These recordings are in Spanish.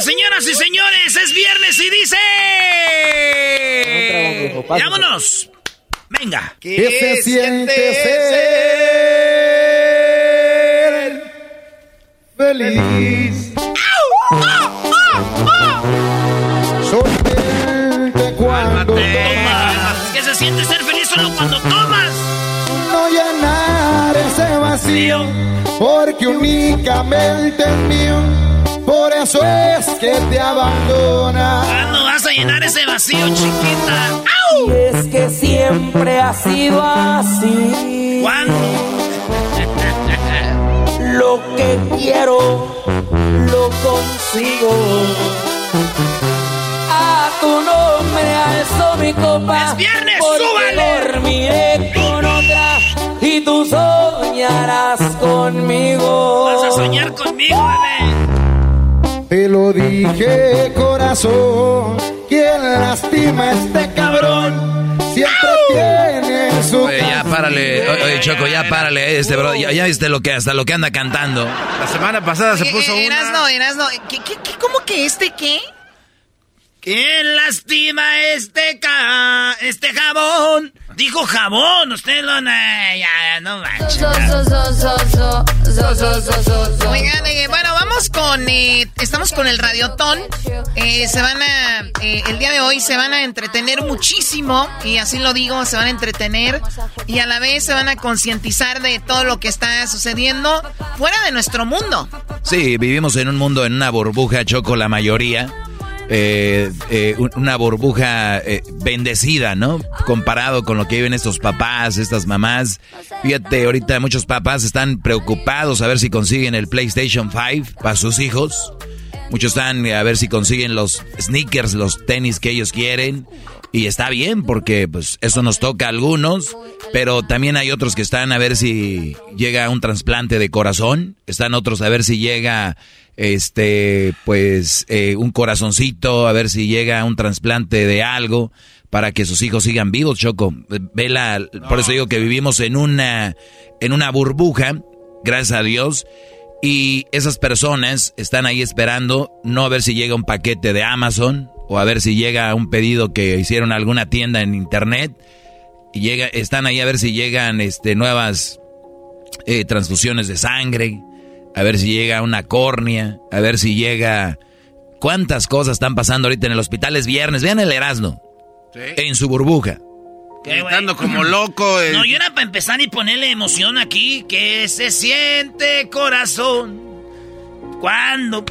Señoras y señores, es viernes y dice... ¡Vámonos! Venga. ¿Qué se siente ser feliz? Solamente cuando tomas, ¿Qué se siente ser feliz solo cuando tomas? no llenar ese vacío, porque únicamente es mío. Por eso es que te abandona. ¿Cuándo vas a llenar ese vacío, chiquita? ¡Au! Es que siempre ha sido así. ¿Cuándo? Lo que quiero, lo consigo. A tu nombre alzo mi copa. ¡Es viernes, porque súbale! dormiré con otra y tú soñarás conmigo. Vas a soñar conmigo, bebé. Te lo dije, corazón. Quien lastima a este cabrón siempre tiene su. Oye, ya párale, oye, oye, Choco, ya párale, este bro, ya, ya viste lo que hasta lo que anda cantando. La semana pasada se puso Eh, una. Erasno, Erasno, ¿qué, qué, qué, ¿cómo que este qué? ¿Quién lastima este ca... este jabón? Dijo jabón, usted lo... na- Ya, no manches. Oigan, eh, bueno, vamos con... eh, estamos con el Radiotón. Eh, se van a... eh, el día de hoy se van a entretener muchísimo. Y así lo digo, se van a entretener. Y a la vez se van a concientizar de todo lo que está sucediendo fuera de nuestro mundo. Sí, vivimos en un mundo, en una burbuja, Choco, la mayoría. Eh, eh, un- una burbuja eh, bendecida, ¿no? Comparado con lo que viven estos papás, estas mamás. Fíjate, ahorita muchos papás están preocupados a ver si consiguen el PlayStation 5 para sus hijos. Muchos están a ver si consiguen los sneakers, los tenis que ellos quieren. Y está bien porque pues eso nos toca a algunos, pero también hay otros que están a ver si llega un trasplante de corazón, están otros a ver si llega este pues eh, un corazoncito, a ver si llega un trasplante de algo para que sus hijos sigan vivos, Choco. Vela, por eso digo que vivimos en una en una burbuja, gracias a Dios. Y esas personas están ahí esperando no a ver si llega un paquete de Amazon o a ver si llega un pedido que hicieron alguna tienda en internet y llega están ahí a ver si llegan este nuevas eh, transfusiones de sangre, a ver si llega una córnea, a ver si llega cuántas cosas están pasando ahorita en el hospital es viernes, vean el Erasmo en su burbuja. Gritando como loco. eh. No, yo era para empezar y ponerle emoción aquí. Que se siente corazón. ¿Cuándo?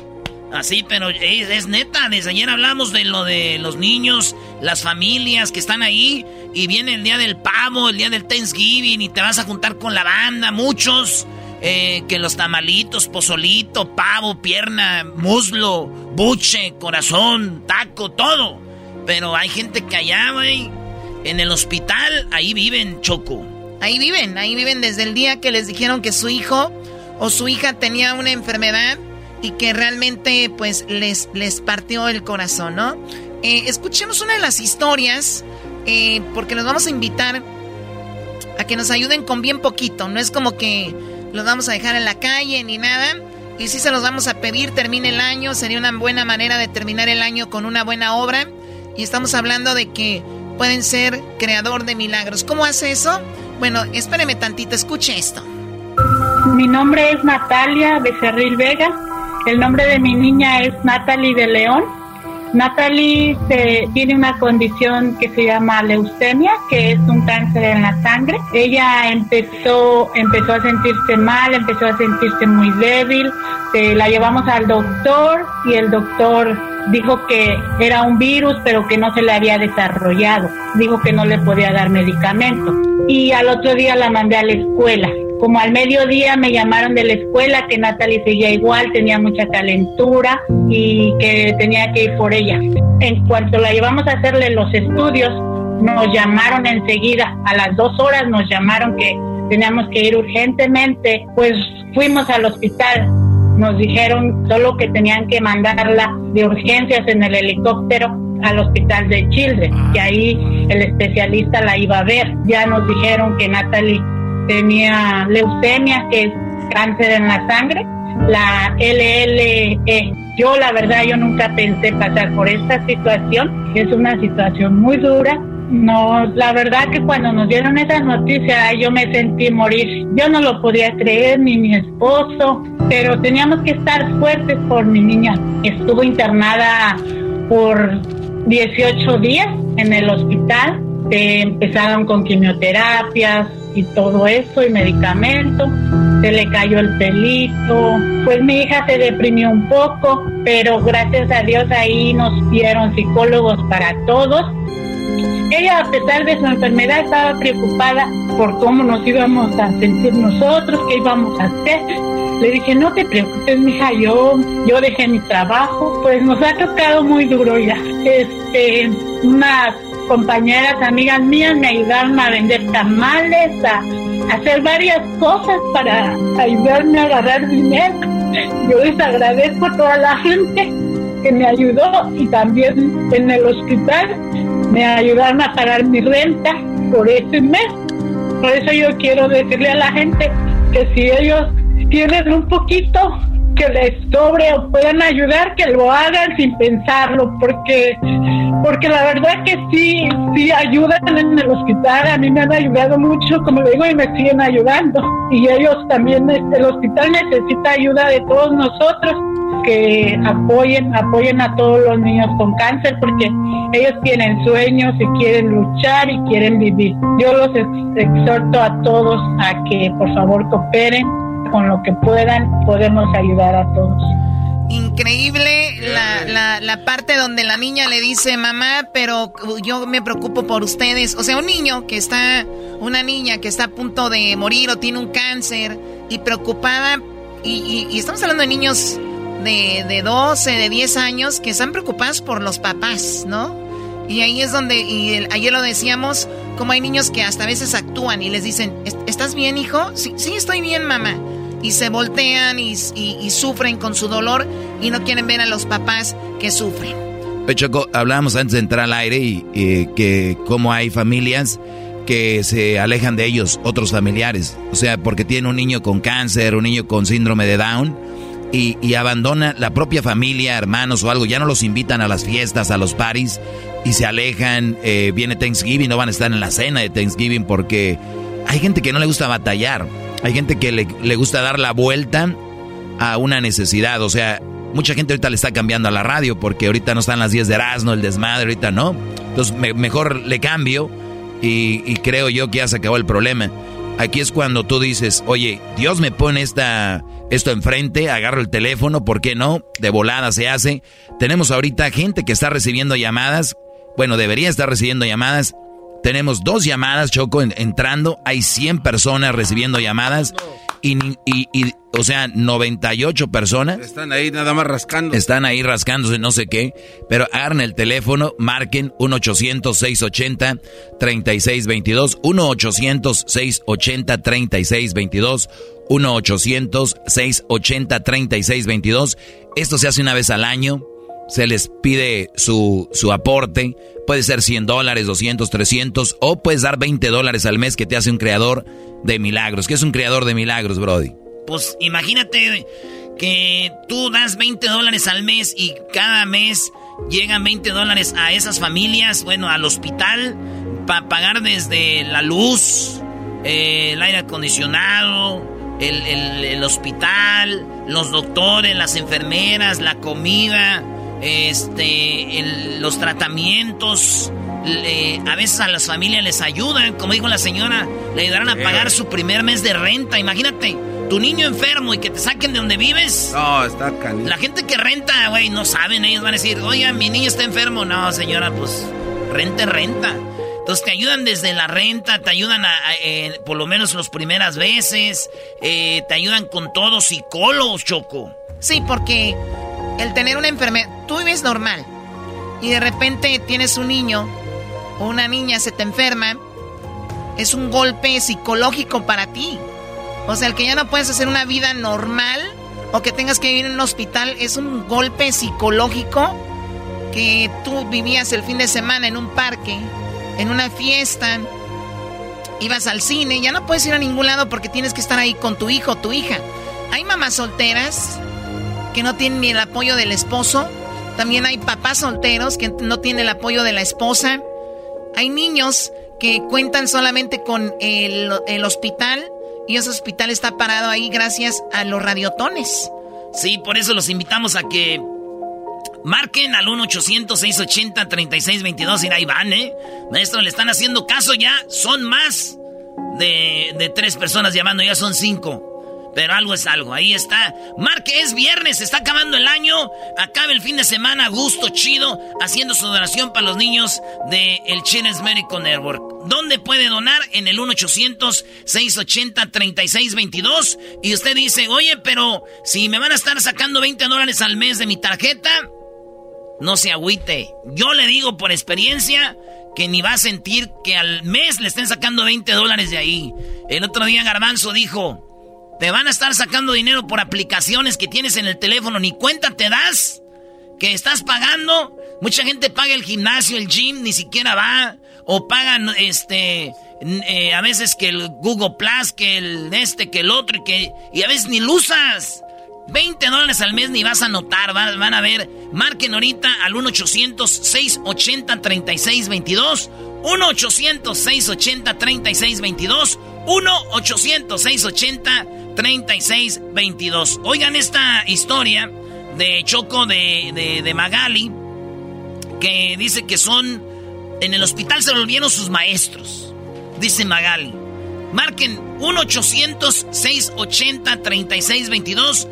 Así, pero es, es neta. Desde ayer hablamos de lo de los niños, las familias que están ahí. Y viene el día del pavo, el día del Thanksgiving. Y te vas a juntar con la banda. Muchos. Eh, que los tamalitos, pozolito, pavo, pierna, muslo, buche, corazón, taco, todo. Pero hay gente que allá, güey En el hospital, ahí viven, Choco. Ahí viven, ahí viven desde el día que les dijeron que su hijo o su hija tenía una enfermedad y que realmente pues les, les partió el corazón, ¿no? Eh, escuchemos una de las historias eh, porque nos vamos a invitar a que nos ayuden con bien poquito. No es como que los vamos a dejar en la calle ni nada. Y si se los vamos a pedir, termine el año. Sería una buena manera de terminar el año con una buena obra. Y estamos hablando de que pueden ser creador de milagros. ¿Cómo hace eso? Bueno, espéreme tantito, escuche esto. Mi nombre es Natalia Becerril Vega. El nombre de mi niña es Natalie de León. Natalie tiene una condición que se llama leucemia, que es un cáncer en la sangre. Ella empezó, empezó a sentirse mal, empezó a sentirse muy débil. la llevamos al doctor y el doctor dijo que era un virus, pero que no se le había desarrollado. Dijo que no le podía dar medicamento. Y al otro día la mandé a la escuela como al mediodía me llamaron de la escuela que Natalie seguía igual, tenía mucha calentura y que tenía que ir por ella. En cuanto la llevamos a hacerle los estudios, nos llamaron enseguida, a las dos horas nos llamaron que teníamos que ir urgentemente, pues fuimos al hospital. Nos dijeron solo que tenían que mandarla de urgencias en el helicóptero al hospital de Children, que ahí el especialista la iba a ver. Ya nos dijeron que Natalie tenía leucemia, que es cáncer en la sangre, la LLE. Yo la verdad, yo nunca pensé pasar por esta situación. Es una situación muy dura. No, la verdad que cuando nos dieron esa noticia yo me sentí morir. Yo no lo podía creer, ni mi esposo, pero teníamos que estar fuertes por mi niña. Estuvo internada por 18 días en el hospital. Empezaron con quimioterapias, y todo eso y medicamentos, se le cayó el pelito, pues mi hija se deprimió un poco, pero gracias a Dios ahí nos dieron psicólogos para todos. Ella a pesar de su enfermedad estaba preocupada por cómo nos íbamos a sentir nosotros, qué íbamos a hacer. Le dije, no te preocupes, mija, yo, yo dejé mi trabajo, pues nos ha tocado muy duro ya. Este, unas compañeras, amigas mías me ayudaron a vender tamales, a, hacer varias cosas para ayudarme a agarrar dinero. Yo les agradezco a toda la gente que me ayudó y también en el hospital me ayudaron a pagar mi renta por ese mes. Por eso yo quiero decirle a la gente que si ellos tienen un poquito que les sobre o puedan ayudar, que lo hagan sin pensarlo, porque porque la verdad que sí, sí ayudan en el hospital, a mí me han ayudado mucho, como le digo, y me siguen ayudando. Y ellos también, el hospital necesita ayuda de todos nosotros, que apoyen, apoyen a todos los niños con cáncer, porque ellos tienen sueños y quieren luchar y quieren vivir. Yo los exhorto a todos a que por favor cooperen con lo que puedan, podemos ayudar a todos. Increíble la, la, parte donde la niña le dice, mamá, pero yo me preocupo por ustedes. O sea, un niño que está, una niña que está a punto de morir o tiene un cáncer y preocupada, y, estamos hablando de niños de, de 12, de 10 años que están preocupados por los papás, ¿no? Y ahí es donde, y ayer lo decíamos, como hay niños que hasta a veces actúan y les dicen, ¿estás bien, hijo? Sí, sí, estoy bien, mamá y se voltean y, sufren con su dolor y no quieren ver a los papás que sufren. Choco, hablábamos antes de entrar al aire y, que como hay familias que se alejan de ellos, otros familiares. O sea, porque tiene un niño con cáncer, un niño con síndrome de Down y, abandona la propia familia, hermanos o algo. Ya no los invitan a las fiestas, a los parties y se alejan. Eh, viene Thanksgiving, no van a estar en la cena de Thanksgiving porque hay gente que no le gusta batallar. Hay gente que le, gusta dar la vuelta a una necesidad. O sea, mucha gente ahorita le está cambiando a la radio porque ahorita no están las 10 de Erasmo, el desmadre, ahorita no. Entonces mejor le cambio y, creo yo que ya se acabó el problema. Aquí es cuando tú dices, oye, Dios me pone esta, esto enfrente, agarro el teléfono, ¿por qué no? De volada se hace. Tenemos ahorita gente que está recibiendo llamadas, bueno, debería estar recibiendo llamadas tenemos dos llamadas, Choco, entrando. Hay 100 personas recibiendo llamadas. y, y, o sea, 98 personas. Están ahí nada más rascando. Están ahí rascándose, no sé qué. Pero agarren el teléfono, marquen 1-800-680-3622. 1-800-680-3622. 1-800-680-3622. Esto se hace una vez al año. Se les pide su, su aporte. Puede ser 100 dólares, 200, 300. O puedes dar 20 dólares al mes que te hace un creador de milagros. ¿Qué es un creador de milagros, Brody? Pues imagínate que tú das 20 dólares al mes y cada mes llegan 20 dólares a esas familias, bueno, al hospital, para pagar desde la luz, eh, el aire acondicionado, el, hospital, los doctores, las enfermeras, la comida, este, los tratamientos. a veces a las familias les ayudan, como dijo la señora, le ayudarán a pagar su primer mes de renta. Imagínate, tu niño enfermo y que te saquen de donde vives. No, está canijo. La gente que renta, güey, no saben, ellos van a decir, oye, mi niño está enfermo. No, señora, pues renta, renta. Entonces te ayudan desde la renta, te ayudan a, eh, por lo menos las primeras veces, eh, te ayudan con todo, psicólogos, Choco. Sí, porque el tener una enfermedad, tú vives normal y de repente tienes un niño o una niña se te enferma, es un golpe psicológico para ti. O sea, el que ya no puedes hacer una vida normal o que tengas que vivir en un hospital es un golpe psicológico que tú vivías el fin de semana en un parque, en una fiesta, ibas al cine, ya no puedes ir a ningún lado porque tienes que estar ahí con tu hijo o tu hija. Hay mamás solteras que no tienen ni el apoyo del esposo, también hay papás solteros que no tienen el apoyo de la esposa, hay niños que cuentan solamente con el, el hospital y ese hospital está parado ahí gracias a los radiotones. Sí, por eso los invitamos a que marquen al 1-800-680-3622 y ahí van, ¿eh? Maestro, le están haciendo caso ya. Son más de, de tres personas llamando, ya son cinco. Pero algo es algo, ahí está. Marque, es viernes, está acabando el año. Acabe el fin de semana, gusto, chido, haciendo su donación para los niños de el Children's Medical Network. ¿Dónde puede donar? En el 1-800-680-3622. Y usted dice, oye, pero si me van a estar sacando 20 dólares al mes de mi tarjeta, no se agüite. Yo le digo por experiencia que ni va a sentir que al mes le estén sacando 20 dólares de ahí. El otro día Garbanzo dijo, te van a estar sacando dinero por aplicaciones que tienes en el teléfono, ni cuenta te das que estás pagando. Mucha gente paga el gimnasio, el gym, ni siquiera va. O pagan este eh, a veces que el Google Plus, que el este, que el otro, y que. Y a veces ni lo usas. 20 dólares al mes ni vas a notar, van, van a ver. Marquen ahorita al 1-800-680-3622. 1-800-680-3622. 1-800-680-3622. Oigan esta historia de Choco de, de, Magali, que dice que son... En el hospital se volvieron sus maestros, dice Magali. Marquen 1-800-680-3622.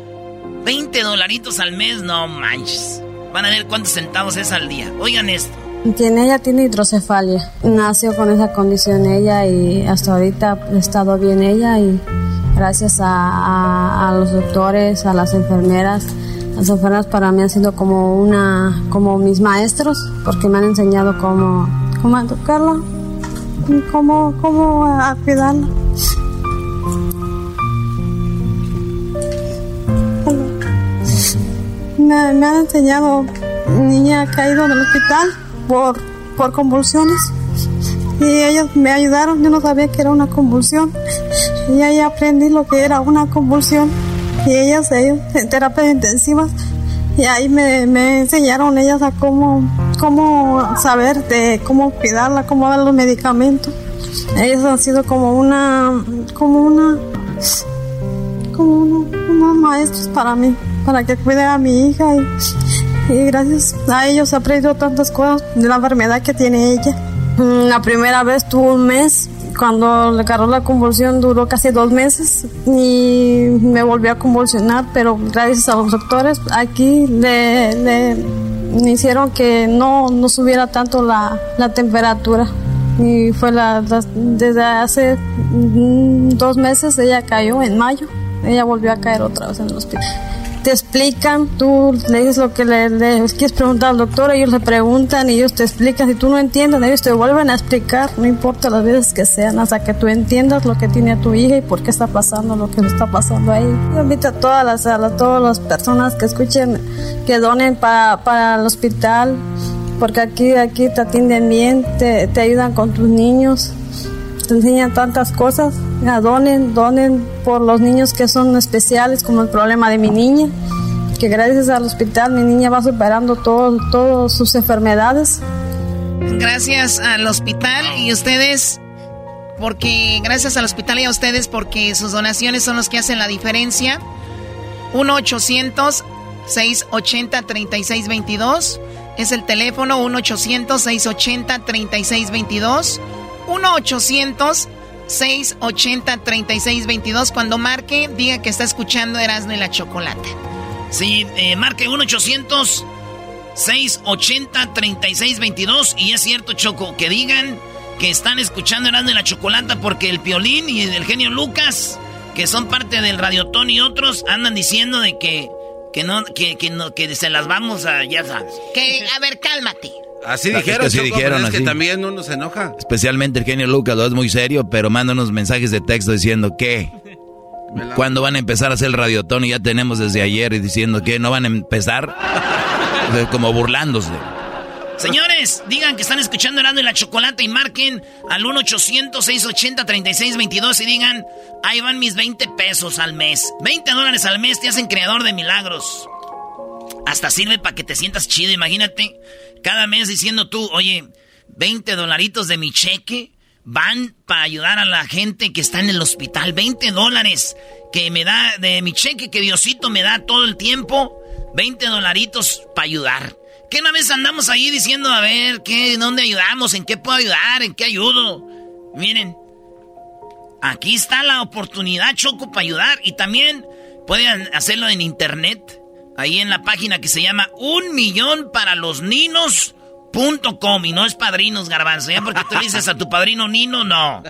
20 dolaritos al mes, no manches. Van a ver cuántos centavos es al día. Oigan esto. Tiene, ella tiene hidrocefalia. Nació con esa condición ella y hasta ahorita ha estado bien ella y gracias a, los doctores, a las enfermeras. Las enfermeras para mí han sido como una, como mis maestros, porque me han enseñado cómo, cómo educarla, cómo, cómo cuidarla. Me, me han enseñado, niña ha caído en el hospital por, por convulsiones. Y ellos me ayudaron, yo no sabía que era una convulsión. Y ahí aprendí lo que era una convulsión. Y ellas, ellos en terapias intensivas. Y ahí me, me enseñaron ellas a cómo, cómo saber de cómo cuidarla, cómo dar los medicamentos. Ellos han sido como una, como una, como unos maestros para mí, para que cuide a mi hija y, y gracias a ellos he aprendido tantas cosas de la enfermedad que tiene ella. Mm, la primera vez tuvo un mes, cuando le agarró la convulsión duró casi dos meses y me volvió a convulsionar, pero gracias a los doctores aquí le, le hicieron que no, no subiera tanto la, la temperatura. Y fue la, desde hace mm, dos meses ella cayó en mayo ella volvió a caer otra vez en el hospital. Te explican, tú le dices lo que le, quieres preguntar al doctor, ellos le preguntan y ellos te explican. Si tú no entiendes, ellos te vuelven a explicar, no importa las veces que sean, hasta que tú entiendas lo que tiene tu hija y por qué está pasando lo que está pasando ahí. Yo invito a todas las, a todas las personas que escuchen, que donen para, para el hospital, porque aquí, aquí te atienden bien, te, te ayudan con tus niños te enseñan tantas cosas. donen, donen por los niños que son especiales, como el problema de mi niña, que gracias al hospital mi niña va superando todas sus enfermedades. Gracias al hospital y ustedes, porque gracias al hospital y a ustedes, porque sus donaciones son los que hacen la diferencia. 1-800-680-3622 es el teléfono 1-800-680-3622. 1-800-680-3622. Cuando marque, diga que está escuchando Erasmo y la Chocolata. Sí, eh, marque 1-800-680-3622. Y es cierto, Choco, que digan que están escuchando Erasmo y la Chocolata porque el Piolín y el genio Lucas, que son parte del Radiotón y otros, andan diciendo de que, que, no, que, que, no, que se las vamos a, ya sabes. Que, a ver, cálmate. Así dijeron, es dijeron, es que también uno se enoja. Especialmente el genio Lucas, lo es muy serio, pero manda unos mensajes de texto diciendo que... ¿Cuándo van a empezar a hacer el radiotón? Y ya tenemos desde ayer y diciendo que no van a empezar como burlándose. Señores, digan que están escuchando Erasmo y la Chocolata y marquen al 1-800-680-3622 y digan, ahí van mis 20 pesos al mes. 20 dólares al mes te hacen creador de milagros. Hasta sirve para que te sientas chido, imagínate cada mes diciendo tú, oye, 20 dolaritos de mi cheque van para ayudar a la gente que está en el hospital. 20 dólares que me da de mi cheque que Diosito me da todo el tiempo. 20 dolaritos para ayudar. ¿Qué una vez andamos ahí diciendo, a ver, ¿qué, ¿dónde ayudamos? ¿En qué puedo ayudar? ¿En qué ayudo? Miren, aquí está la oportunidad, Choco, para ayudar. Y también pueden hacerlo en internet ahí en la página que se llama un millón para los ninos.com y no es padrinos garbanzo, ¿ya? Porque tú dices a tu padrino Nino, no.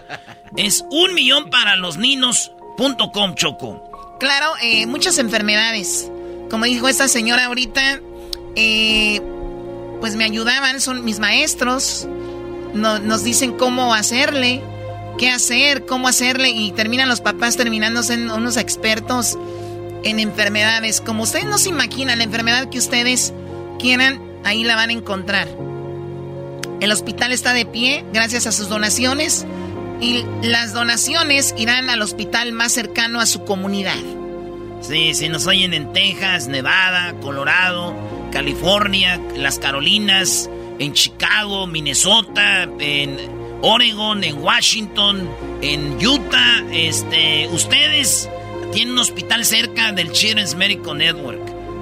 Es un millón para los ninos.com, Choco. Claro, eh, muchas enfermedades. Como dijo esta señora ahorita, eh, pues me ayudaban, son mis maestros. nos dicen cómo hacerle, qué hacer, cómo hacerle y terminan los papás terminándose en unos expertos en enfermedades. Como ustedes no se imaginan, la enfermedad que ustedes quieran, ahí la van a encontrar. El hospital está de pie gracias a sus donaciones y las donaciones irán al hospital más cercano a su comunidad. Sí, si nos oyen en Texas, Nevada, Colorado, California, las Carolinas, en Chicago, Minnesota, en Oregon, en Washington, en Utah, este, ustedes tiene un hospital cerca del Children's Medical Network.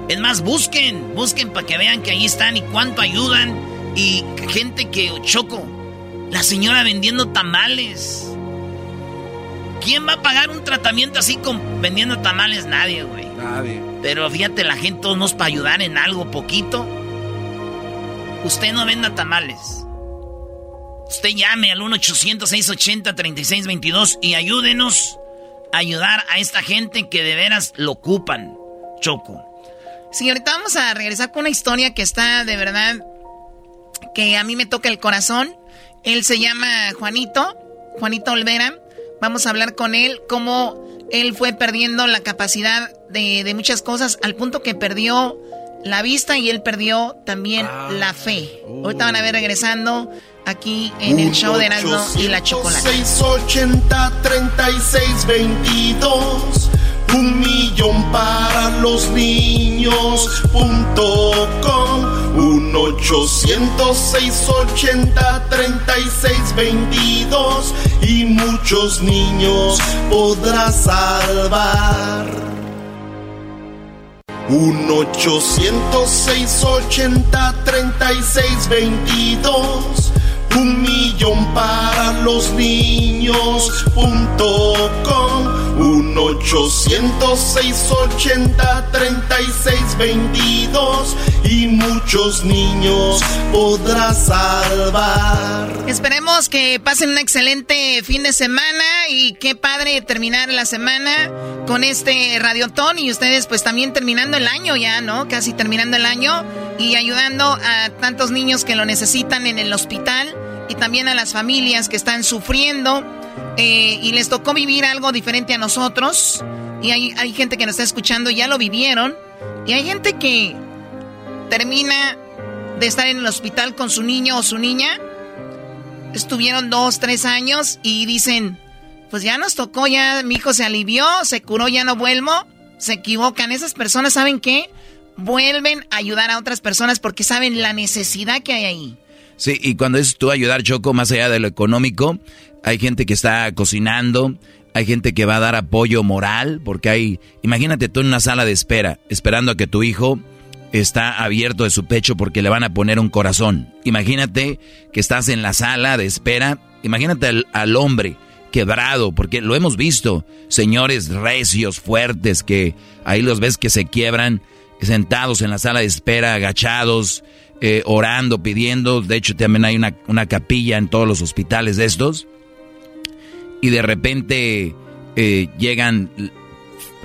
Es más, busquen, busquen para que vean que ahí están y cuánto ayudan. Y gente que choco. La señora vendiendo tamales. ¿Quién va a pagar un tratamiento así con vendiendo tamales? Nadie, güey. Nadie. Pero fíjate, la gente nos para ayudar en algo poquito. Usted no venda tamales. Usted llame al 1-800-680-3622 y ayúdenos ayudar a esta gente que de veras lo ocupan, Choco. Sí, ahorita vamos a regresar con una historia que está de verdad que a mí me toca el corazón. Él se llama Juanito, Juanito Olvera. Vamos a hablar con él cómo él fue perdiendo la capacidad de, de muchas cosas al punto que perdió la vista y él perdió también ah. la fe. Ahorita van a ver regresando aquí en el show de y la Chocolate. 680 36 22 un millón para los niños punto com. Un 800 680 36 22 y muchos niños podrás salvar. Un 800 680 36 22 un millón para los niños.com 1-800-680-3622 y muchos niños podrás salvar. Esperemos que pasen un excelente fin de semana y qué padre terminar la semana con este radiotón y ustedes pues también terminando el año ya, ¿no? Casi terminando el año y ayudando a tantos niños que lo necesitan en el hospital y también a las familias que están sufriendo eh, y les tocó vivir algo diferente a nosotros. Y hay, hay gente que nos está escuchando y ya lo vivieron. Y hay gente que termina de estar en el hospital con su niño o su niña. Estuvieron dos, tres años y dicen, pues ya nos tocó, ya mi hijo se alivió, se curó, ya no vuelvo. Se equivocan. Esas personas, ¿saben qué? Vuelven a ayudar a otras personas porque saben la necesidad que hay ahí. Sí, y cuando es tú ayudar, Choco, más allá de lo económico, hay gente que está cocinando, hay gente que va a dar apoyo moral, porque hay, imagínate tú en una sala de espera, esperando a que tu hijo está abierto de su pecho porque le van a poner un corazón. Imagínate que estás en la sala de espera, imagínate al, al hombre quebrado, porque lo hemos visto, señores recios, fuertes, que ahí los ves que se quiebran, sentados en la sala de espera, agachados, eh, orando, pidiendo. De hecho, también hay una, una, capilla en todos los hospitales de estos. Y de repente eh, llegan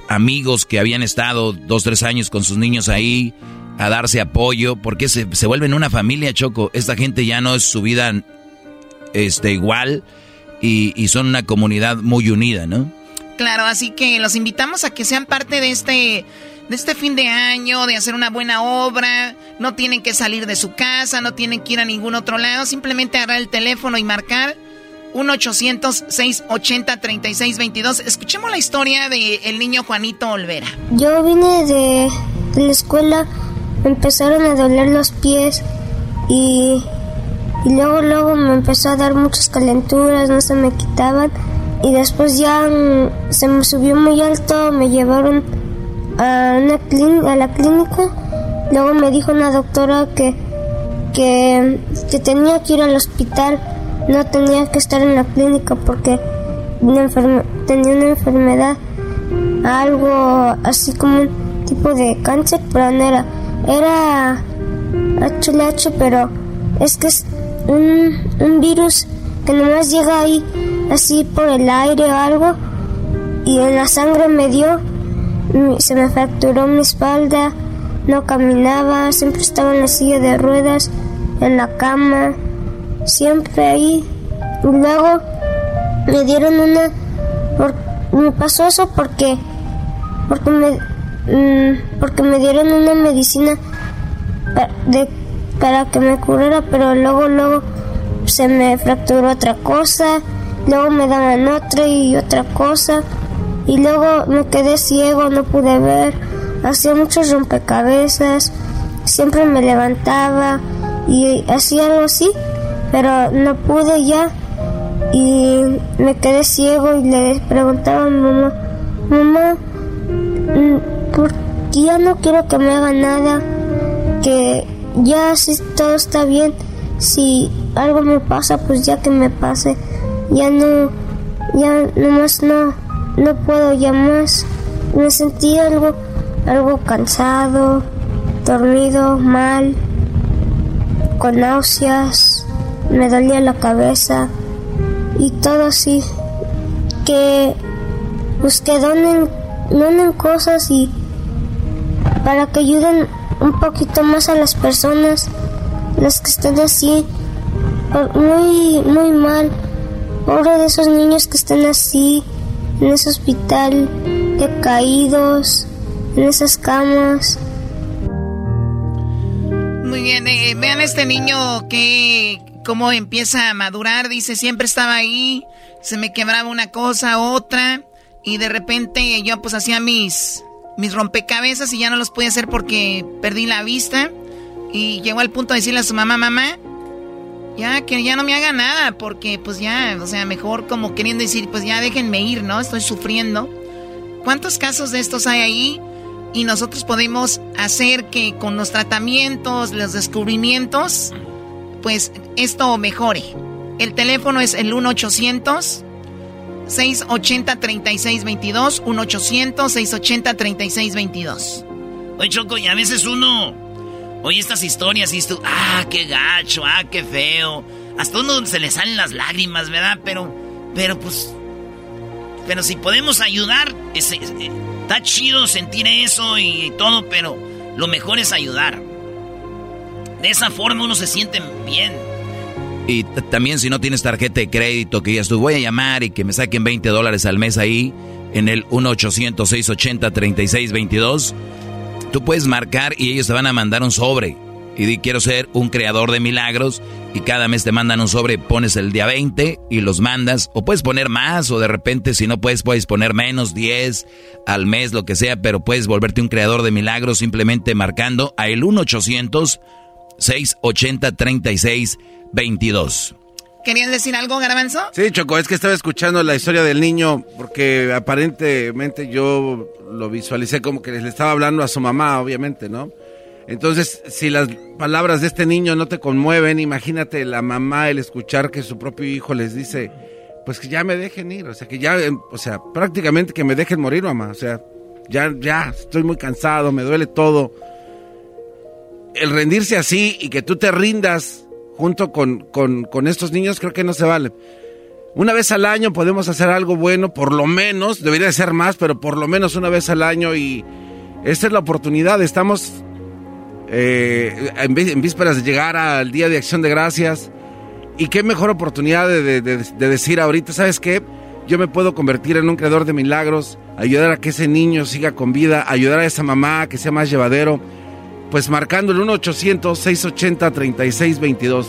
amigos que habían estado dos, tres años con sus niños ahí a darse apoyo, porque se, se vuelven una familia, Choco. Esta gente ya no es su vida este, igual y, y son una comunidad muy unida, ¿no? Claro, así que los invitamos a que sean parte de este de este fin de año, de hacer una buena obra. No tienen que salir de su casa, no tienen que ir a ningún otro lado. Simplemente agarrar el teléfono y marcar 1-800-680-3622. Escuchemos la historia del el niño Juanito Olvera. Yo vine de, de, la escuela, me empezaron a doler los pies y, luego, luego me empezó a dar muchas calenturas, no se me quitaban. Y después ya mm, se me subió muy alto, me llevaron a, una a la clínica. Luego me dijo una doctora que, que, tenía que ir al hospital, no tenía que estar en la clínica porque tenía una enfermedad, algo así como un tipo de cáncer, pero no era, era HLH, pero es que es un, un virus que nomás llega ahí así por el aire o algo y en la sangre me dio se me fracturó mi espalda, no caminaba, siempre estaba en la silla de ruedas, en la cama, siempre ahí. Y luego me dieron una... me pasó eso porque... Porque me, mm, porque me dieron una medicina de, para que me curara, pero luego, luego se me fracturó otra cosa, luego me daban otra y otra cosa y luego me quedé ciego, no pude ver, hacía muchos rompecabezas, siempre me levantaba y hacía algo así, pero no pude ya y me quedé ciego y le preguntaba a mi mamá, mamá, mm, ¿por qué ya no quiero que me haga nada? Que ya si todo está bien, si algo me pasa, pues ya que me pase, ya no, ya nomás no no puedo ya más. Me sentí algo, algo cansado, dormido, mal, con náuseas, me dolía la cabeza y todo así. Que que donen, donen cosas y para que ayuden un poquito más a las personas, las que están así, muy, muy mal. Pobre de esos niños que están así, en ese hospital, decaídos, en esas camas. Muy bien, eh, vean este niño que cómo empieza a madurar, dice, siempre estaba ahí, se me quebraba una cosa, otra, y de repente yo pues hacía mis, mis rompecabezas y ya no los pude hacer porque perdí la vista. Y llegó al punto de decirle a su mamá, mamá, ya que ya no me haga nada, porque pues ya, o sea, mejor como queriendo decir, pues ya déjenme ir, ¿no? Estoy sufriendo. ¿Cuántos casos de estos hay ahí? Y nosotros podemos hacer que con los tratamientos, los descubrimientos, pues esto mejore. El teléfono es el 1 800 680-3622. 1-800-680-3622. Oye, Choco, y a veces uno oye estas historias y tú, ah, qué gacho, ah, qué feo. Hasta uno se le salen las lágrimas, ¿verdad? Pero, pero pues, pero si podemos ayudar, está chido sentir eso y todo, pero lo mejor es ayudar. De esa forma uno se siente bien. Y también si no tienes tarjeta de crédito, que ya tú voy a llamar y que me saquen 20 dólares al mes ahí, en el 1-800-680-3622, tú puedes marcar y ellos te van a mandar un sobre. Y di, quiero ser un creador de milagros y cada mes te mandan un sobre, pones el día 20 y los mandas. O puedes poner más o de repente si no puedes, puedes poner menos, 10 al mes, lo que sea, pero puedes volverte un creador de milagros simplemente marcando a el 1 800 680 3622 ¿Querían decir algo, Garbanzo? Sí, Choco, es que estaba escuchando la historia del niño porque aparentemente yo lo visualicé como que le estaba hablando a su mamá, obviamente, ¿no? Entonces, si las palabras de este niño no te conmueven, imagínate la mamá el escuchar que su propio hijo les dice, pues que ya me dejen ir, o sea, que ya, em, o sea, prácticamente que me dejen morir, mamá, o sea, ya, ya, estoy muy cansado, me duele todo el rendirse así y que tú te rindas junto con, con, estos niños, creo que no se vale. Una vez al año podemos hacer algo bueno, por lo menos, debería ser más, pero por lo menos una vez al año y esta es la oportunidad. Estamos eh, en, vísperas de llegar al Día de Acción de Gracias y qué mejor oportunidad de, de decir ahorita, ¿sabes qué? Yo me puedo convertir en un creador de milagros, ayudar a que ese niño siga con vida, ayudar a esa mamá que sea más llevadero pues marcando el 1-800-680-3622.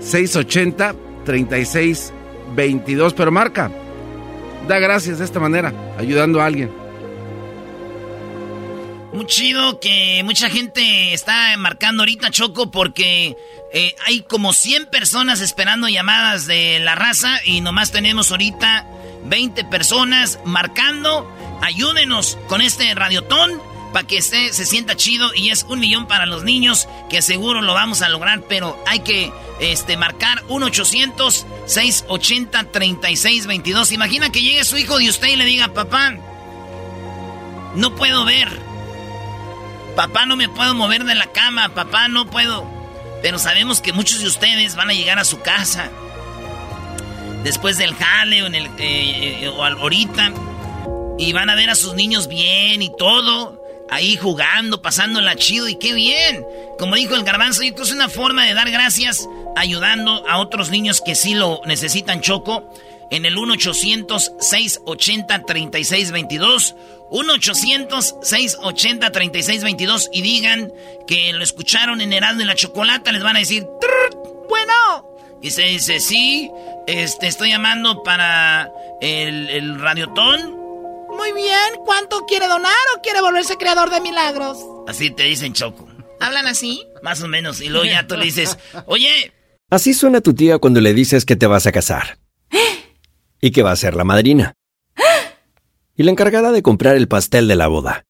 1-800-680-3622. Pero marca, da gracias de esta manera, ayudando a alguien. Muy chido que mucha gente está marcando ahorita Choco porque eh, hay como 100 personas esperando llamadas de la raza y nomás tenemos ahorita 20 personas marcando. Ayúdenos con este radiotón que esté, se sienta chido y es un millón para los niños que seguro lo vamos a lograr, pero hay que este, marcar 1-800-680-3622. Imagina que llegue su hijo de usted y le diga, papá, no puedo ver. Papá, no me puedo mover de la cama. Papá, no puedo. Pero sabemos que muchos de ustedes van a llegar a su casa. Después del jale o, eh, eh, o ahorita. Y van a ver a sus niños bien y todo ahí jugando, pasándola chido y qué bien. Como dijo el garbanzo, esto es una forma de dar gracias ayudando a otros niños que sí lo necesitan, Choco. En el 1-800-680-3622. 1-800-680-3622 y digan que lo escucharon en Heraldo y la Chocolata, les van a decir, bueno. Y se dice, sí, este, estoy llamando para el radiotón muy bien, ¿cuánto quiere donar o quiere volverse creador de milagros? Así te dicen Choco. ¿Hablan así? Más o menos. Y luego ya tú le dices, oye. Así suena tu tía cuando le dices que te vas a casar. y que va a ser la madrina. y la encargada de comprar el pastel de la boda.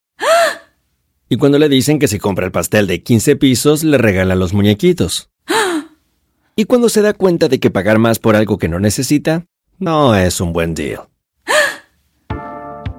y cuando le dicen que si compra el pastel de 15 pisos, le regalan los muñequitos. y cuando se da cuenta de que pagar más por algo que no necesita, no es un buen deal.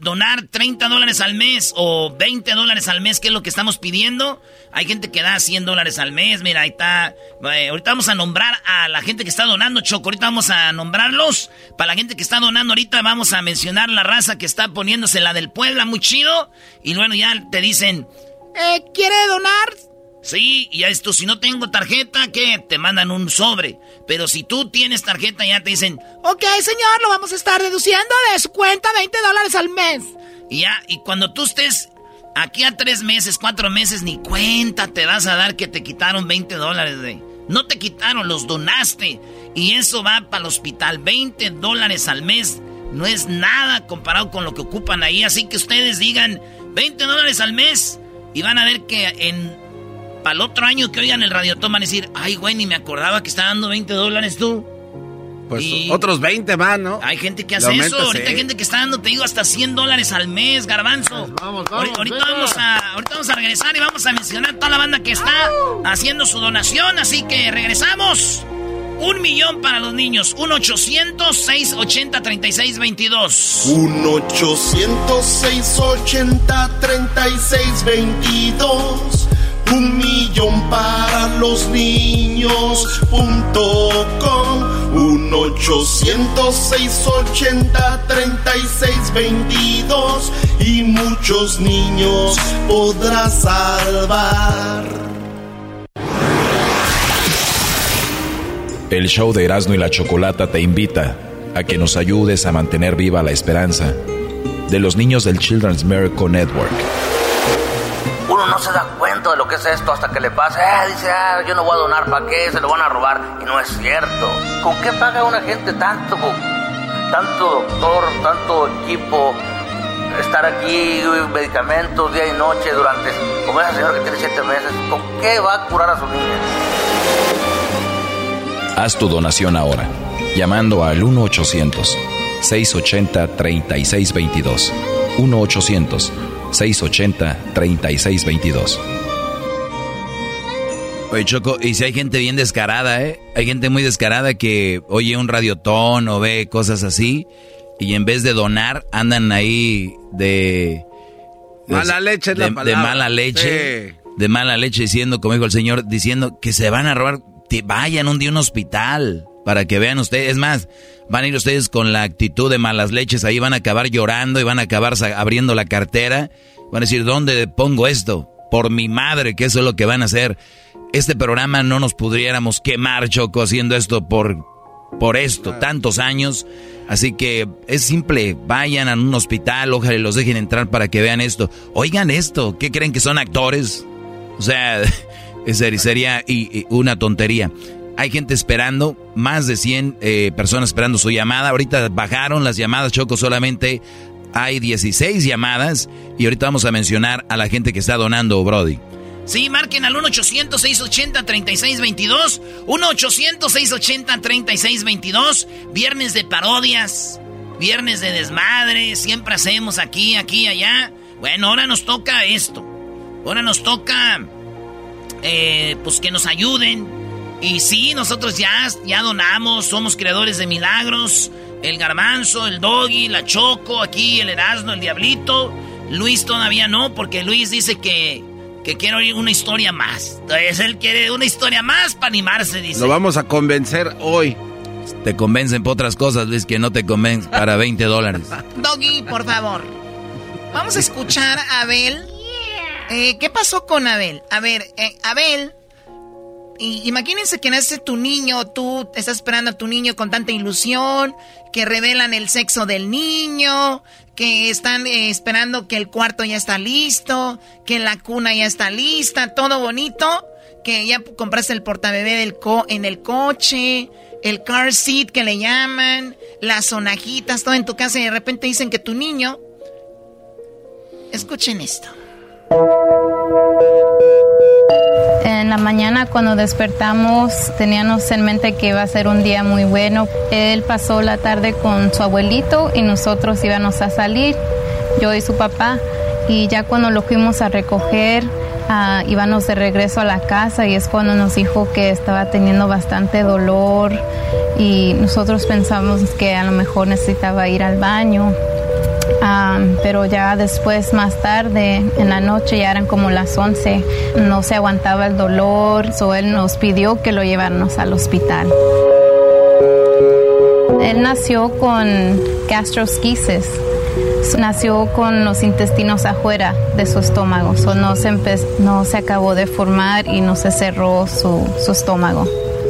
donar 30 dólares al mes o 20 dólares al mes, que es lo que estamos pidiendo. Hay gente que da 100 dólares al mes. Mira, ahí está. Eh, ahorita vamos a nombrar a la gente que está donando, Choco. Ahorita vamos a nombrarlos. Para la gente que está donando, ahorita vamos a mencionar la raza que está poniéndose la del Puebla, muy chido. Y bueno, ya te dicen, eh, ¿quiere donar? Sí, y ya esto, si no tengo tarjeta, ¿qué? Te mandan un sobre. Pero si tú tienes tarjeta, ya te dicen, ok, señor, lo vamos a estar deduciendo de su cuenta 20 dólares al mes. Y ya, y cuando tú estés aquí a tres meses, cuatro meses, ni cuenta te vas a dar que te quitaron 20 dólares de... No te quitaron, los donaste. Y eso va para el hospital, 20 dólares al mes. No es nada comparado con lo que ocupan ahí. Así que ustedes digan, 20 dólares al mes. Y van a ver que en para el otro año que oigan el radiotón van a decir, ay, güey, ni me acordaba que está dando 20 dólares tú. Pues otros 20 van, ¿no? Hay gente que hace eso. Ahorita hay gente que está dando, te digo, hasta 100 dólares al mes, garbanzo. Pues vamos, vamos, ahorita, vamos a, ahorita vamos a regresar y vamos a mencionar toda la banda que está haciendo su donación. Así que regresamos. Un millón para los niños. 1-800-680-3622. 1-800-680-3622 un millón para los niños un 806 80 36 22 y muchos niños podrás salvar. El show de Erasmo y la Chocolata te invita a que nos ayudes a mantener viva la esperanza de los niños del Children's Miracle Network uno no se da cuenta de lo que es esto hasta que le pasa. Eh, dice, ah, yo no voy a donar, ¿para qué? Se lo van a robar. Y no es cierto. ¿Con qué paga una gente tanto? Tanto doctor, tanto equipo, estar aquí, medicamentos día y noche durante, como esa señora que tiene siete meses, ¿con qué va a curar a su niña? Haz tu donación ahora, llamando al 1-800-680-3622. 1-800 680-3622. Oye, Choco, y si hay gente bien descarada, ¿eh? Hay gente muy descarada que oye un radiotón o ve cosas así y en vez de donar andan ahí de... Mala leche de, de mala leche. De mala leche diciendo, como dijo el señor, diciendo que se van a robar. vayan un día a un hospital para que vean ustedes. Es más, van a ir ustedes con la actitud de malas leches, ahí van a acabar llorando y van a acabar abriendo la cartera. Van a decir, ¿dónde pongo esto? Por mi madre, que eso es lo que van a hacer. Este programa no nos pudiéramos quemar, Choco, haciendo esto por, por esto, tantos años. Así que es simple, vayan a un hospital, ojalá los dejen entrar para que vean esto. Oigan esto, ¿qué creen que son actores? O sea, sería una tontería. Hay gente esperando, más de 100 eh, personas esperando su llamada. Ahorita bajaron las llamadas, Choco, solamente hay 16 llamadas. Y ahorita vamos a mencionar a la gente que está donando, Brody. Sí, marquen al 1-800-680-3622. 1-800-680-3622. Viernes de parodias. Viernes de desmadre. Siempre hacemos aquí, aquí, allá. Bueno, ahora nos toca esto. Ahora nos toca. Eh, pues que nos ayuden y sí, nosotros ya, ya donamos, somos creadores de milagros. El garbanzo, el doggy, la choco, aquí el erasno, el diablito. Luis todavía no, porque Luis dice que, que quiere oír una historia más. Entonces él quiere una historia más para animarse, dice. Lo vamos a convencer hoy. Te convencen por otras cosas, Luis, que no te convencen para 20 dólares. Doggy, por favor. Vamos a escuchar a Abel. Eh, ¿Qué pasó con Abel? A ver, eh, Abel y imagínense que nace tu niño, tú estás esperando a tu niño con tanta ilusión, que revelan el sexo del niño, que están eh, esperando que el cuarto ya está listo, que la cuna ya está lista, todo bonito, que ya compraste el portabebé del co en el coche, el car seat que le llaman, las sonajitas, todo en tu casa y de repente dicen que tu niño... Escuchen esto. Mañana cuando despertamos teníamos en mente que iba a ser un día muy bueno. Él pasó la tarde con su abuelito y nosotros íbamos a salir, yo y su papá. Y ya cuando lo fuimos a recoger, uh, íbamos de regreso a la casa y es cuando nos dijo que estaba teniendo bastante dolor y nosotros pensamos que a lo mejor necesitaba ir al baño. Um, pero ya después, más tarde, en la noche, ya eran como las 11, no se aguantaba el dolor, so él nos pidió que lo lleváramos al hospital. Él nació con gastrosquisis, nació con los intestinos afuera de su estómago, so no, se no se acabó de formar y no se cerró su, su estómago.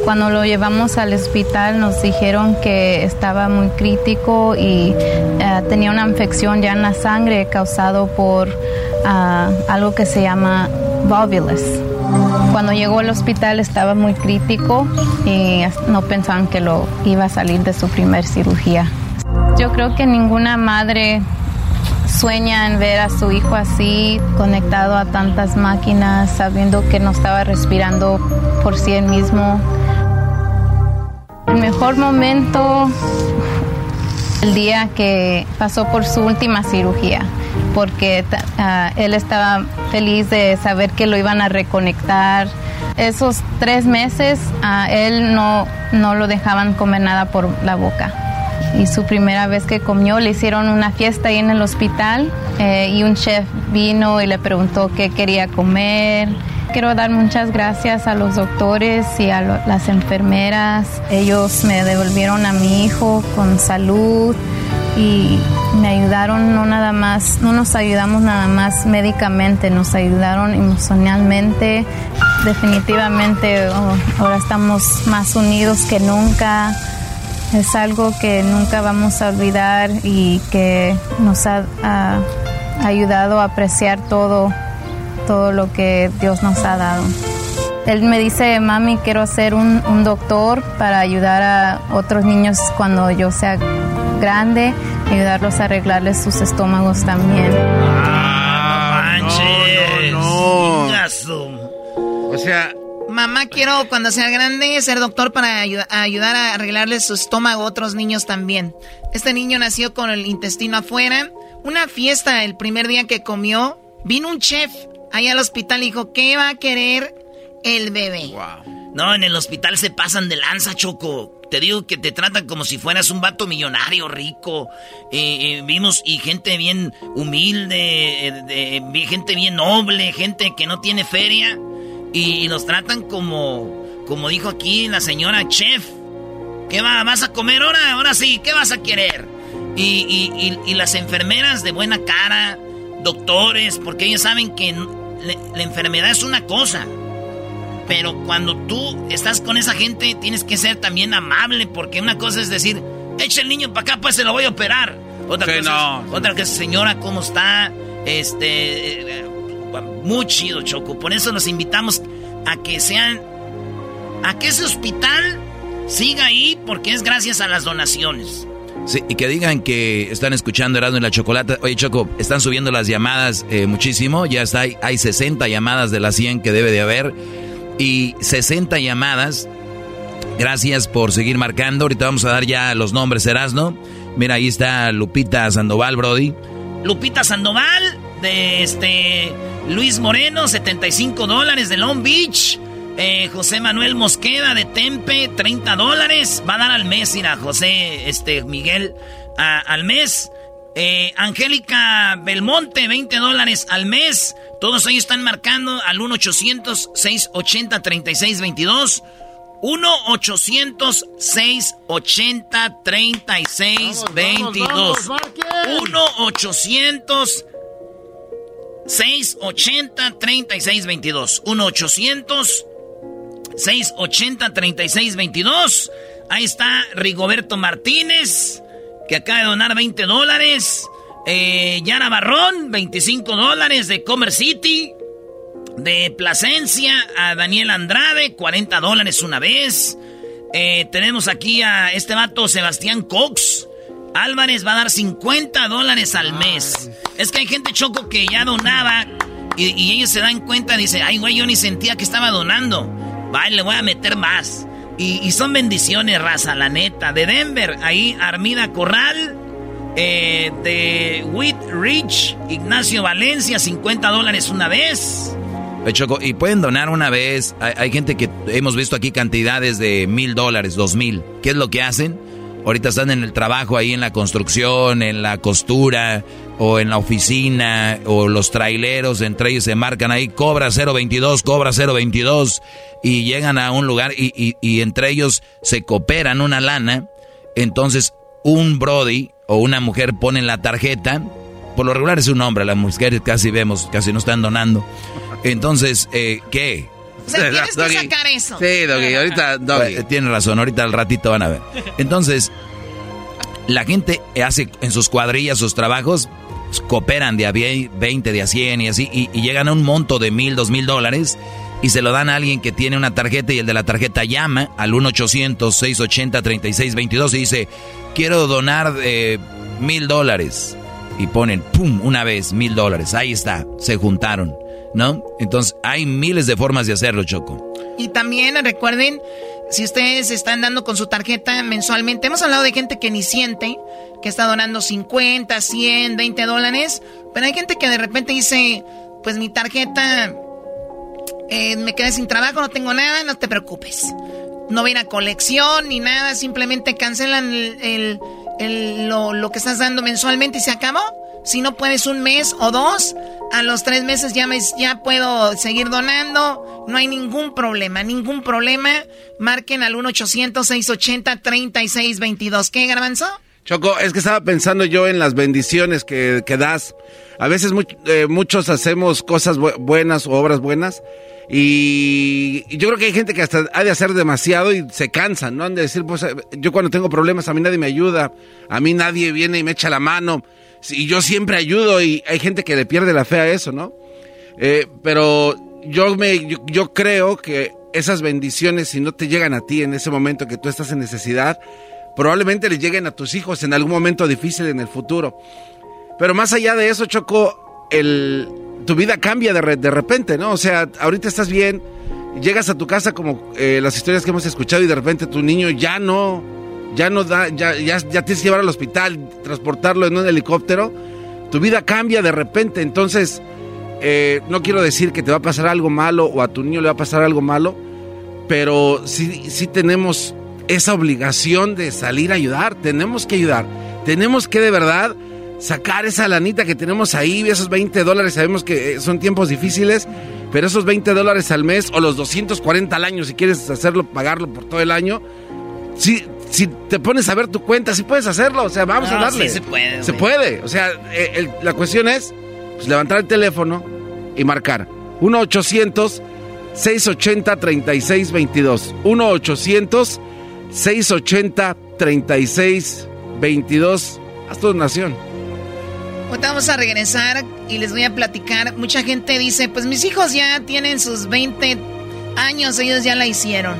Cuando lo llevamos al hospital nos dijeron que estaba muy crítico y uh, tenía una infección ya en la sangre causado por uh, algo que se llama volvulus. Cuando llegó al hospital estaba muy crítico y no pensaban que lo iba a salir de su primer cirugía. Yo creo que ninguna madre sueña en ver a su hijo así, conectado a tantas máquinas, sabiendo que no estaba respirando por sí mismo. Mejor momento, el día que pasó por su última cirugía, porque uh, él estaba feliz de saber que lo iban a reconectar. Esos tres meses a él no, no lo dejaban comer nada por la boca. Y su primera vez que comió le hicieron una fiesta ahí en el hospital eh, y un chef vino y le preguntó qué quería comer Quiero dar muchas gracias a los doctores y a las enfermeras. Ellos me devolvieron a mi hijo con salud y me ayudaron no nada más, no nos ayudamos nada más médicamente, nos ayudaron emocionalmente. Definitivamente oh, ahora estamos más unidos que nunca. Es algo que nunca vamos a olvidar y que nos ha ayudado a apreciar todo todo lo que Dios nos ha dado. Él me dice, mami, quiero ser un, un doctor para ayudar a otros niños cuando yo sea grande, ayudarlos a arreglarles sus estómagos también. Ah, no, no, no. O sea, Mamá, quiero cuando sea grande ser doctor para ayudar a, ayudar a arreglarles su estómago a otros niños también. Este niño nació con el intestino afuera. Una fiesta el primer día que comió, vino un chef ahí al hospital dijo, ¿qué va a querer el bebé? No, en el hospital se pasan de lanza, Choco. Te digo que te tratan como si fueras un vato millonario, rico. Eh, eh, vimos y gente bien humilde, eh, gente bien noble, gente que no tiene feria. Y, nos tratan como, como dijo aquí la señora chef. ¿Qué va, vas a comer ahora? Ahora sí, ¿qué vas a querer? Y, y las enfermeras de buena cara, doctores, porque ellos saben que la enfermedad es una cosa. Pero cuando tú estás con esa gente, tienes que ser también amable, porque una cosa es decir, echa el niño para acá, pues se lo voy a operar. Otra cosa, es, otra que señora, ¿cómo está? Este, eh, muy chido, Choco. Por eso los invitamos a que sean, a que ese hospital siga ahí, porque es gracias a las donaciones. Sí, y que digan que están escuchando Erasmo y la Chocolata. Oye, Choco, están subiendo las llamadas eh, muchísimo. Ya está, hay, hay 60 llamadas de las 100 que debe de haber. Y 60 llamadas. Gracias por seguir marcando. Ahorita vamos a dar ya los nombres, Erasmo. Mira, ahí está Lupita Sandoval, Brody. Lupita Sandoval, de este Luis Moreno, 75 dólares de Long Beach. Eh, José Manuel Mosqueda de Tempe, 30 dólares. Va a dar al mes, mira, José este, Miguel, al mes. Eh, Angélica Belmonte, 20 dólares al mes. Todos ellos están marcando al 1-800-680-3622. 1-800-680-3622. 1-800 680-3622. 1-800 680-3622. Ahí está Rigoberto Martínez, que acaba de donar 20 dólares. Eh, Yara Barrón, 25 dólares de Comer City. De Plasencia a Daniel Andrade, 40 dólares una vez. Eh, tenemos aquí a este vato Sebastián Cox. Álvarez va a dar 50 dólares al mes. Es que hay gente choco que ya donaba Y, ellos se dan cuenta, dice, ay, güey, yo ni sentía que estaba donando. Vale, le voy a meter más. Y, son bendiciones, raza, la neta. De Denver, ahí Armida Corral. Eh, de Wheat Rich, Ignacio Valencia, 50 dólares una vez. Y pueden donar una vez. Hay, gente que hemos visto aquí cantidades de mil dólares, dos mil. ¿Qué es lo que hacen? Ahorita están en el trabajo ahí en la construcción, en la costura o en la oficina o los traileros, entre ellos se marcan ahí, cobra 022, cobra 022 y llegan a un lugar y, y entre ellos se cooperan una lana. Entonces un Brody o una mujer ponen la tarjeta. Por lo regular es un hombre, las mujeres casi vemos, casi no están donando. Entonces, eh, ¿qué? O sea, tienes que sacar eso. Sí, Doggy, ahorita, Doggy. Tiene razón, ahorita al ratito van a ver. Entonces, la gente hace en sus cuadrillas sus trabajos, cooperan de a 20, de a 100 y así, y, llegan a un monto de mil, dos mil dólares y se lo dan a alguien que tiene una tarjeta y el de la tarjeta llama al 1-800-680-3622 y dice, quiero donar eh, mil dólares. Y ponen, ¡pum!, una vez, mil dólares. Ahí está, se juntaron. ¿no? Entonces hay miles de formas de hacerlo, Choco. Y también recuerden, si ustedes están dando con su tarjeta mensualmente, hemos hablado de gente que ni siente, que está donando 50, 100, 20 dólares, pero hay gente que de repente dice, pues mi tarjeta, eh, me quedé sin trabajo, no tengo nada, no te preocupes. No viene a colección ni nada, simplemente cancelan el, lo, lo que estás dando mensualmente y se acabó. Si no puedes un mes o dos, a los tres meses ya, me, ya puedo seguir donando. No hay ningún problema, ningún problema. Marquen al 1-800-680-3622. ¿Qué, Garbanzo? Choco, es que estaba pensando yo en las bendiciones que, que das. A veces eh, muchos hacemos cosas buenas o obras buenas. Y, yo creo que hay gente que hasta ha de hacer demasiado y se cansan, ¿no? Han de decir, pues yo cuando tengo problemas a mí nadie me ayuda, a mí nadie viene y me echa la mano y yo siempre ayudo y hay gente que le pierde la fe a eso, ¿no? Eh, pero yo, me, yo, creo que esas bendiciones, si no te llegan a ti en ese momento que tú estás en necesidad, probablemente le lleguen a tus hijos en algún momento difícil en el futuro. Pero más allá de eso, Choco, el, tu vida cambia de, de repente, ¿no? O sea, ahorita estás bien, llegas a tu casa como eh, las historias que hemos escuchado y de repente tu niño ya no ya no da, ya, ya, tienes que llevar al hospital, transportarlo en un helicóptero, tu vida cambia de repente. Entonces, eh, no quiero decir que te va a pasar algo malo o a tu niño le va a pasar algo malo, pero sí, sí tenemos esa obligación de salir a ayudar, tenemos que ayudar, tenemos que de verdad sacar esa lanita que tenemos ahí, esos 20 dólares, sabemos que eh, son tiempos difíciles, pero esos 20 dólares al mes o los 240 al año, si quieres hacerlo, pagarlo por todo el año, sí, si te pones a ver tu cuenta, sí puedes hacerlo. O sea, vamos a darle. Sí, se puede. Se puede. O sea, eh, la cuestión es pues, levantar el teléfono y marcar. 1-800-680-3622. 1-800-680-3622. Haz tu donación. Ahorita vamos a regresar y les voy a platicar. Mucha gente dice, pues mis hijos ya tienen sus 20 años, ellos ya la hicieron.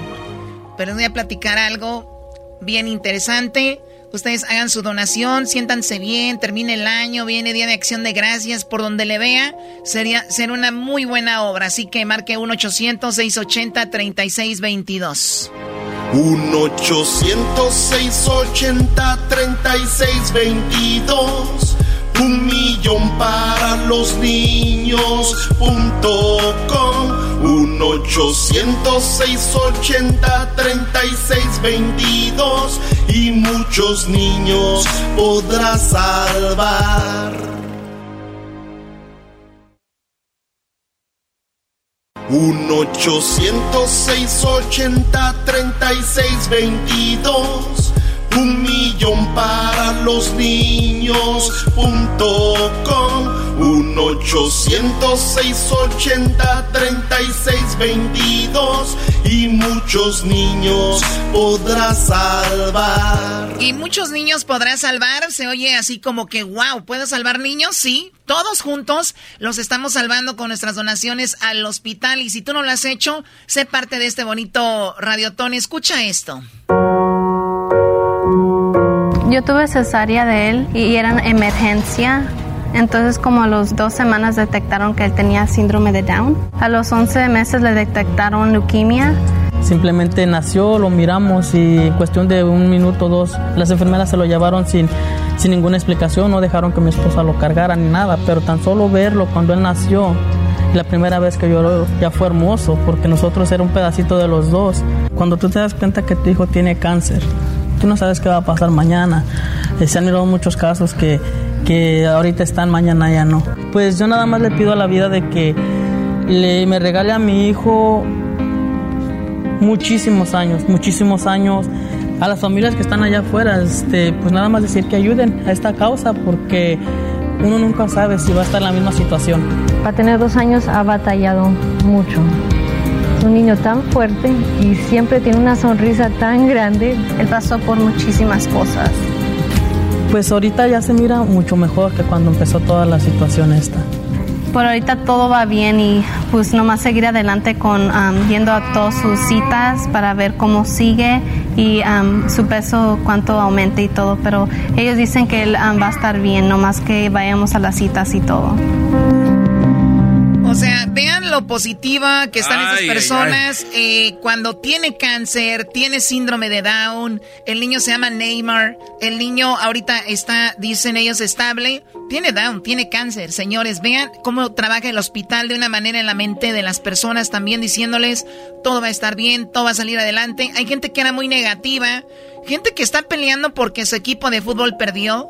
Pero les voy a platicar algo bien interesante. Ustedes hagan su donación, siéntanse bien, termine el año, viene Día de Acción de Gracias, por donde le vea, sería, será una muy buena obra. Así que marque 1-800-680-3622. 1-800-680-3622. Un millón para los niños.com 1 806 80 36 22 y muchos niños podrás salvar. 1 806 80 36 22 Un millón para los niños.com 1-800-680-3622 y muchos niños podrás salvar. Y muchos niños podrás salvar, se oye así como que, wow, ¿puedo salvar niños? Sí, todos juntos los estamos salvando con nuestras donaciones al hospital y si tú no lo has hecho, sé parte de este bonito radiotón. Escucha esto. Yo tuve cesárea de él y era emergencia entonces como a los dos semanas detectaron que él tenía síndrome de Down. A los 11 meses le detectaron leucemia. Simplemente nació, lo miramos y en cuestión de un minuto o dos las enfermeras se lo llevaron sin, sin ninguna explicación, no dejaron que mi esposa lo cargara ni nada, pero tan solo verlo cuando él nació, la primera vez que lloró ya fue hermoso porque nosotros era un pedacito de los dos. Cuando tú te das cuenta que tu hijo tiene cáncer, tú no sabes qué va a pasar mañana. Eh, se han ido muchos casos que, que ahorita están, mañana ya no. Pues yo nada más le pido a la vida de que le, me regale a mi hijo muchísimos años, muchísimos años. A las familias que están allá afuera, este, pues nada más decir que ayuden a esta causa porque uno nunca sabe si va a estar en la misma situación. Para tener dos años ha batallado mucho. Es un niño tan fuerte y siempre tiene una sonrisa tan grande. Él pasó por muchísimas cosas. Pues ahorita ya se mira mucho mejor que cuando empezó toda la situación esta. Por ahorita todo va bien y pues nomás seguir adelante con um, yendo a todas sus citas para ver cómo sigue y um, su peso cuánto aumente y todo, pero ellos dicen que él um, va a estar bien, nomás que vayamos a las citas y todo. O sea, vean lo positiva que están esas personas. Eh, cuando tiene cáncer, tiene síndrome de Down, el niño se llama Neymar, el niño ahorita está, dicen ellos, estable, tiene Down, tiene cáncer. Señores, vean cómo trabaja el hospital de una manera en la mente de las personas también diciéndoles, todo va a estar bien, todo va a salir adelante. Hay gente que era muy negativa, gente que está peleando porque su equipo de fútbol perdió,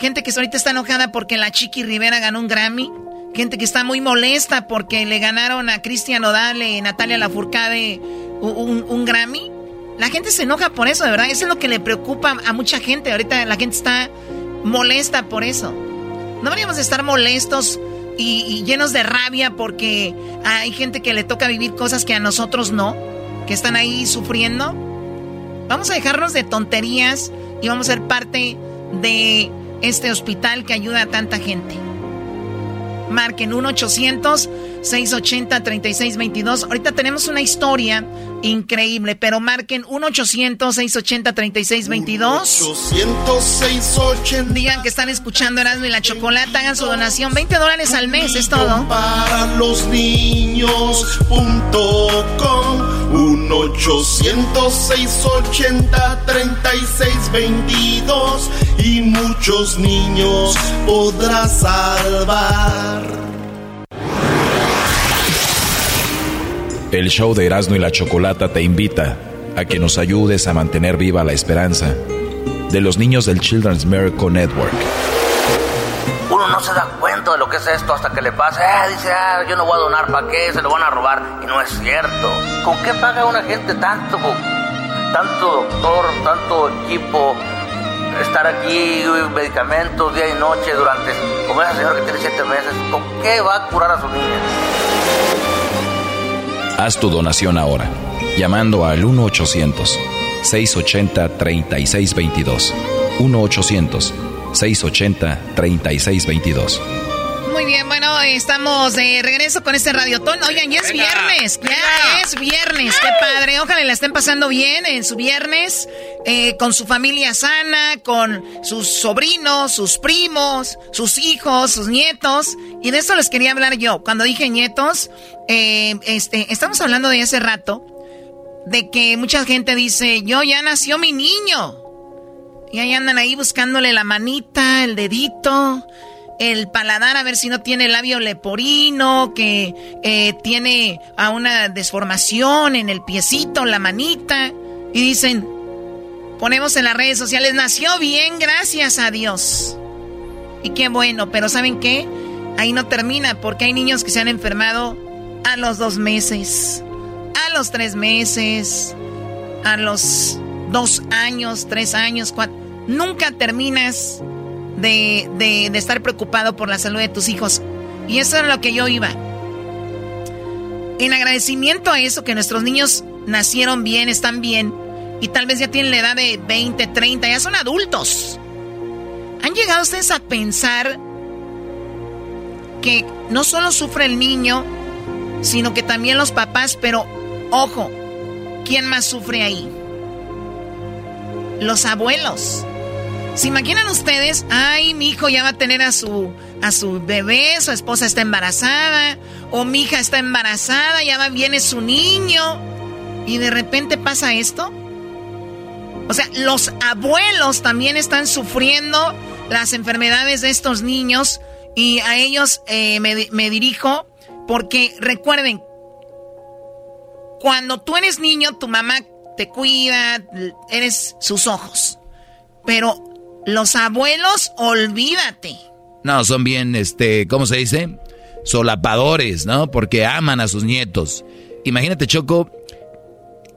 gente que ahorita está enojada porque la Chiqui Rivera ganó un Grammy. Gente que está muy molesta porque le ganaron a Cristian Odale y Natalia Lafourcade un, un Grammy. La gente se enoja por eso, de verdad. Eso es lo que le preocupa a mucha gente. Ahorita la gente está molesta por eso. No deberíamos estar molestos y, llenos de rabia porque hay gente que le toca vivir cosas que a nosotros no, que están ahí sufriendo. Vamos a dejarnos de tonterías y vamos a ser parte de este hospital que ayuda a tanta gente. Marquen 1-800-680-3622. Ahorita tenemos una historia increíble, pero marquen 1-800-680-3622. Digan que están escuchando Erasmo y la Chocolata, hagan su donación. 20 dólares al mes, es todo. Para los niños.com 1-800-680-3622 y muchos niños podrás salvar. El show de Erasmo y la Chocolata te invita a que nos ayudes a mantener viva la esperanza de los niños del Children's Miracle Network. Uno no se da cuenta de lo que es esto hasta que le pasa. Eh, dice, ah, yo no voy a donar, ¿para qué? Se lo van a robar. Y no es cierto. ¿Con qué paga una gente tanto? Tanto doctor, tanto equipo, estar aquí, medicamentos día y noche durante, como esa señora que tiene siete meses, ¿con qué va a curar a su niña? Haz tu donación ahora, llamando al 1-800-680-3622. 1-800-680-3622. Muy bien, bueno, estamos de regreso con este radiotón. Oigan, ya es Venga, viernes, ya venga. es viernes, qué padre. Ojalá la estén pasando bien en su viernes, eh, con su familia sana, con sus sobrinos, sus primos, sus hijos, sus nietos. Y de esto les quería hablar yo. Cuando dije nietos, eh, este, estamos hablando de hace rato, de que mucha gente dice, yo ya nació mi niño. Y ahí andan ahí buscándole la manita, el dedito, el paladar, a ver si no tiene labio leporino, que eh, tiene a una desformación en el piecito, la manita. Y dicen, ponemos en las redes sociales, nació bien, gracias a Dios. Y qué bueno, pero ¿saben qué? Ahí no termina, porque hay niños que se han enfermado a los dos meses, a los tres meses, a los dos años, tres años, cuatro. Nunca terminas de, de, estar preocupado por la salud de tus hijos. Y eso es lo que yo iba. En agradecimiento a eso, que nuestros niños nacieron bien, están bien, y tal vez ya tienen la edad de 20, 30, ya son adultos. ¿Han llegado ustedes a pensar que no solo sufre el niño, sino que también los papás, pero ojo, ¿quién más sufre ahí? Los abuelos. ¿Se imaginan ustedes? Ay, mi hijo ya va a tener a su a su bebé, su esposa está embarazada, o mi hija está embarazada, ya va, viene su niño, y de repente pasa esto. O sea, los abuelos también están sufriendo las enfermedades de estos niños y a ellos eh, me, me dirijo porque recuerden, cuando tú eres niño, tu mamá te cuida, eres sus ojos. Pero los abuelos, olvídate. No, son bien, este, ¿cómo se dice? Solapadores, ¿no? Porque aman a sus nietos. Imagínate, Choco,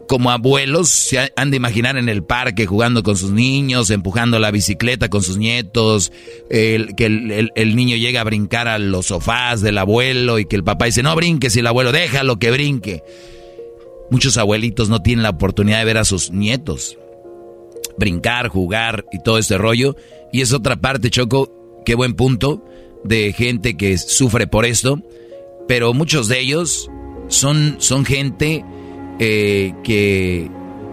como abuelos se han de imaginar en el parque jugando con sus niños, empujando la bicicleta con sus nietos, el, que el, niño llega a brincar a los sofás del abuelo y que el papá dice, no brinques y el abuelo déjalo que brinque. Muchos abuelitos no tienen la oportunidad de ver a sus nietos brincar, jugar y todo este rollo. Y es otra parte, Choco, qué buen punto de gente que sufre por esto. Pero muchos de ellos son, son gente eh, que,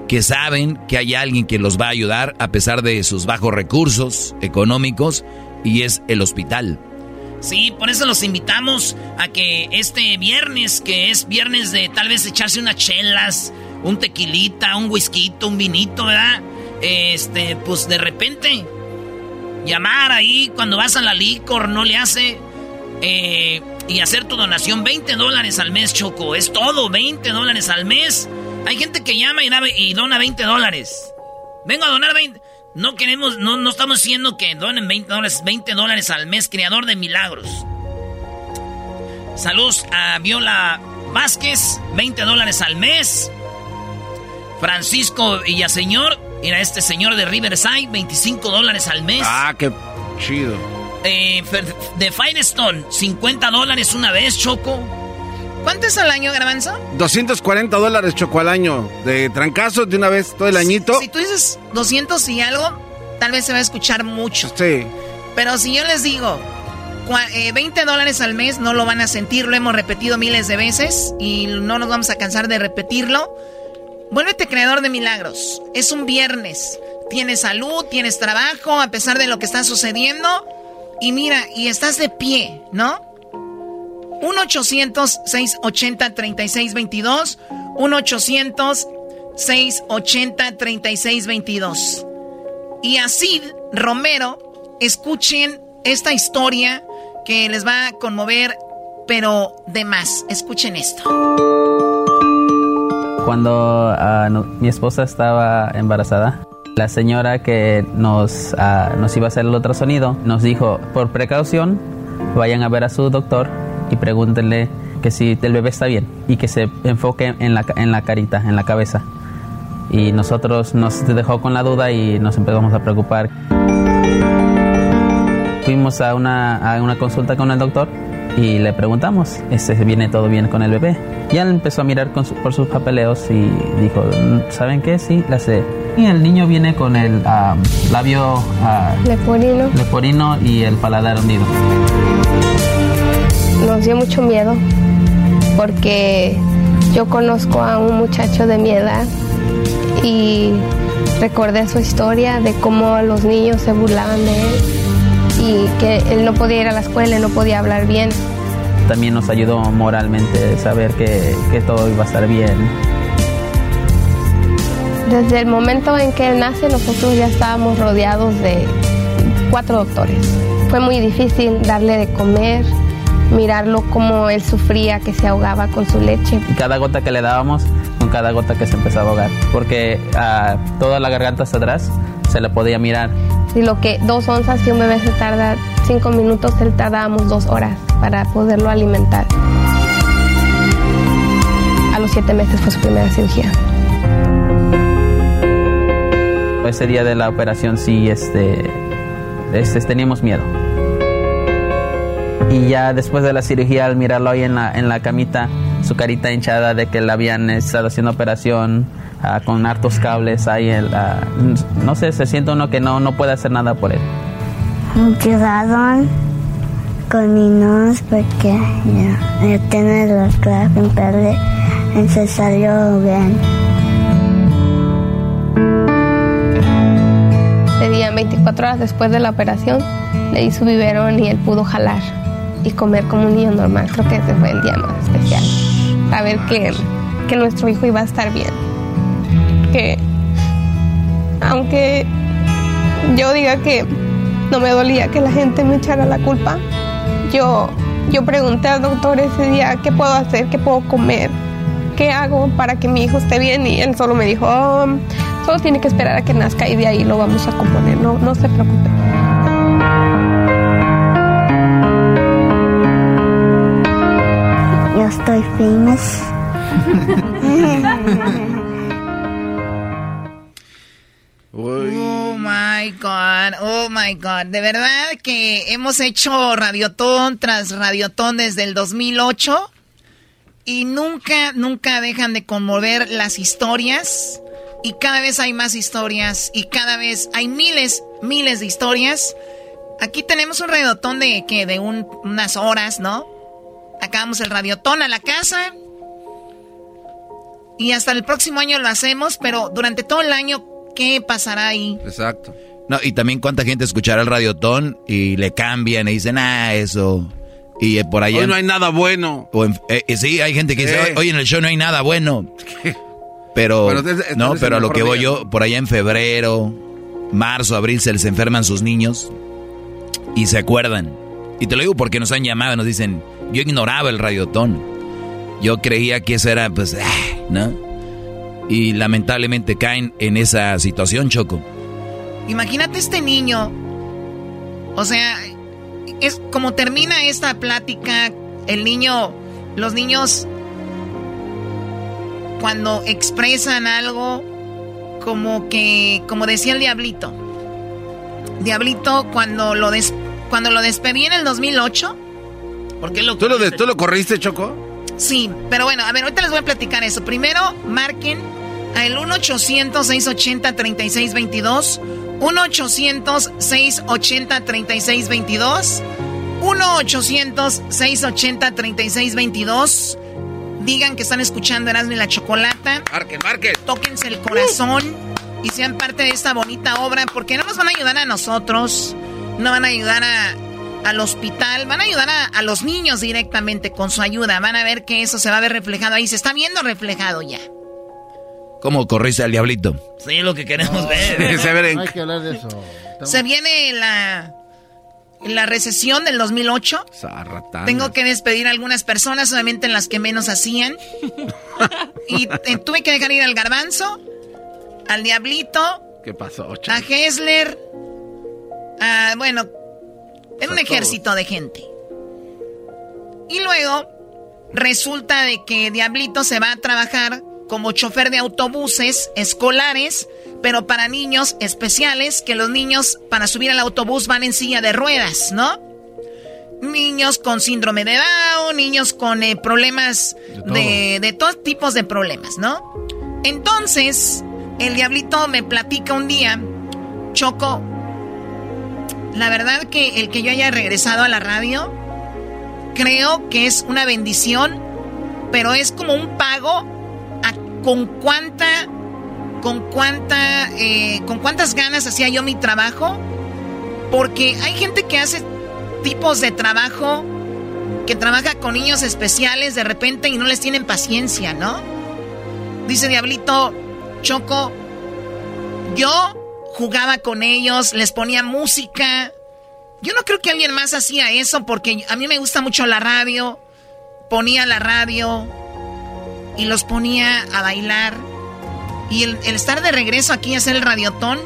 que saben que hay alguien que los va a ayudar a pesar de sus bajos recursos económicos y es el hospital. Sí, por eso los invitamos a que este viernes, que es viernes de tal vez echarse unas chelas, un tequilita, un whisky, un vinito, ¿verdad? Este, pues de repente, llamar ahí cuando vas a la licor, no le hace. Eh, y hacer tu donación 20 dólares al mes, Choco. Es todo, 20 dólares al mes. Hay gente que llama y, dona 20 dólares. Vengo a donar 20. No queremos, no, no estamos diciendo que donen 20 dólares, 20 dólares al mes, creador de milagros. Saludos a Viola Vázquez, 20 dólares al mes. Francisco Villaseñor, era este señor de Riverside, 25 dólares al mes. Ah, qué chido. Eh, de Firestone, 50 dólares una vez, Choco. ¿Cuánto es al año, Garbanzo? 240 dólares, Choco, al año. De trancazos de una vez todo el añito. Si, tú dices 200 y algo, tal vez se va a escuchar mucho. Sí. Pero si yo les digo 20 eh, dólares al mes, no lo van a sentir. Lo hemos repetido miles de veces y no nos vamos a cansar de repetirlo. Vuélvete creador de milagros. Es un viernes. Tienes salud, tienes trabajo, a pesar de lo que está sucediendo y mira, y estás de pie, ¿no? 1-800-680-3622. 1-800-680-3622. Y así, Romero, escuchen esta historia que les va a conmover, pero de más. Escuchen esto. Cuando ah, mi esposa estaba embarazada, la señora que nos, ah, nos iba a hacer el ultrasonido nos dijo, por precaución, vayan a ver a su doctor y pregúntenle que si el bebé está bien y que se enfoque en la, en la carita, en la cabeza. Y nosotros nos dejó con la duda y nos empezamos a preocupar. Fuimos a una, a una consulta con el doctor y le preguntamos, ¿este, ¿viene todo bien con el bebé? Y él empezó a mirar por sus papeleos y dijo, ¿saben qué? Sí, la sé. Y el niño viene con el labio uh, leporino. leporino y el paladar hundido. Nos dio mucho miedo porque yo conozco a un muchacho de mi edad y recordé su historia de cómo los niños se burlaban de él y que él no podía ir a la escuela, no podía hablar bien. También nos ayudó moralmente saber que, que todo iba a estar bien. Desde el momento en que él nace, nosotros ya estábamos rodeados de cuatro doctores. Fue muy difícil darle de comer, mirarlo como él sufría, que se ahogaba con su leche. Y cada gota que le dábamos, con cada gota que se empezaba a ahogar, porque a toda la garganta hasta atrás se le podía mirar y lo que dos onzas que un bebé se tarda cinco minutos, él tardábamos dos horas para poderlo alimentar. A los siete meses fue su primera cirugía. Ese día de la operación sí, este, este, teníamos miedo. Y ya después de la cirugía, al mirarlo ahí en la, en la camita, su carita hinchada de que le habían estado haciendo operación, Con hartos cables ahí. El, ah, no sé, se siente uno que no, no puede hacer nada por él. Quedaron con mi nose porque ya, ya tiene los claves en se salió bien. Ese día 24 horas después de la operación le di su biberón y él pudo jalar y comer como un niño normal. Creo que ese fue el día más especial. Saber que, que nuestro hijo iba a estar bien. Que aunque yo diga que no me dolía que la gente me echara la culpa, yo, yo pregunté al doctor ese día qué puedo hacer, qué puedo comer, qué hago para que mi hijo esté bien y él solo me dijo, "Oh, solo tiene que esperar a que nazca y de ahí lo vamos a componer, no, no se preocupe. Yo estoy famous. my God, oh my God. De verdad que hemos hecho radiotón tras radiotón desde el 2008 y nunca, nunca dejan de conmover las historias. Y cada vez hay más historias y cada vez hay miles, miles de historias. Aquí tenemos un radiotón de que de un- unas horas, ¿no? Acabamos el radiotón a la casa. Y hasta el próximo año lo hacemos, pero durante todo el año, ¿qué pasará ahí? Exacto. No, y también cuánta gente escuchará el radiotón y le cambian y dicen, ah, eso. Y eh, por allá. Hoy no hay nada bueno. o en- eh, eh, sí, hay gente que dice, oye, en el show no hay nada bueno. Pero, Bueno, no, pero a lo que voy yo, por allá en febrero, marzo, abril, se les enferman sus niños y se acuerdan. Y te lo digo porque nos han llamado y nos dicen, yo ignoraba el radiotón. Yo creía que eso era, pues, ah, ¿no? Y lamentablemente caen en esa situación, Choco. Imagínate este niño. O sea, es como termina esta plática, el niño, los niños cuando expresan algo como que como decía el diablito. Diablito cuando lo des- cuando lo despedí en el 2008, porque lo ¿Tú lo, de- ¿Tú lo corriste, Choco? Sí, pero bueno, a ver, ahorita les voy a platicar eso. Primero, marquen al 1-800-680-3622. 1-800-680-3622. 1-800-680-3622. Digan que están escuchando Erasmo y la Chocolata. Marquen, marquen. Tóquense el corazón y sean parte de esta bonita obra porque no nos van a ayudar a nosotros, no van a ayudar a, al hospital, van a ayudar a, a los niños directamente con su ayuda. Van a ver que eso se va a ver reflejado ahí, se está viendo reflejado ya. ¿Cómo corriste al diablito? Sí, lo que queremos ver. En- Hay que hablar de eso. Se viene la, la recesión del 2008. Zarratanas. Tengo que despedir a algunas personas, obviamente las que menos hacían. y eh, tuve que dejar ir al garbanzo, al diablito, ¿Qué pasó, a? Hessler, a, bueno, en un ejército de gente. Y luego resulta de que Diablito se va a trabajar como chofer de autobuses escolares, pero para niños especiales, que los niños para subir al autobús van en silla de ruedas, ¿no? Niños con síndrome de Down, niños con eh, problemas de, de todos tipos de problemas, ¿no? Entonces, el diablito me platica un día, Choco, la verdad que el que yo haya regresado a la radio, creo que es una bendición, pero es como un pago con cuánta, con cuánta, eh, con cuántas ganas hacía yo mi trabajo, porque hay gente que hace tipos de trabajo que trabaja con niños especiales de repente y no les tienen paciencia, ¿no? Dice Diablito, Choco, yo jugaba con ellos, les ponía música. Yo no creo que alguien más hacía eso porque a mí me gusta mucho la radio. Ponía la radio y los ponía a bailar. Y el, estar de regreso aquí y hacer el radiotón,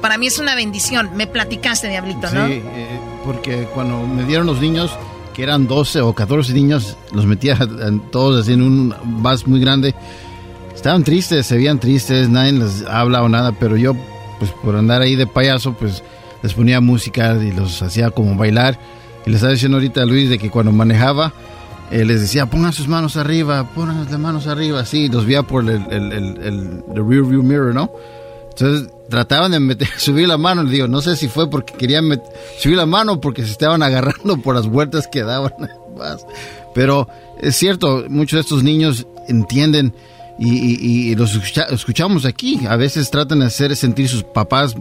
para mí es una bendición. Me platicaste, Diablito, ¿no? Sí, eh, porque cuando me dieron los niños, que eran 12 o 14 niños, los metía todos así en un vas muy grande. Estaban tristes, se veían tristes, nadie les habla o nada, pero yo, pues por andar ahí de payaso, pues les ponía música y los hacía como bailar. Y les estaba diciendo ahorita a Luis de que cuando manejaba, eh, les decía, pongan sus manos arriba, pongan las manos arriba, así, los veía por el, el, el, el- rear view mirror, ¿no? Entonces trataban de meter, subir la mano, le digo, no sé si fue porque querían met- subir la mano porque se estaban agarrando por las vueltas que daban. más. Pero es cierto, muchos de estos niños entienden y, y- y los escucha- escuchamos aquí. A veces tratan de hacer sentir sus papás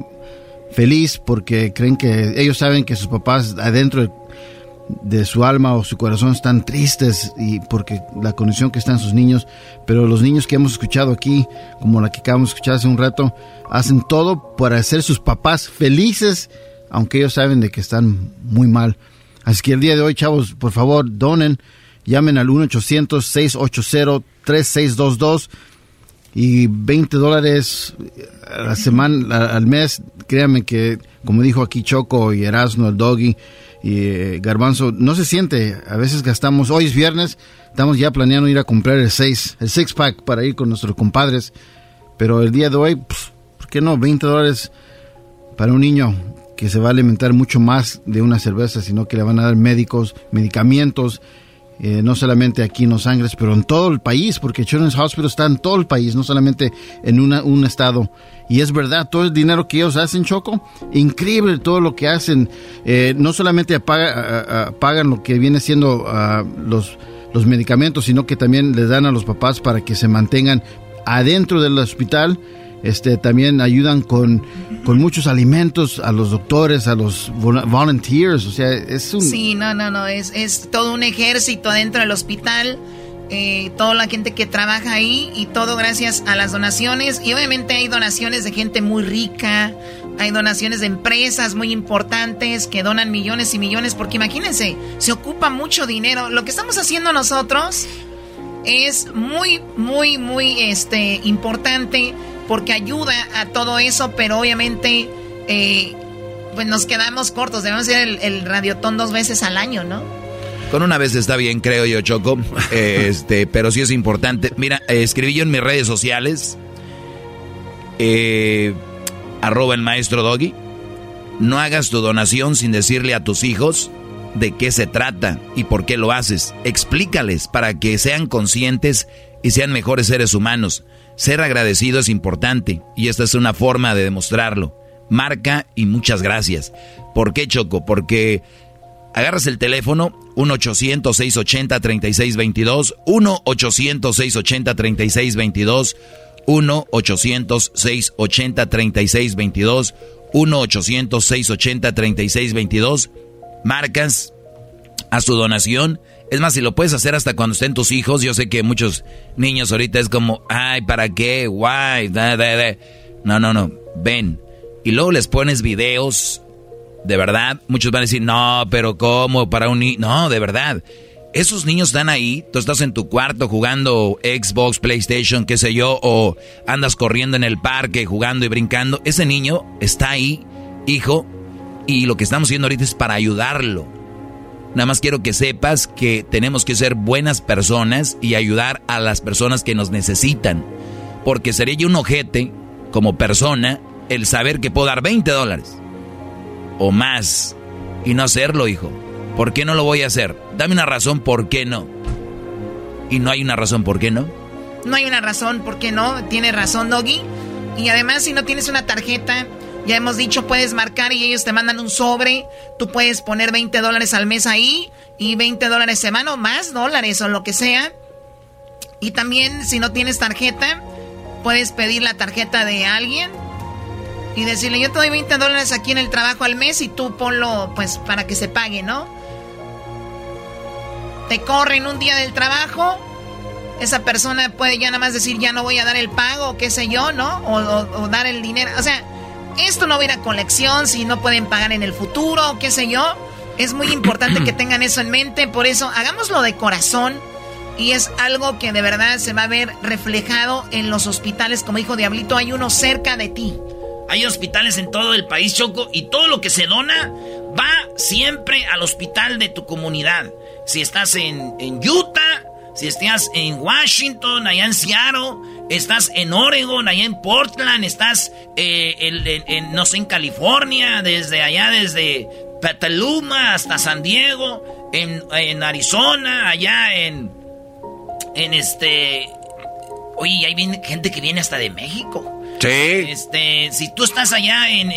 feliz porque creen que ellos saben que sus papás adentro de, su alma o su corazón están tristes y porque la condición que están sus niños, pero los niños que hemos escuchado aquí, como la que acabamos de escuchar hace un rato, hacen todo para hacer sus papás felices, aunque ellos saben de que están muy mal. Así que el día de hoy, chavos, por favor, donen, llamen al 1-800-680-3622 y 20 dólares a la semana, al mes. Créanme que, como dijo aquí Choco y Erasmo, el Doggy y Garbanzo, no se siente. A veces gastamos, hoy es viernes, estamos ya planeando ir a comprar el 6, el six pack para ir con nuestros compadres. Pero el día de hoy, pues, ¿por qué no? 20 dólares para un niño que se va a alimentar mucho más de una cerveza, sino que le van a dar médicos, medicamentos, eh, no solamente aquí en Los Ángeles, pero en todo el país, porque Children's Hospital está en todo el país, no solamente en una- un estado. Y es verdad, todo el dinero que ellos hacen, Choco, increíble todo lo que hacen. Eh, no solamente pagan lo que viene siendo los, los medicamentos, sino que también les dan a los papás para que se mantengan adentro del hospital. Este, también ayudan con, con muchos alimentos a los doctores, a los vol- volunteers, o sea, es un... Sí, no, no, no, es, es todo un ejército dentro del hospital, eh, toda la gente que trabaja ahí y todo gracias a las donaciones. Y obviamente hay donaciones de gente muy rica, hay donaciones de empresas muy importantes que donan millones y millones, porque imagínense, se ocupa mucho dinero. Lo que estamos haciendo nosotros es muy, muy, muy este, importante porque ayuda a todo eso, pero obviamente eh, pues nos quedamos cortos. Debemos hacer el, el radiotón dos veces al año, ¿no? Con una vez está bien, creo yo, Choco. Este, pero sí es importante. Mira, escribí yo en mis redes sociales. eh, arroba el maestro Doggy. No hagas tu donación sin decirle a tus hijos de qué se trata y por qué lo haces. Explícales para que sean conscientes y sean mejores seres humanos. Ser agradecido es importante y esta es una forma de demostrarlo. Marca y muchas gracias. ¿Por qué, Choco? Porque agarras el teléfono 1-800-680-3622, 1-800-680-3622, 1-800-680-3622, 1-800-680-3622. Marcas a su donación. Es más, si lo puedes hacer hasta cuando estén tus hijos, yo sé que muchos niños ahorita es como, ay, ¿para qué? Guay, da, da, da". No, no, no, ven. Y luego les pones videos, de verdad. Muchos van a decir, no, pero ¿cómo? Para un niño. No, de verdad. Esos niños están ahí, tú estás en tu cuarto jugando Xbox, PlayStation, qué sé yo, o andas corriendo en el parque jugando y brincando. Ese niño está ahí, hijo, y lo que estamos haciendo ahorita es para ayudarlo. Nada más quiero que sepas que tenemos que ser buenas personas y ayudar a las personas que nos necesitan. Porque sería yo un ojete, como persona, el saber que puedo dar 20 dólares o más y no hacerlo, hijo. ¿Por qué no lo voy a hacer? Dame una razón por qué no. Y no hay una razón por qué no. No hay una razón, ¿por qué no? Tiene razón, Doggy. Y además, si no tienes una tarjeta, ya hemos dicho, puedes marcar y ellos te mandan un sobre. Tú puedes poner 20 dólares al mes ahí y 20 dólares semana o más dólares o lo que sea. Y también, si no tienes tarjeta, puedes pedir la tarjeta de alguien y decirle, yo te doy 20 dólares aquí en el trabajo al mes y tú ponlo, pues, para que se pague, ¿no? Te corren un día del trabajo, esa persona puede ya nada más decir, ya no voy a dar el pago, qué sé yo, ¿no? O- o dar el dinero. O sea, esto no va a ir a colección si no pueden pagar en el futuro, qué sé yo. Es muy importante que tengan eso en mente, por eso hagámoslo de corazón. Y es algo que de verdad se va a ver reflejado en los hospitales. Como dijo Diablito, hay uno cerca de ti. Hay hospitales en todo el país, Choco, y todo lo que se dona va siempre al hospital de tu comunidad. Si estás en, en Utah, si estás en Washington, allá en Seattle, estás en Oregon, allá en Portland, estás eh, en, en- en, no sé, en California, desde allá, desde Petaluma hasta San Diego, en, en Arizona, allá en, en este... Oye, hay viene gente que viene hasta de México. Sí. Este, si tú estás allá en,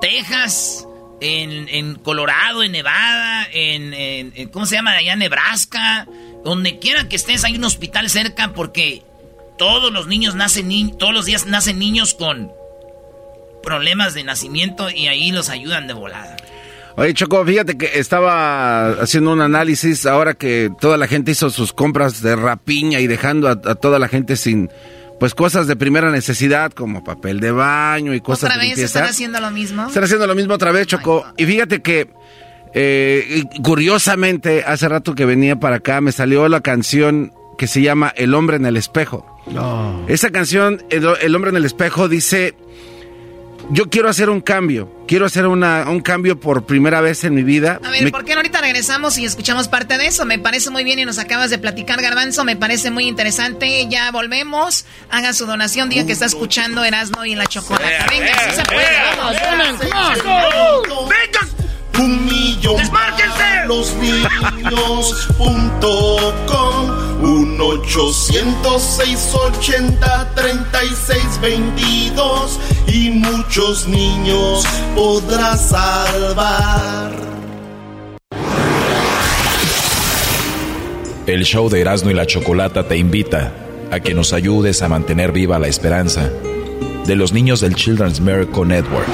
Texas, en, en Colorado, en Nevada, en, en- en- ¿cómo se llama? Allá en Nebraska, donde quiera que estés, hay un hospital cerca porque todos los niños nacen, ni- todos los días nacen niños con problemas de nacimiento y ahí los ayudan de volada. Oye, Choco, fíjate que estaba haciendo un análisis ahora que toda la gente hizo sus compras de rapiña y dejando a, a toda la gente sin, pues cosas de primera necesidad como papel de baño y cosas ¿Otra de vez limpieza. están haciendo lo mismo? Están haciendo lo mismo otra vez, Choco. y fíjate que, eh, curiosamente, hace rato que venía para acá, me salió la canción que se llama El hombre en el espejo. Esa canción, el, El hombre en el espejo, dice, yo quiero hacer un cambio, quiero hacer una, un cambio por primera vez en mi vida. A ver, Me- ¿por qué no ahorita regresamos y escuchamos parte de eso? Me parece muy bien y nos acabas de platicar, Garbanzo. Me parece muy interesante. Ya volvemos. Haga su donación. Diga que está escuchando Erasmo y la Chocolata. Venga, sí se puede. Vamos. Un millón para los niños. Punto com. Un ochocientos seis ochenta treinta y muchos niños podrás salvar. El show de Erasmo y la Chocolata te invita a que nos ayudes a mantener viva la esperanza de los niños del Children's Miracle Network.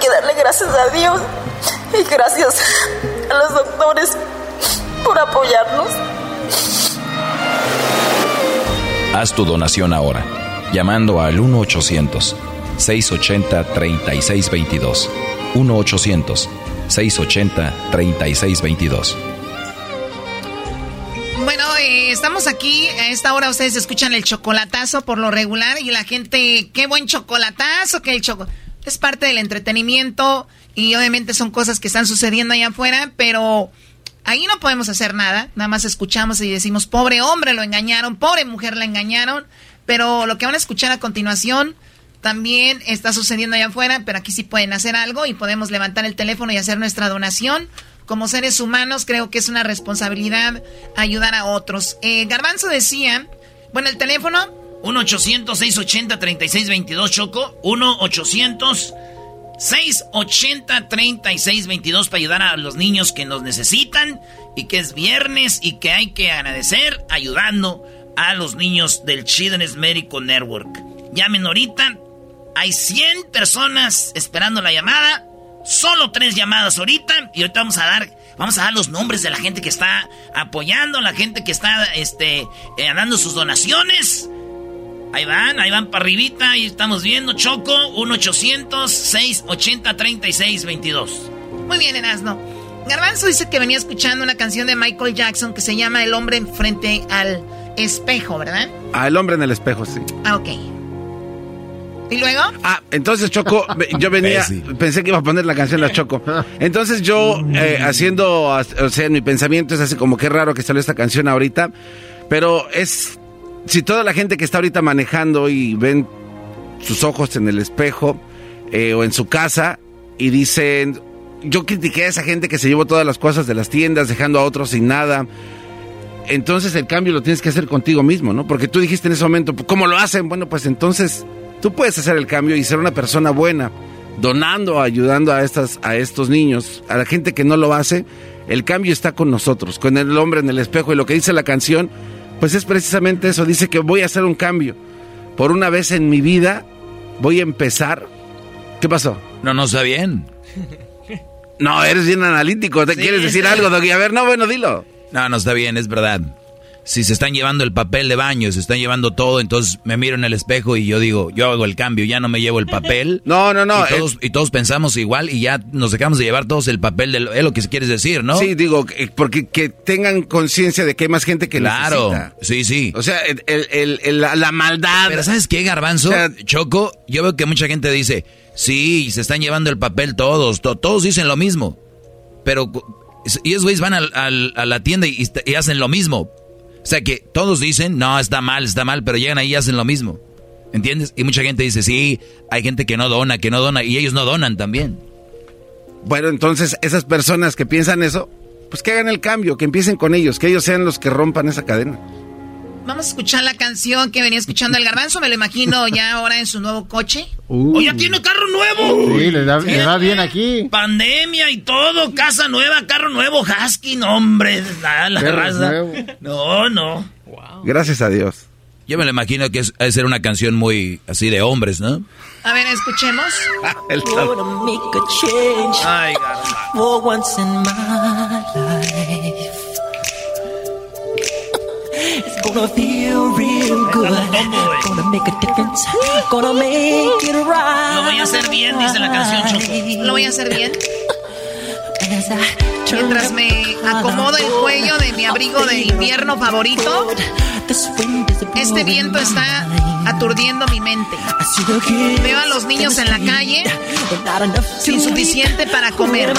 Que darle gracias a Dios y gracias a los doctores por apoyarnos. Haz tu donación ahora, llamando al 1-800-680-3622. 1-800-680-3622. Bueno, eh, estamos aquí. A esta hora ustedes escuchan el chocolatazo por lo regular y la gente, qué buen chocolatazo que el choco. Es parte del entretenimiento y obviamente son cosas que están sucediendo allá afuera, pero ahí no podemos hacer nada. Nada más escuchamos y decimos, pobre hombre, lo engañaron, pobre mujer, la engañaron. Pero lo que van a escuchar a continuación también está sucediendo allá afuera, pero aquí sí pueden hacer algo y podemos levantar el teléfono y hacer nuestra donación. Como seres humanos creo que es una responsabilidad ayudar a otros. Eh, Garbanzo decía, bueno, el teléfono 1-800-680-3622, Choco. 1-800-680-3622 para ayudar a los niños que nos necesitan y que es viernes y que hay que agradecer ayudando a los niños del Children's Medical Network. Llamen ahorita. Hay 100 personas esperando la llamada. Solo tres llamadas ahorita y ahorita vamos a dar vamos a dar los nombres de la gente que está apoyando, la gente que está este eh, dando sus donaciones. Ahí van, ahí van para arribita, ahí estamos viendo Choco 1-800-680-3622. Muy bien, Erasno. Garbanzo dice que venía escuchando una canción de Michael Jackson que se llama El hombre frente al espejo, ¿verdad? Ah, el hombre en el espejo, sí. Ah, ok. ¿Y luego? Ah, entonces Choco, yo venía, pensé que iba a poner la canción la Choco. Entonces yo eh, haciendo, o sea, en mi pensamiento es así como que raro que salió esta canción ahorita, pero es, si toda la gente que está ahorita manejando y ven sus ojos en el espejo eh, o en su casa y dicen, yo critiqué a esa gente que se llevó todas las cosas de las tiendas dejando a otros sin nada. Entonces el cambio lo tienes que hacer contigo mismo, ¿no? Porque tú dijiste en ese momento, ¿cómo lo hacen? Bueno, pues entonces tú puedes hacer el cambio y ser una persona buena, donando, ayudando a, estas, a estos niños, a la gente que no lo hace. El cambio está con nosotros, con el hombre en el espejo. Y lo que dice la canción, pues es precisamente eso. Dice que voy a hacer un cambio. Por una vez en mi vida voy a empezar. ¿Qué pasó? No, no está bien. No, eres bien analítico. ¿Te Sí, quieres decir sí. algo, Doggy? A ver, no, bueno, dilo. No, no está bien, es verdad. Si se están llevando el papel de baño, se están llevando todo, entonces me miro en el espejo y yo digo, yo hago el cambio, ya no me llevo el papel. No, no, no. Y todos, y todos pensamos igual y ya nos dejamos de llevar todos el papel de lo, es lo que quieres decir, ¿no? Sí, digo, que- porque que tengan conciencia de que hay más gente que Claro, necesita. sí, sí. O sea, el- el- el- el- la, la maldad. Pero ¿sabes qué, Garbanzo? Choco, yo veo que mucha gente dice, sí, se están llevando el papel todos, to- todos dicen lo mismo. Pero y esos güeyes van al- al- a la tienda y, y hacen lo mismo. O sea que todos dicen, no, está mal, está mal, pero llegan ahí y hacen lo mismo. ¿Entiendes? Y mucha gente dice, sí, hay gente que no dona, que no dona, y ellos no donan también. Bueno, entonces esas personas que piensan eso, pues que hagan el cambio, que empiecen con ellos, que ellos sean los que rompan esa cadena. Vamos a escuchar la canción que venía escuchando el garbanzo, me lo imagino ya ahora en su nuevo coche. ¡Oh, ya tiene carro nuevo! Sí, le da, le da bien aquí. Pandemia y todo, casa nueva, carro nuevo, husky, no hombre, la, la raza. nuevo. No, no. Gracias a Dios. Yo me lo imagino que es, ha de ser una canción muy así de hombres, ¿no? A ver, escuchemos. El change Ay, for It's gonna feel real good. Gonna make a difference. Gonna make it right. Lo voy a hacer bien, dice la canción Choco. Lo voy a hacer bien. Mientras me acomodo el cuello de mi abrigo de invierno favorito, este viento está aturdiendo mi mente. Veo a los niños en la calle sin suficiente para comer.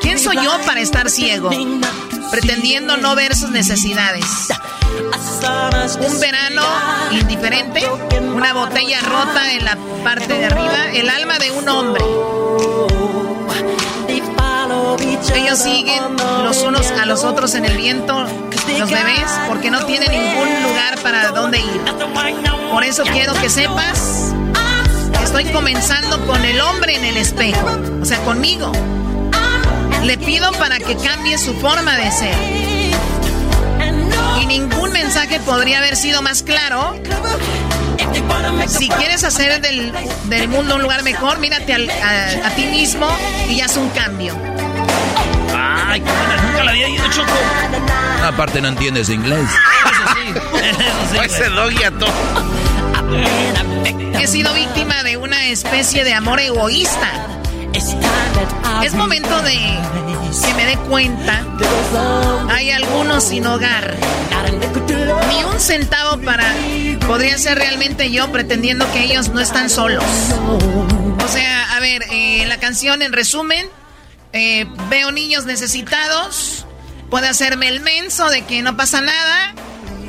¿Quién soy yo para estar ciego? Pretendiendo no ver sus necesidades. Un verano indiferente, una botella rota en la parte de arriba, el alma de un hombre. Ellos siguen los unos a los otros en el viento, los bebés, porque no tienen ningún lugar para dónde ir. Por eso quiero que sepas, que estoy comenzando con el hombre en el espejo, o sea, conmigo. Le pido para que cambie su forma de ser. Y ningún mensaje podría haber sido más claro. Si quieres hacer del, del mundo un lugar mejor, mírate a, a ti mismo y haz un cambio. Ay, qué buena, nunca la había ido, Choco. Aparte no entiendes inglés. Ese doggy a todo. He sido víctima de una especie de amor egoísta. Es momento de que me dé cuenta. Hay algunos sin hogar. Ni un centavo para... Podría ser realmente yo pretendiendo que ellos no están solos. O sea, a ver, eh, la canción en resumen. Eh, veo niños necesitados. Puede hacerme el menso de que no pasa nada.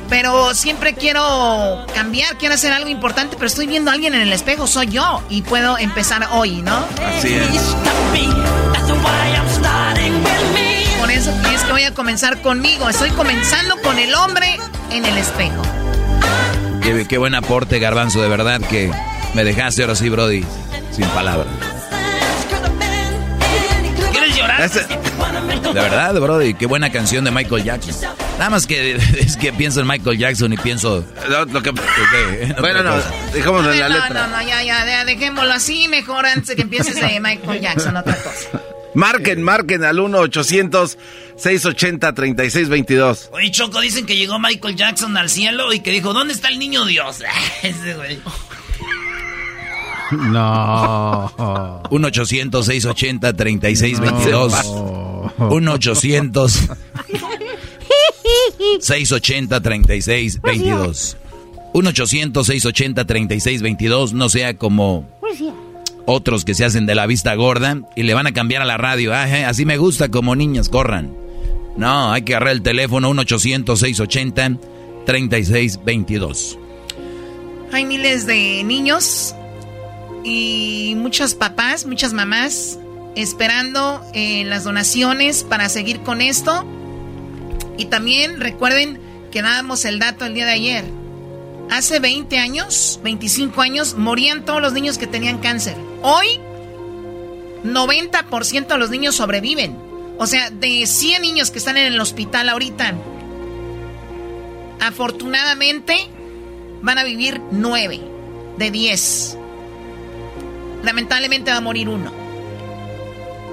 Pero siempre quiero cambiar, quiero hacer algo importante, pero estoy viendo a alguien en el espejo, soy yo, y puedo empezar hoy, ¿no? Así es. Por eso es que voy a comenzar conmigo, estoy comenzando con el hombre en el espejo. Qué, qué buen aporte, Garbanzo, de verdad que me dejaste ahora sí, Brody, sin palabras. De verdad, Brody, qué buena canción de Michael Jackson. Nada más que es que pienso en Michael Jackson y pienso... lo que... bueno, no, dejémoslo en la no, letra. no, no, ya, ya, ya, dejémoslo así mejor antes de que empieces de Michael Jackson, otra cosa. Marquen, marquen al 1-800-680-3622. Oye, Choco, dicen que llegó Michael Jackson al cielo y que dijo, ¿dónde está el niño Dios? Ese güey. No. 1-800-680-3622. 1-800-680-3622. 1-800-680-3622. No sea como otros que se hacen de la vista gorda y le van a cambiar a la radio. Ah, eh, así me gusta como niñas, corran. No, hay que agarrar el teléfono 1-800-680-3622. Hay miles de niños y muchos papás, muchas mamás esperando eh, las donaciones para seguir con esto. Y también recuerden que dábamos el dato el día de ayer. Hace 20 años, 25 años, morían todos los niños que tenían cáncer. Hoy, 90% de los niños sobreviven. O sea, de 100 niños que están en el hospital ahorita, afortunadamente van a vivir 9 de 10. Lamentablemente va a morir uno.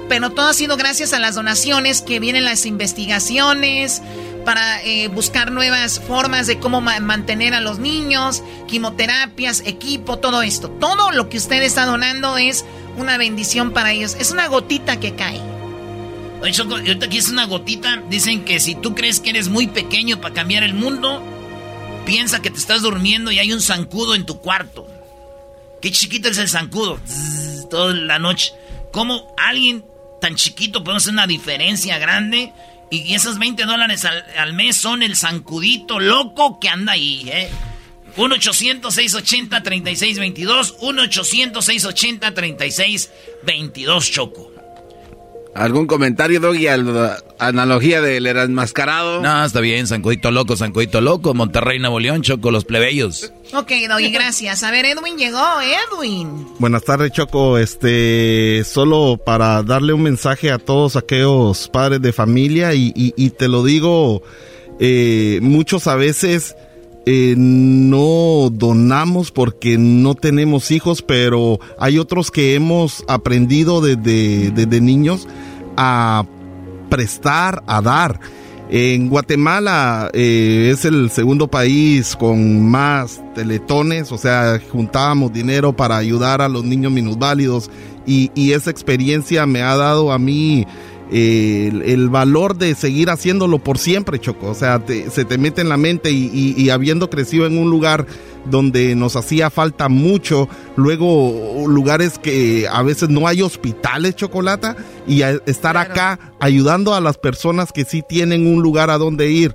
Pero todo ha sido gracias a las donaciones que vienen las investigaciones para eh, buscar nuevas formas de cómo ma- mantener a los niños, quimioterapias, equipo, todo esto. Todo lo que usted está donando es una bendición para ellos. Es una gotita que cae. Ahorita aquí es una gotita. Dicen que si tú crees que eres muy pequeño para cambiar el mundo, piensa que te estás durmiendo y hay un zancudo en tu cuarto. Qué chiquito es el zancudo. Zzz, toda la noche. ¿Cómo alguien tan chiquito puede hacer una diferencia grande? Y esos 20 dólares al, al mes son el zancudito loco que anda ahí, ¿eh? 1-800-680-3622. 1-800-680-3622, Choco. ¿Algún comentario, Doggy, analogía del enmascarado? No, está bien, Zancudito Loco, Zancudito Loco, Monterrey, Nuevo León, Choco, los plebeyos. Ok, Doggy, gracias. A ver, Edwin llegó, Edwin. Buenas tardes, Choco. Este, solo para darle un mensaje a todos aquellos padres de familia y, y- y te lo digo, eh, muchos a veces eh, no donamos porque no tenemos hijos, pero hay otros que hemos aprendido desde, desde niños a prestar, a dar. En Guatemala eh, es el segundo país con más teletones, o sea, juntábamos dinero para ayudar a los niños minusválidos y, y esa experiencia me ha dado a mí eh, el, el valor de seguir haciéndolo por siempre, Choco. O sea, te- se te mete en la mente y, y- y habiendo crecido en un lugar donde nos hacía falta mucho, luego lugares que a veces no hay hospitales, Chocolata, y estar acá ayudando a las personas que sí tienen un lugar a donde ir.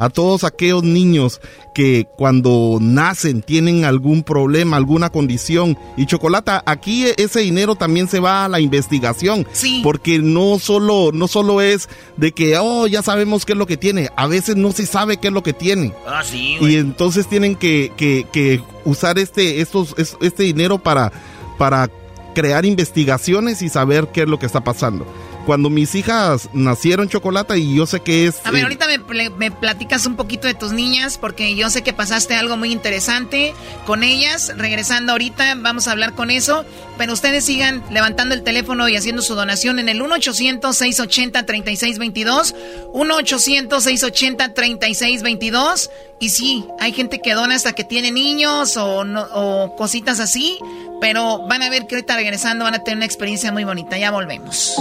A todos aquellos niños que cuando nacen tienen algún problema, alguna condición. Y Chocolata, aquí ese dinero también se va a la investigación. Porque no solo, no solo es de que, oh, ya sabemos qué es lo que tiene. A veces no se sabe qué es lo que tiene. Ah, sí, Y entonces tienen que, que- que usar este, estos, es- este dinero para, para crear investigaciones y saber qué es lo que está pasando. Cuando mis hijas nacieron chocolate y yo sé que es... A ver, eh, ahorita me, me platicas un poquito de tus niñas, porque yo sé que pasaste algo muy interesante con ellas. Regresando ahorita, vamos a hablar con eso. Pero ustedes sigan levantando el teléfono y haciendo su donación en el 1-800-680-3622. 1-800-680-3622. Y sí, hay gente que dona hasta que tiene niños o, no- o cositas así. Pero van a ver que ahorita regresando van a tener una experiencia muy bonita. Ya volvemos.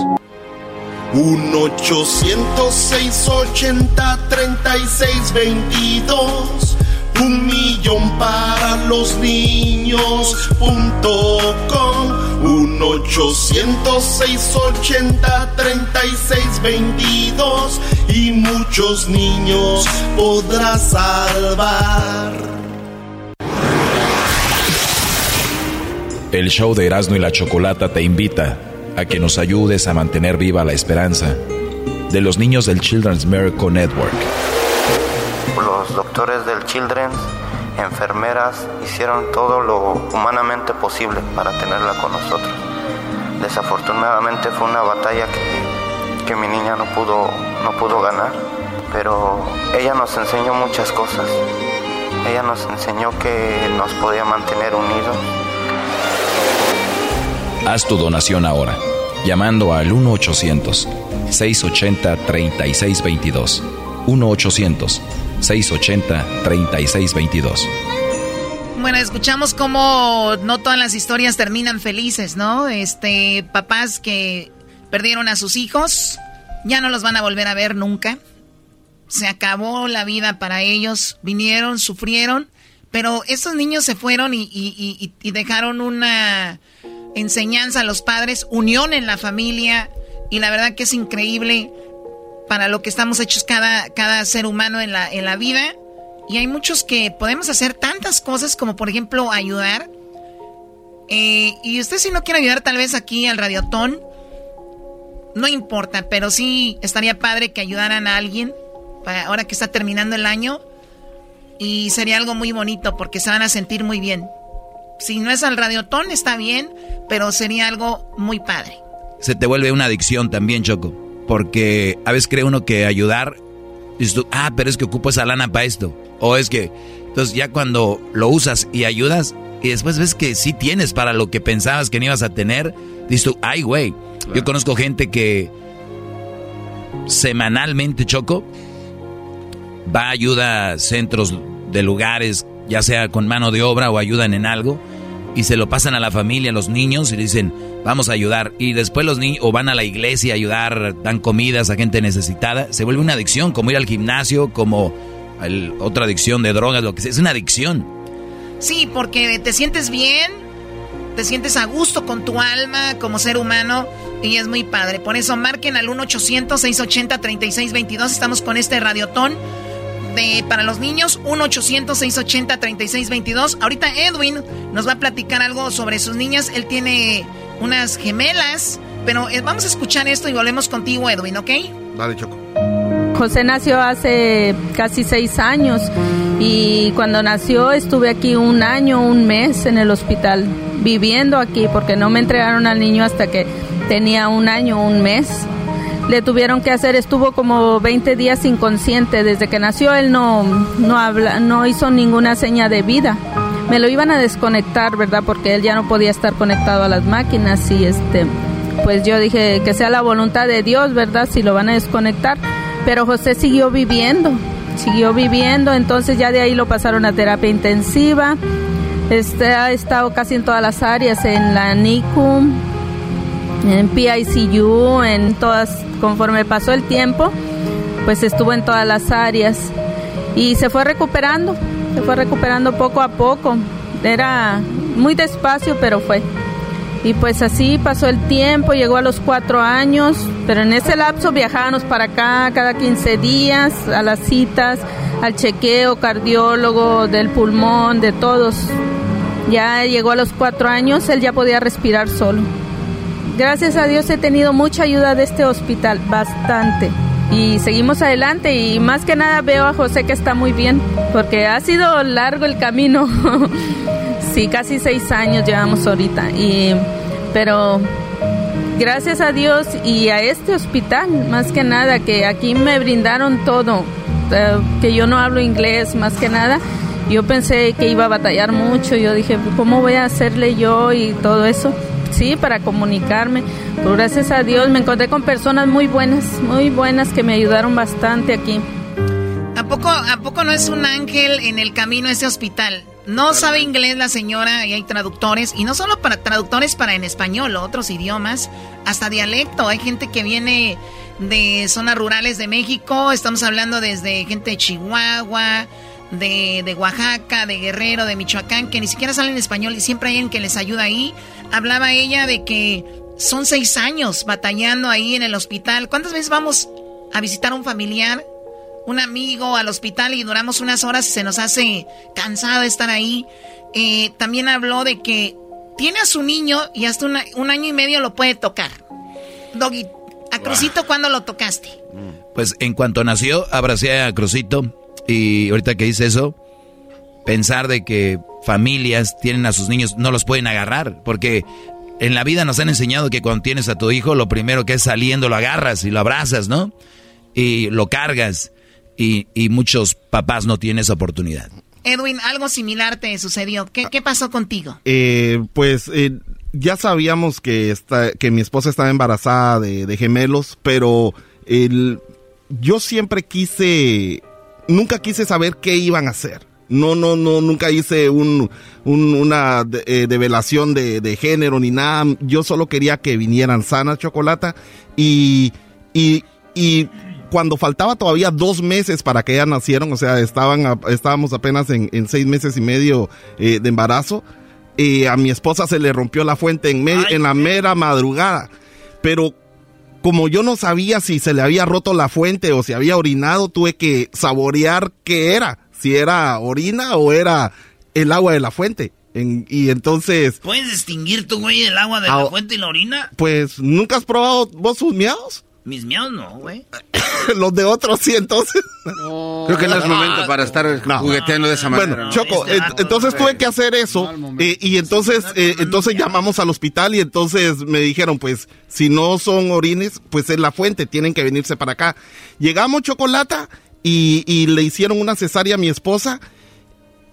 1-800-680-3622 Un millón para los niños punto com. 1-800-680-3622 Y muchos niños podrás salvar. El show de Erasmo y la Chocolata te invita a que nos ayudes a mantener viva la esperanza de los niños del Children's Miracle Network. Los doctores del Children's, enfermeras, hicieron todo lo humanamente posible para tenerla con nosotros. Desafortunadamente fue una batalla que, que mi niña no pudo, no pudo ganar, pero ella nos enseñó muchas cosas. Ella nos enseñó que nos podía mantener unidos. Haz tu donación ahora, llamando al 1-800-680-3622. 1-800-680-3622. Bueno, escuchamos cómo no todas las historias terminan felices, ¿no? Este, papás que perdieron a sus hijos, ya no los van a volver a ver nunca. Se acabó la vida para ellos, vinieron, sufrieron, pero estos niños se fueron y dejaron una enseñanza a los padres, unión en la familia, y la verdad que es increíble para lo que estamos hechos cada, cada ser humano en la, en la vida. Y hay muchos que podemos hacer tantas cosas como por ejemplo ayudar. Eh, y usted si no quiere ayudar tal vez aquí al radiotón, no importa, pero sí estaría padre que ayudaran a alguien para ahora que está terminando el año. Y sería algo muy bonito porque se van a sentir muy bien. Si no es al radiotón, está bien, pero sería algo muy padre. Se te vuelve una adicción también, Choco. Porque a veces cree uno que ayudar, dices tú, ah, pero es que ocupo esa lana para esto. O es que, entonces ya cuando lo usas y ayudas, y después ves que sí tienes para lo que pensabas que no ibas a tener, dices tú, ay, güey. Yo conozco gente que semanalmente, Choco, va a ayuda a centros de lugares, ya sea con mano de obra o ayudan en algo, y se lo pasan a la familia, a los niños, y dicen, vamos a ayudar. Y después los niños, o van a la iglesia a ayudar, dan comidas a gente necesitada. Se vuelve una adicción, como ir al gimnasio, como otra adicción de drogas, lo que sea. Es una adicción. Sí, porque te sientes bien, te sientes a gusto con tu alma como ser humano y es muy padre. Por eso marquen al 1-800-680-3622. Estamos con este radiotón de, para los niños. 1-800-680-3622. Ahorita Edwin nos va a platicar algo sobre sus niñas. Él tiene unas gemelas, pero eh, vamos a escuchar esto y volvemos contigo, Edwin, ¿ok? Dale, Choco. José nació hace casi seis años y cuando nació estuve aquí un año, un mes en el hospital, viviendo aquí porque no me entregaron al niño hasta que tenía un año, un mes. Le tuvieron que hacer, estuvo como 20 días inconsciente. Desde que nació él no, no, habla, no hizo ninguna seña de vida. Me lo iban a desconectar, ¿verdad? Porque él ya no podía estar conectado a las máquinas y este, pues yo dije que sea la voluntad de Dios, ¿verdad? Si lo van a desconectar. Pero José siguió viviendo, siguió viviendo, entonces ya de ahí lo pasaron a terapia intensiva. Este ha estado casi en todas las áreas, en la NICU, en PICU, en todas, conforme pasó el tiempo, pues estuvo en todas las áreas y se fue recuperando, se fue recuperando poco a poco. Era muy despacio, pero fue. Y pues así pasó el tiempo, llegó a los cuatro años, pero en ese lapso viajábamos para acá cada 15 días a las citas, al chequeo cardiólogo del pulmón, de todos. Ya llegó a los cuatro años, él ya podía respirar solo. Gracias a Dios he tenido mucha ayuda de este hospital, bastante. Y seguimos adelante y más que nada veo a José que está muy bien, porque ha sido largo el camino. sí, casi seis años llevamos ahorita. Y, pero gracias a Dios y a este hospital, más que nada, que aquí me brindaron todo, eh, que yo no hablo inglés, más que nada. Yo pensé que iba a batallar mucho, yo dije, ¿cómo voy a hacerle yo y todo eso? Sí, para comunicarme. Pero gracias a Dios me encontré con personas muy buenas, muy buenas que me ayudaron bastante aquí. ¿A poco, ¿A poco no es un ángel en el camino a ese hospital? No sabe inglés la señora y hay traductores, y no solo para traductores para en español, otros idiomas, hasta dialecto. Hay gente que viene de zonas rurales de México, estamos hablando desde gente de Chihuahua, de, de, Oaxaca, de Guerrero, de Michoacán, que ni siquiera salen español y siempre hay alguien que les ayuda ahí. Hablaba ella de que son seis años batallando ahí en el hospital. ¿Cuántas veces vamos a visitar a un familiar? un amigo al hospital y duramos unas horas y se nos hace cansado estar ahí. Eh, también habló de que tiene a su niño y hasta un año y medio lo puede tocar. Doggy, ¿a Crucito cuándo lo tocaste? Pues en cuanto nació, abracé a Crucito y ahorita que dice eso, pensar de que familias tienen a sus niños, no los pueden agarrar, porque en la vida nos han enseñado que cuando tienes a tu hijo, lo primero que es saliendo lo agarras y lo abrazas, ¿no? Y lo cargas y, muchos papás no tienen esa oportunidad. Edwin, algo similar te sucedió. ¿Qué, pasó contigo? Eh, pues eh, ya sabíamos que, que mi esposa estaba embarazada de, gemelos, pero el, yo siempre quise, nunca quise saber qué iban a hacer. No, no, no, nunca hice un, una eh, develación de, de, género ni nada. Yo solo quería que vinieran sanas, Chocolata. Y, y, y cuando faltaba todavía dos meses para que ellas nacieron, o sea, estaban, estábamos apenas en, seis meses y medio eh, de embarazo, eh, a mi esposa se le rompió la fuente en, en la mera madrugada. Pero como yo no sabía si se le había roto la fuente o si había orinado, tuve que saborear qué era, si era orina o era el agua de la fuente. y entonces... ¿Puedes distinguir tu güey el agua de la fuente y la orina? Pues, ¿nunca has probado vos sus miados? Mis miados no, güey. Los de otros sí, entonces. Creo que no es momento para estar jugueteando de esa manera. Bueno, Choco, entonces tuve que hacer eso eh, y entonces eh, entonces llamamos al hospital y entonces me dijeron, pues, si no son orines, pues es la fuente, tienen que venirse para acá. Llegamos, Chocolata, y, y le hicieron una cesárea a mi esposa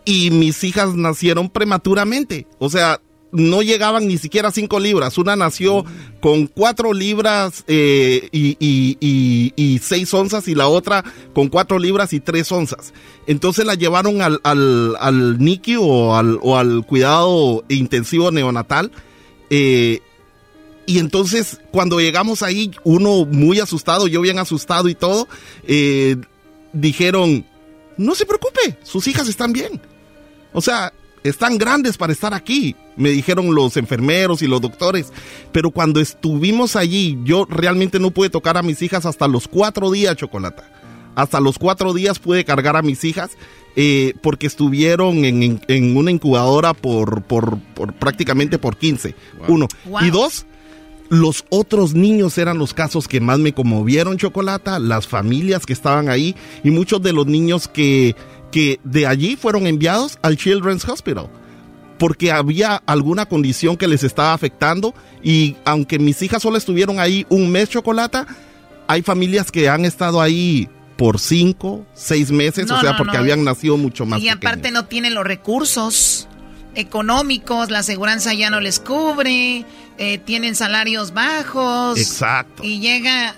y mis hijas nacieron prematuramente. O sea, no llegaban ni siquiera cinco libras. Una nació con cuatro libras eh, y, y, seis onzas y la otra con cuatro libras y tres onzas. Entonces la llevaron al, al, al NICU o al, o al cuidado intensivo neonatal. Eh, y entonces cuando llegamos ahí, uno muy asustado, yo bien asustado y todo, eh, dijeron, no se preocupe, sus hijas están bien. O sea, están grandes para estar aquí, me dijeron los enfermeros y los doctores. Pero cuando estuvimos allí, yo realmente no pude tocar a mis hijas hasta los cuatro días, Chocolata. Hasta los cuatro días pude cargar a mis hijas eh, porque estuvieron en, una incubadora por, por, prácticamente por 15. Uno. Y dos, los otros niños eran los casos que más me conmovieron, Chocolata, las familias que estaban ahí y muchos de los niños que que de allí fueron enviados al Children's Hospital porque había alguna condición que les estaba afectando y aunque mis hijas solo estuvieron ahí un mes chocolata, hay familias que han estado ahí por cinco, seis meses, No, o sea, no, porque no. habían nacido mucho más y aparte pequeños. no tienen los recursos económicos, la aseguranza ya no les cubre, eh, tienen salarios bajos. Exacto. Y llega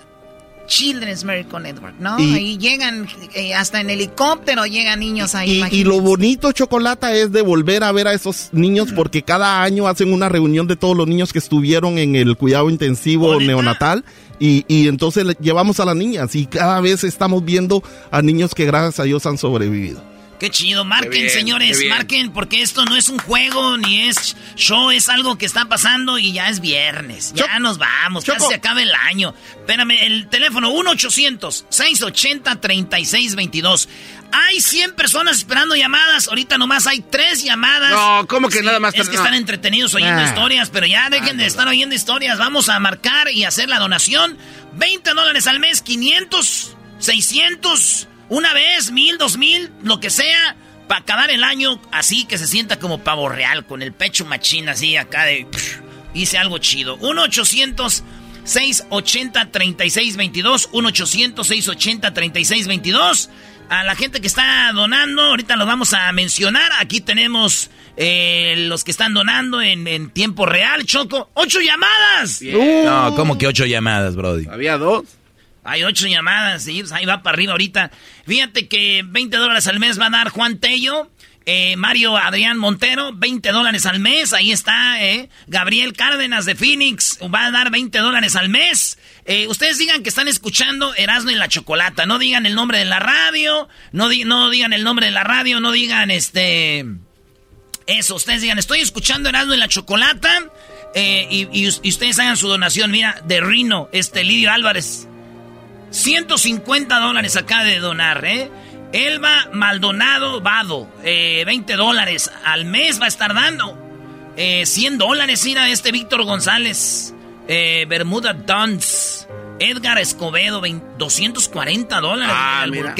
Children's Miracle Network, ¿no? Y- ahí llegan eh, hasta en helicóptero, llegan niños ahí. Y, lo bonito, Chocolata, es de volver a ver a esos niños porque cada año hacen una reunión de todos los niños que estuvieron en el cuidado intensivo neonatal y, y entonces le- llevamos a las niñas y cada vez estamos viendo a niños que gracias a Dios han sobrevivido. Qué chido, marquen, bien, señores, marquen, porque esto no es un juego ni es show, es algo que está pasando y ya es viernes. Ya nos vamos, casi se acaba el año. Espérame, el teléfono 1-800-680-3622. Hay 100 personas esperando llamadas, ahorita nomás hay 3 llamadas. No, ¿cómo que nada más Es que No. están entretenidos oyendo Ah. historias, pero ya dejen de estar oyendo historias. Vamos a marcar y hacer la donación. 20 dólares al mes, 500, 600, una vez, mil, dos mil, lo que sea, para acabar el año así que se sienta como pavo real, con el pecho machín así acá de... psh, hice algo chido. 1-800-680-3622. 1-800-680-3622. A la gente que está donando, ahorita los vamos a mencionar. Aquí tenemos eh, los que están donando en, en tiempo real. Choco, ¡ocho llamadas! No, como que ocho llamadas, Brody. Había dos. Hay ocho llamadas, sí, pues ahí va para arriba ahorita. Fíjate que 20 dólares al mes va a dar Juan Tello. eh, Mario Adrián Montero, 20 dólares al mes. Ahí está, eh. Gabriel Cárdenas de Phoenix va a dar 20 dólares al mes. Eh, ustedes digan que están escuchando Erasmo y la Chocolata. No digan el nombre de la radio. No, di- no digan el nombre de la radio. No digan este. Eso, ustedes digan, estoy escuchando Erasmo y la Chocolata. y, y ustedes hagan su donación. Mira, de Rino, este Lidio Álvarez. 150 dólares acá de donar, ¿eh? Elba Maldonado Vado, eh, 20 dólares al mes va a estar dando. Eh, 100 dólares, mira, este Víctor González. Eh, Bermuda Duns. Edgar Escobedo, 20 240 dólares. Ah, mira.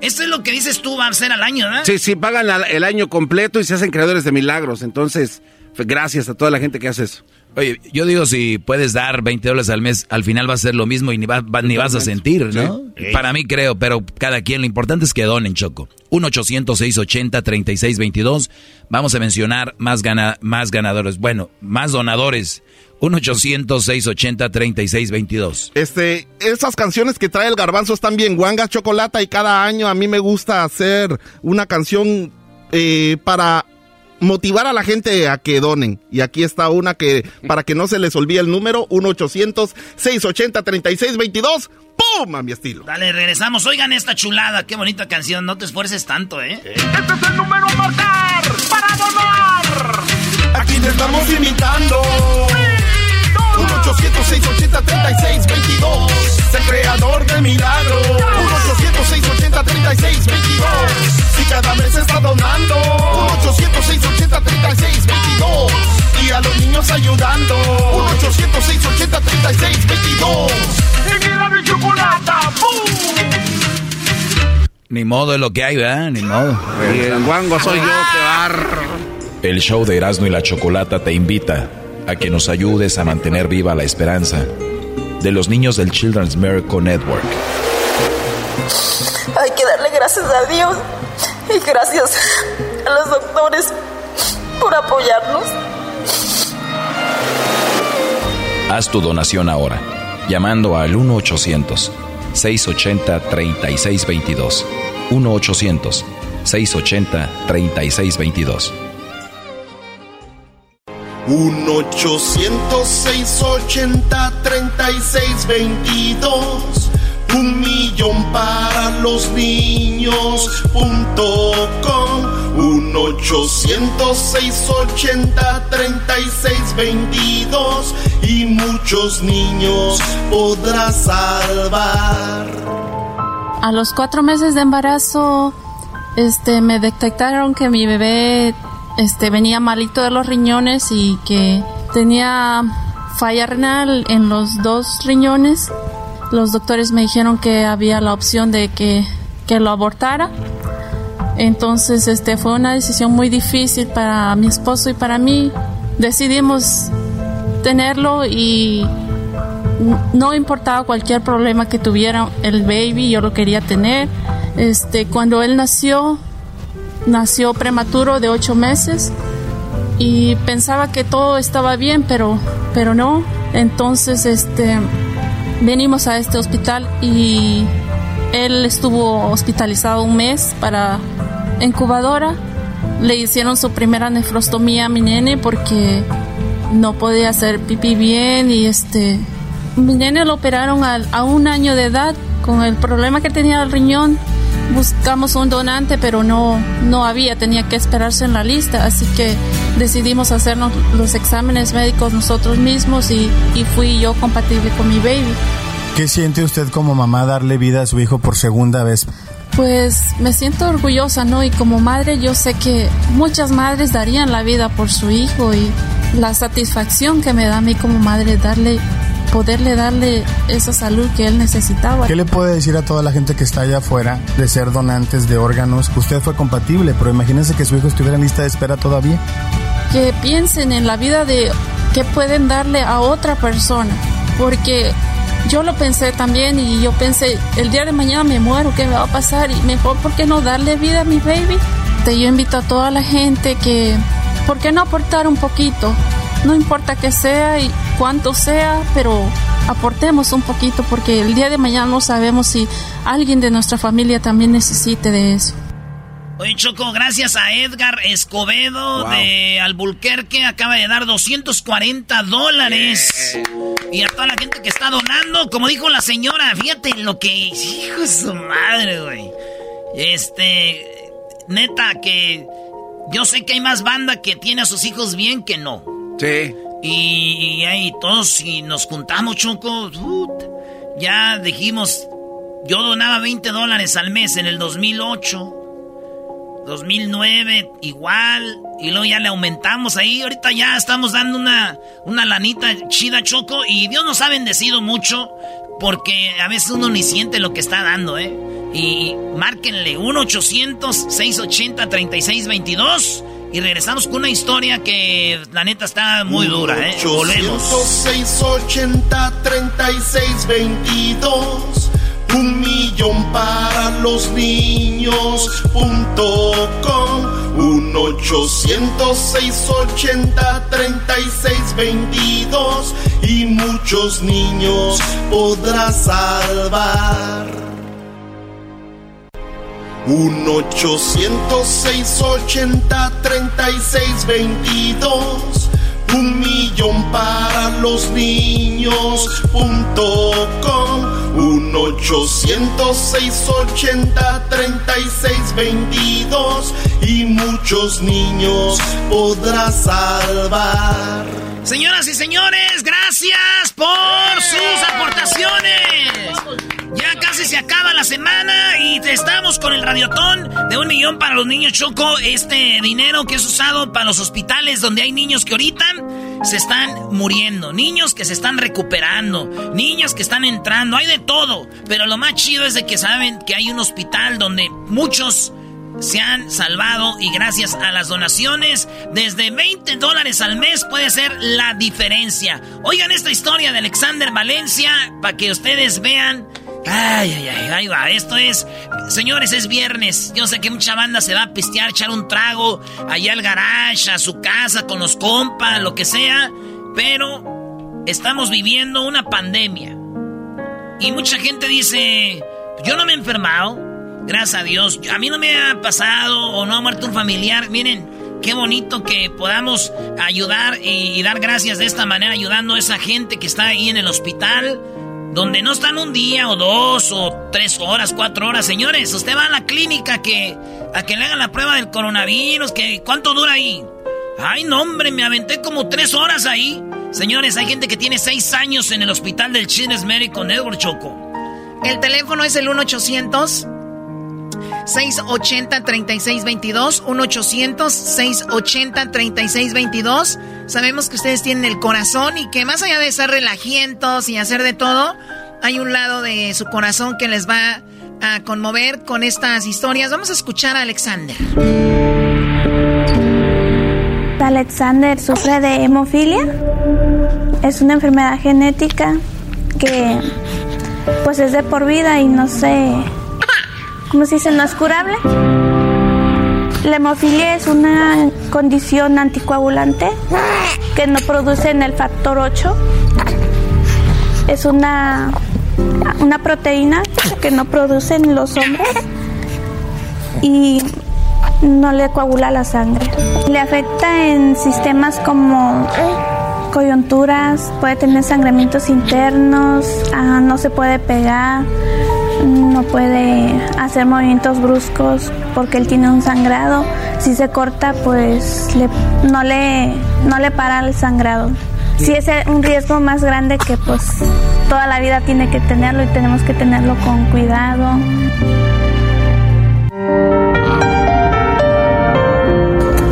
Esto es lo que dices tú, va a ser al año, ¿verdad? Sí, sí, pagan la- el año completo y se hacen creadores de milagros. Entonces, gracias a toda la gente que hace eso. Oye, yo digo, si puedes dar 20 dólares al mes, al final va a ser lo mismo y ni, va- va- ni vas a sentir, ¿no? Sí. Para mí creo, pero cada quien, lo importante es que donen, Choco. 1-800-680-3622. Vamos a mencionar más, gana, más ganadores, bueno, más donadores. 1-800-680-3622. Este, esas canciones que trae el garbanzo están bien guangas, chocolata, y cada año a mí me gusta hacer una canción eh, para motivar a la gente a que donen. Y aquí está una que, para que no se les olvide el número, 1-800-680-3622. ¡Pum! A mi estilo. Dale, regresamos. Oigan esta chulada, qué bonita canción. No te esfuerces tanto, ¿eh? Este es el número a marcar para donar. Aquí te estamos imitando. 1-800-680-3622. Sé creador de milagros. 1-800-680-3622. Si cada mes está donando. 1-800-680-3622. Y a los niños ayudando. 1-800-680-3622. En el y chocolata. ¡Bum! Ni modo es lo que hay, ¿verdad? Ni modo. Y el guango soy yo, qué barro. El show de Erasmo y la Chocolata te invita a que nos ayudes a mantener viva la esperanza de los niños del Children's Miracle Network. Hay que darle gracias a Dios y gracias a los doctores por apoyarnos. Haz tu donación ahora, llamando al 1-800-680-3622. 1-800-680-3622. 1-800-680-3622 Un millón para los niños punto com 1-800-680-3622 Y muchos niños podrás salvar A los cuatro meses de embarazo, este, me detectaron que mi bebé, este, venía malito de los riñones y que tenía falla renal en los dos riñones. Los doctores me dijeron que había la opción de que, que lo abortara. Entonces, este, fue una decisión muy difícil para mi esposo y para mí. Decidimos tenerlo y no importaba cualquier problema que tuviera el baby, yo lo quería tener. Este, cuando él nació, nació prematuro de ocho meses y pensaba que todo estaba bien, pero, pero no. Entonces, este, venimos a este hospital y él estuvo hospitalizado un mes para incubadora. Le hicieron su primera nefrostomía a mi nene porque no podía hacer pipí bien y este mi nene lo operaron a, a un año de edad con el problema que tenía el riñón buscamos un donante, pero no, no había, tenía que esperarse en la lista, así que decidimos hacernos los exámenes médicos nosotros mismos y, y fui yo compatible con mi baby. ¿Qué siente usted como mamá darle vida a su hijo por segunda vez? Pues me siento orgullosa, ¿no? Y como madre yo sé que muchas madres darían la vida por su hijo y la satisfacción que me da a mí como madre darle poderle darle esa salud que él necesitaba. ¿Qué le puede decir a toda la gente que está allá afuera de ser donantes de órganos? Usted fue compatible, pero imagínense que su hijo estuviera en lista de espera todavía. Que piensen en la vida de que pueden darle a otra persona, porque yo lo pensé también y yo pensé, el día de mañana me muero, ¿qué me va a pasar? Y mejor, ¿por qué no darle vida a mi baby? Yo invito a toda la gente que, ¿por qué no aportar un poquito? No importa que sea y cuánto sea, pero aportemos un poquito porque el día de mañana no sabemos si alguien de nuestra familia también necesite de eso. Oye, Choco, gracias a Edgar Escobedo de Albuquerque, acaba de dar 240 dólares. Y a toda la gente que está donando, como dijo la señora, fíjate lo que... Hijo de su madre, güey. Este... Neta, que... Yo sé que hay más banda que tiene a sus hijos bien que no. Sí. Y, ahí todos, si nos juntamos, Choco, ya dijimos, yo donaba 20 dólares al mes en el 2008, 2009, igual, y luego ya le aumentamos ahí, ahorita ya estamos dando una, una lanita chida, Choco, y Dios nos ha bendecido mucho, porque a veces uno ni siente lo que está dando, ¿eh? Y márquenle 1-800-680-3622 y regresamos con una historia que la neta está muy dura, ¿eh? Volvemos. 680 36 22 un millón para los niños punto com un 800 680 36 22 y muchos niños podrás salvar 1-800-680-3622. Un millón para los niños.com. 1-800-680-3622. Y muchos niños podrás salvar. Señoras y señores, gracias por sus aportaciones. Ya casi se acaba la semana y estamos con el radiotón de un millón para los niños Choco. Este dinero que es usado para los hospitales donde hay niños que ahorita se están muriendo, niños que se están recuperando, niños que están entrando, hay de todo. Pero lo más chido es de que saben que hay un hospital donde muchos se han salvado y gracias a las donaciones, desde 20 dólares al mes puede ser la diferencia. Oigan esta historia de Alexander Valencia para que ustedes vean Ay, ay, ay, ahí va. Esto es, señores, es viernes. Yo sé que mucha banda se va a pistear, echar un trago allá al garage, a su casa, con los compas, lo que sea. Pero estamos viviendo una pandemia. Y mucha gente dice, yo no me he enfermado, gracias a Dios. A mí no me ha pasado o no ha muerto un familiar. Miren, qué bonito que podamos ayudar y, y dar gracias de esta manera, ayudando a esa gente que está ahí en el hospital donde no están un día o dos o tres horas, cuatro horas. Señores, usted va a la clínica que, a que le hagan la prueba del coronavirus, que ¿cuánto dura ahí? Ay, no, hombre, me aventé como tres horas ahí. Señores, hay gente que tiene seis años en el hospital del Children's Medical Network Choco. El teléfono es el 1 800 680-3622, 1-800-680-3622. Sabemos que ustedes tienen el corazón y que más allá de ser relajientos y hacer de todo, hay un lado de su corazón que les va a conmover con estas historias. Vamos a escuchar a Alexander. Alexander sufre de hemofilia. Es una enfermedad genética que pues es de por vida y no sé, ¿cómo se dice? No es curable. La hemofilia es una condición anticoagulante que no produce en el factor 8. Es una, una proteína que no producen los hombres y no le coagula la sangre. Le afecta en sistemas como coyunturas, puede tener sangramientos internos, ah, no se puede pegar, no puede hacer movimientos bruscos porque él tiene un sangrado. Si se corta, pues no, le, no le para el sangrado. Sí es un riesgo más grande que pues toda la vida tiene que tenerlo y tenemos que tenerlo con cuidado.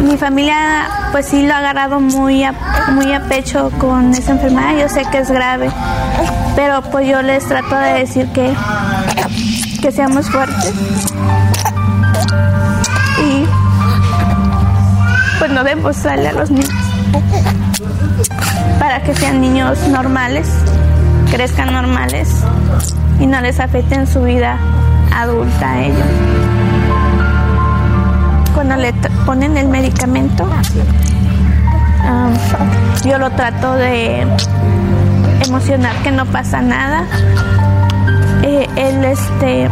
Mi familia pues sí lo ha agarrado muy a, muy a pecho con esa enfermedad. Yo sé que es grave, pero pues yo les trato de decir que, que seamos fuertes. Y pues no debemos darle a los niños para que sean niños normales, crezcan normales y no les afecten su vida adulta a ellos cuando le ponen el medicamento, ah, yo lo trato de emocionar que no pasa nada. Él, este,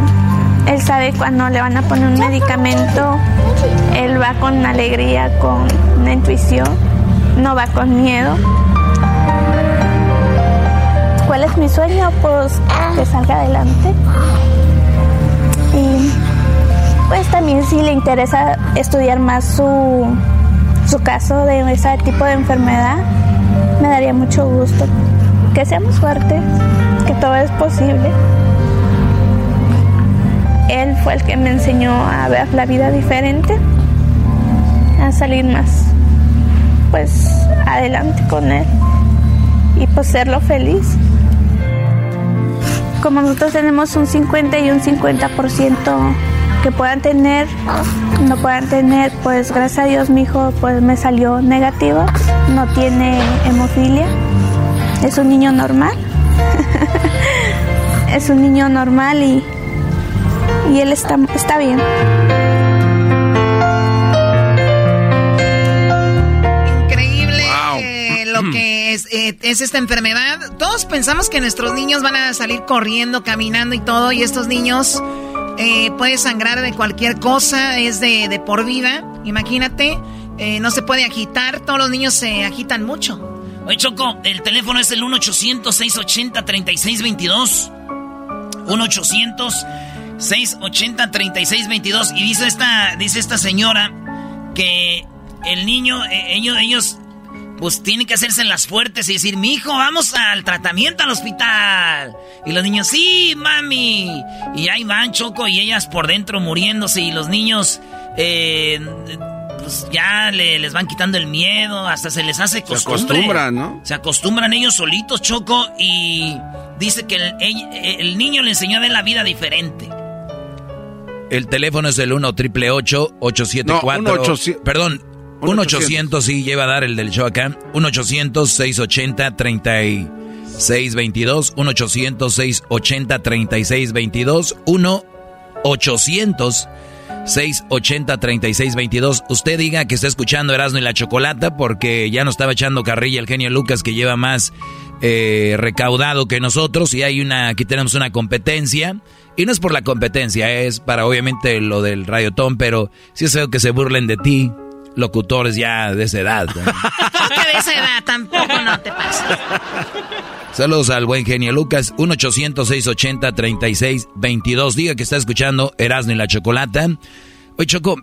él sabe cuando le van a poner un medicamento, él va con alegría, con una intuición, no va con miedo. ¿Cuál es mi sueño? Pues que salga adelante. Y pues también si le interesa estudiar más su, su caso de ese tipo de enfermedad, me daría mucho gusto. Que seamos fuertes, que todo es posible. Fue el que me enseñó a ver la vida diferente, a salir más, pues adelante con él y pues serlo feliz. Como nosotros tenemos un 50 y un 50% que puedan tener, no puedan tener, pues gracias a Dios mi hijo pues me salió negativo, no tiene hemofilia, es un niño normal, es un niño normal y, y él está, está bien. Increíble eh, lo que es, eh, es esta enfermedad. Todos pensamos que nuestros niños van a salir corriendo, caminando y todo, y estos niños eh, pueden sangrar de cualquier cosa, es de, de por vida. Imagínate, eh, no se puede agitar, todos los niños se agitan mucho. Oye, Choco, el teléfono es el 1-800-680-3622. 1-800-680-3622. Y dice esta, dice esta señora que el niño, eh, ellos, ellos, pues tienen que hacerse las fuertes y decir, mi hijo, vamos al tratamiento al hospital. Y los niños, sí, mami. Y ahí van, Choco, y ellas por dentro muriéndose. Y los niños, eh, pues ya le- les van quitando el miedo, hasta se les hace Se costumbre. acostumbran, ¿no? Se acostumbran ellos solitos, Choco, y dice que el, el- el niño le enseñó a ver la vida diferente. El teléfono es el 1 triple 874 No, 1 800 Perdón, 1 800 sí lleva a dar el del show acá. 1 800 680 3622 1 800 680 3622 1 800 680 3622 Usted diga que está escuchando Erasmo y la Chocolata porque ya nos estaba echando carrilla el genio Lucas que lleva más eh, recaudado que nosotros y hay una, aquí tenemos una competencia. Y no es por la competencia, es para obviamente lo del radiotón, pero sí es feo que se burlen de ti, locutores ya de esa edad. ¿no? ¿Cómo que de esa edad tampoco no te pasa? Saludos al buen genio Lucas, 1-800-680-3622. Diga que está escuchando Erasmo y la Chocolata. Oye, Choco,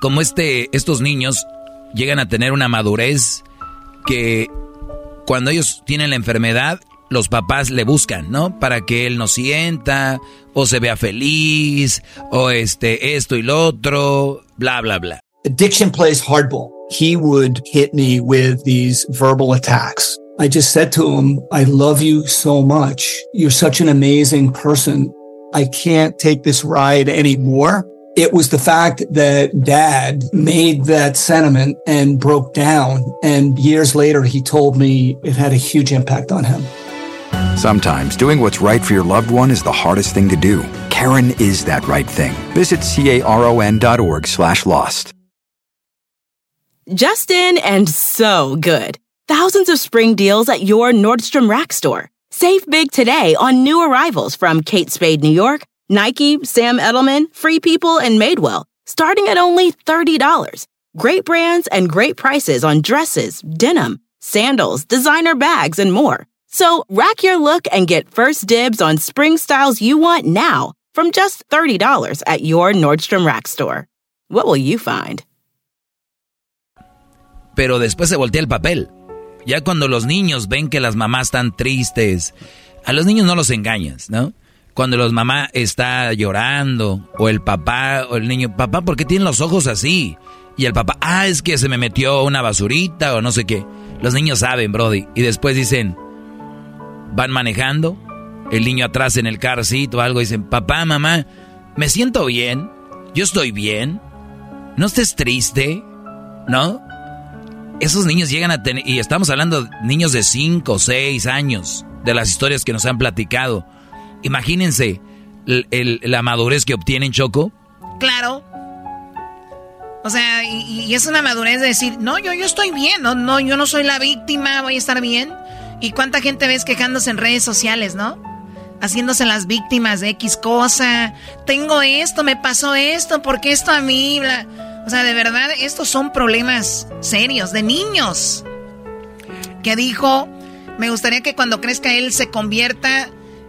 como este, estos niños llegan a tener una madurez que cuando ellos tienen la enfermedad, los papás le buscan, ¿no? Para que él no sienta, o se vea feliz, o este, esto y lo otro, bla, bla, bla. Addiction plays hardball. He would hit me with these verbal attacks. I just said to him, I love you so much. You're such an amazing person. I can't take this ride anymore. It was the fact that dad made that sentiment and broke down. And years later, he told me it had a huge impact on him. Sometimes doing what's right for your loved one is the hardest thing to do. Karen is that right thing. Visit caron.org slash lost. Justin and so good. Thousands of spring deals at your Nordstrom Rack store. Save big today on new arrivals from Kate Spade New York, Nike, Sam Edelman, Free People, and Madewell, starting at only $30. Great brands and great prices on dresses, denim, sandals, designer bags, and more. So rack your look and get first dibs on spring styles you want now from just $30 at your Nordstrom Rack store. What will you find? Pero después se voltea el papel. Ya cuando los niños ven que las mamás están tristes, a los niños no los engañas, ¿no? Cuando los mamá está llorando, o el papá, o el niño, papá, ¿por qué tienen los ojos así? Y el papá, ah, es que se me metió una basurita o no sé qué. Los niños saben, Brody. Y después dicen, van manejando, el niño atrás en el car seat o algo, dicen, papá, mamá, me siento bien, yo estoy bien, no estés triste, ¿no? Esos niños llegan a tener, y estamos hablando de niños de 5, 6 años, de las historias que nos han platicado. Imagínense la madurez que obtienen Choco. Claro. O sea, y, es una madurez de decir, no, yo, yo estoy bien, no, no, yo no soy la víctima, voy a estar bien. ¿Y cuánta gente ves quejándose en redes sociales, no? Haciéndose las víctimas de X cosa. Tengo esto, me pasó esto, porque esto a mí? O sea, de verdad, estos son problemas serios de niños. Que dijo, me gustaría que cuando crezca él se convierta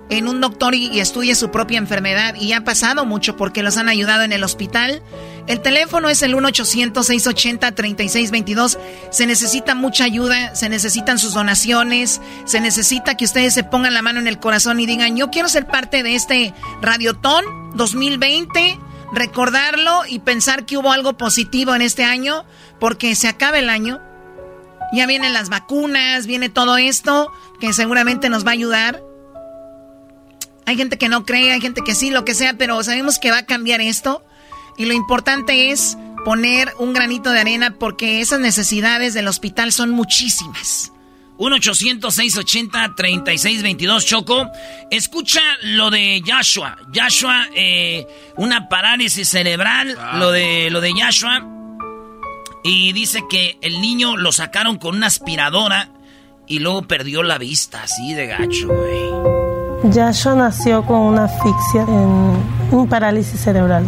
en un doctor y, estudie su propia enfermedad. Y ha pasado mucho porque los han ayudado en el hospital. El teléfono es el 1-800-680-3622. Se necesita mucha ayuda, se necesitan sus donaciones, se necesita que ustedes se pongan la mano en el corazón y digan, yo quiero ser parte de este Radiotón 2020, recordarlo y pensar que hubo algo positivo en este año, porque se acaba el año. Ya vienen las vacunas, viene todo esto que seguramente nos va a ayudar. Hay gente que no cree, hay gente que sí, lo que sea, pero sabemos que va a cambiar esto. Y lo importante es poner un granito de arena porque esas necesidades del hospital son muchísimas. 1-800-680-3622, Choco. Escucha lo de Joshua. Joshua, eh, una parálisis cerebral, Ah. lo de, lo de Joshua. Y dice que el niño lo sacaron con una aspiradora y luego perdió la vista, así de gacho, güey. Yashua nació con una asfixia en un parálisis cerebral.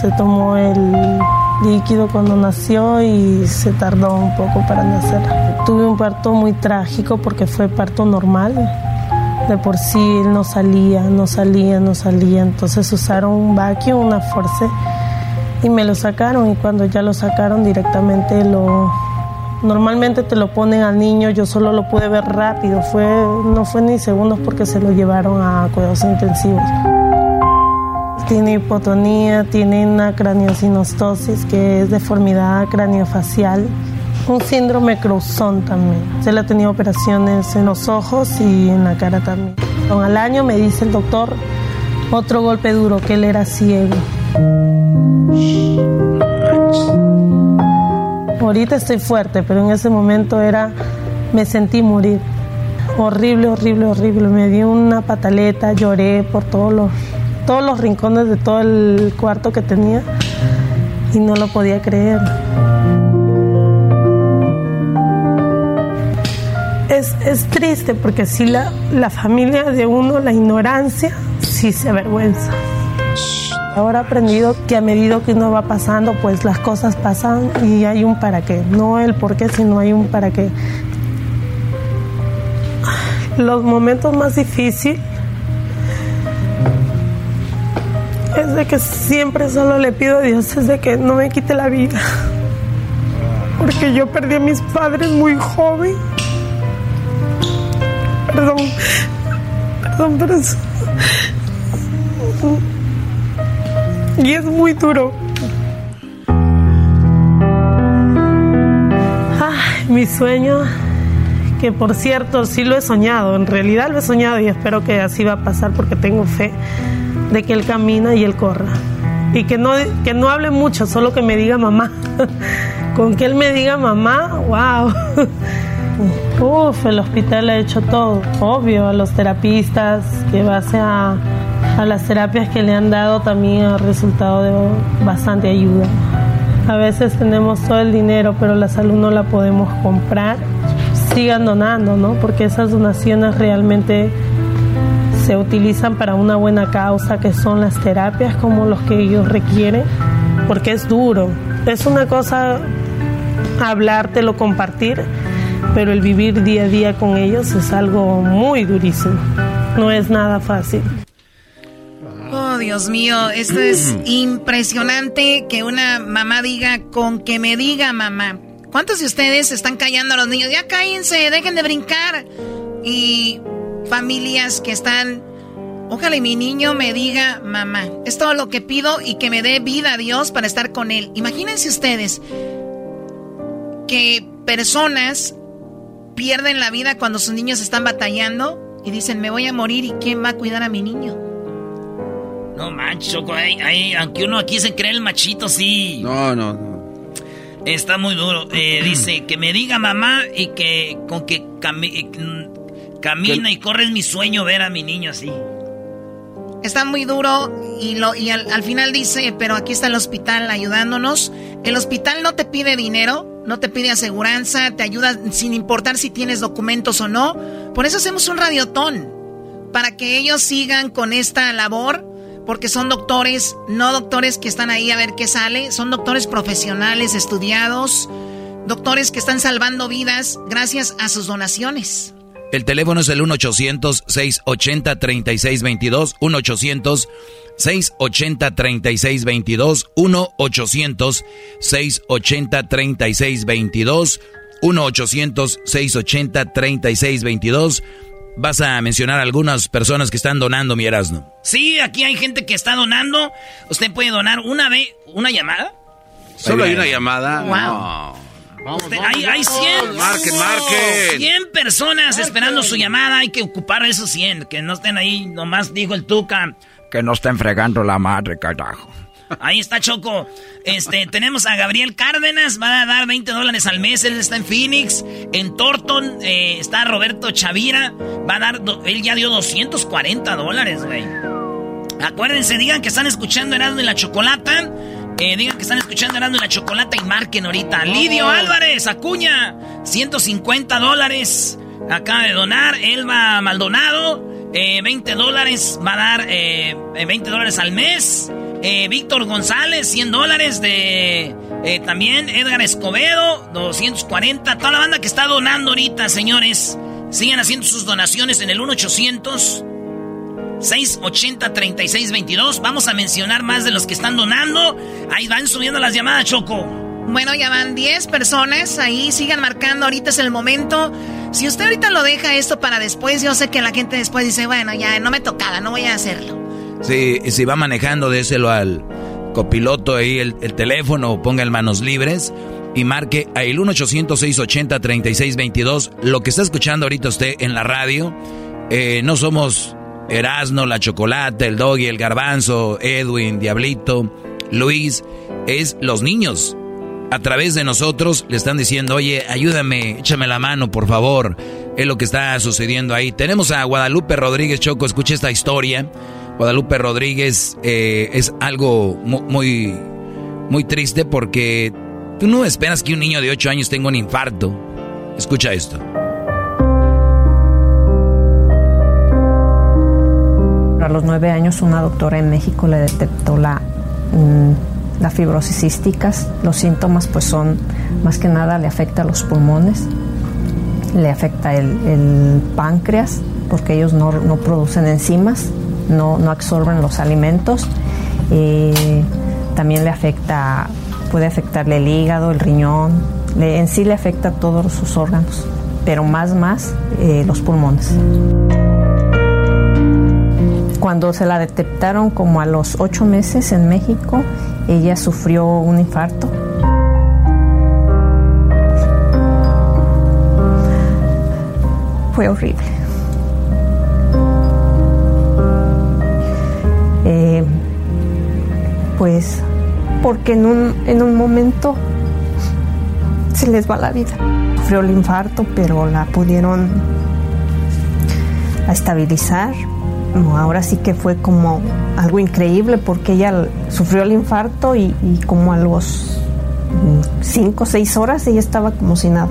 Se tomó el líquido cuando nació y se tardó un poco para nacer. Tuve un parto muy trágico porque fue parto normal. De por sí él no salía, no salía, no salía. Entonces usaron un vacuum, una force y me lo sacaron. Y cuando ya lo sacaron directamente lo, Normalmente te lo ponen al niño, yo solo lo pude ver rápido, fue, no fue ni segundos porque se lo llevaron a cuidados intensivos. Tiene hipotonía, tiene una craniosinostosis, que es deformidad craniofacial, un síndrome Crouzon también. Le ha tenido operaciones en los ojos y en la cara también. Al año me dice el doctor otro golpe duro, que él era ciego. Ahorita estoy fuerte, pero en ese momento era, me sentí morir. Horrible, horrible, horrible. Me dio una pataleta, lloré por todos los, todos los rincones de todo el cuarto que tenía y no lo podía creer. Es, es triste porque si la, la familia de uno, la ignorancia, sí se avergüenza. Ahora he aprendido que a medida que uno va pasando, pues las cosas pasan y hay un para qué. No el por qué, sino hay un para qué. Los momentos más difíciles es de que siempre solo le pido a Dios es de que no me quite la vida. Porque yo perdí a mis padres muy joven. Perdón. Perdón, pero es- Y es muy duro. Ay, mi sueño, que por cierto sí lo he soñado, en realidad lo he soñado y espero que así va a pasar porque tengo fe de que él camina y él corra. Y que no, que no hable mucho, solo que me diga mamá. Con que él me diga mamá, wow. Uf, el hospital ha hecho todo, obvio, a los terapistas, que base a, a las terapias que le han dado también ha resultado de bastante ayuda. A veces tenemos todo el dinero, pero la salud no la podemos comprar. Sigan donando, ¿no? Porque esas donaciones realmente se utilizan para una buena causa, que son las terapias como los que ellos requieren, porque es duro. Es una cosa hablártelo, compartir, pero el vivir día a día con ellos es algo muy durísimo. No es nada fácil. Oh, Dios mío, esto es impresionante que una mamá diga con que me diga mamá. ¿Cuántos de ustedes están callando a los niños? Ya cállense, dejen de brincar. Y familias que están, ojalá y mi niño me diga mamá. Es todo lo que pido y que me dé vida a Dios para estar con él. Imagínense ustedes que personas pierden la vida cuando sus niños están batallando y dicen, me voy a morir y ¿quién va a cuidar a mi niño? No manches, Choco, aunque uno aquí se cree el machito, sí. No, no, no. Está muy duro. Eh, dice que me diga mamá y que con que camina y corre es mi sueño ver a mi niño así. Está muy duro y, lo, y al, final dice, pero aquí está el hospital ayudándonos. El hospital no te pide dinero, no te pide aseguranza, te ayuda sin importar si tienes documentos o no. Por eso hacemos un radiotón, para que ellos sigan con esta labor porque son doctores, no doctores que están ahí a ver qué sale, son doctores profesionales, estudiados, doctores que están salvando vidas gracias a sus donaciones. El teléfono es el 1-800-680-3622, 1-800-680-3622, 1-800-680-3622, 1-800-680-3622. Vas a mencionar algunas personas que están donando, mi Erasmo. Sí, aquí hay gente que está donando. Usted puede donar una vez, una llamada. Solo hay una llamada. Wow. Hay, hay 100, marquen, marquen. 100 personas esperando su llamada. Hay que ocupar esos 100. Que no estén ahí, nomás dijo el Tuca. Que no estén fregando la madre, carajo. Ahí está Choco. Este, tenemos a Gabriel Cárdenas, va a dar 20 dólares al mes, él está en Phoenix. En Thornton eh, está Roberto Chavira, va a dar, él ya dio 240 dólares, güey. Acuérdense, digan que están escuchando Erasmo y la Chocolata. Eh, digan que están escuchando Erasmo la Chocolata y marquen ahorita. Lidio Álvarez, Acuña, 150 dólares. Acaba de donar. Elba Maldonado, 20 dólares. Va a dar 20 dólares al mes. Eh, Víctor González, 100 dólares de... Eh, también Edgar Escobedo, 240. Toda la banda que está donando ahorita, señores. Sigan haciendo sus donaciones en el 1-800. 680-3622. Vamos a mencionar más de los que están donando. Ahí van subiendo las llamadas, Choco. Bueno, ya van 10 personas. Ahí sigan marcando. Ahorita es el momento. Si usted ahorita lo deja esto para después, yo sé que la gente después dice, bueno, ya no me tocaba, no voy a hacerlo. Si, si va manejando, déselo al copiloto ahí el, teléfono, ponga el manos libres y marque a el 1-800-680-3622. Lo que está escuchando ahorita usted en la radio, eh, no somos Erasno, la Chocolate, el Doggy, el Garbanzo, Edwin, Diablito, Luis, es los niños. A través de nosotros le están diciendo, oye, ayúdame, échame la mano, por favor. Es lo que está sucediendo ahí. Tenemos a Guadalupe Rodríguez Choco, escuche esta historia. Guadalupe Rodríguez eh, es algo muy, muy triste porque tú no esperas que un niño de 8 años tenga un infarto. Escucha esto. Los 9 años una doctora en México le detectó la, mm, la fibrosis cística. Los síntomas pues son, más que nada le afecta a los pulmones, le afecta el, páncreas porque ellos no, no producen enzimas no, absorben los alimentos. Eh, también le afecta, puede afectarle el hígado, el riñón, en sí le afecta a todos sus órganos, pero más, más eh, los pulmones. Cuando se la detectaron como a los ocho meses en México, ella sufrió un infarto. Fue horrible. Eh, pues porque en un, en un momento se les va la vida. Sufrió el infarto, pero la pudieron estabilizar. Ahora sí que fue como algo increíble porque ella sufrió el infarto y, y como a los 5 o 6 horas ella estaba como si nada.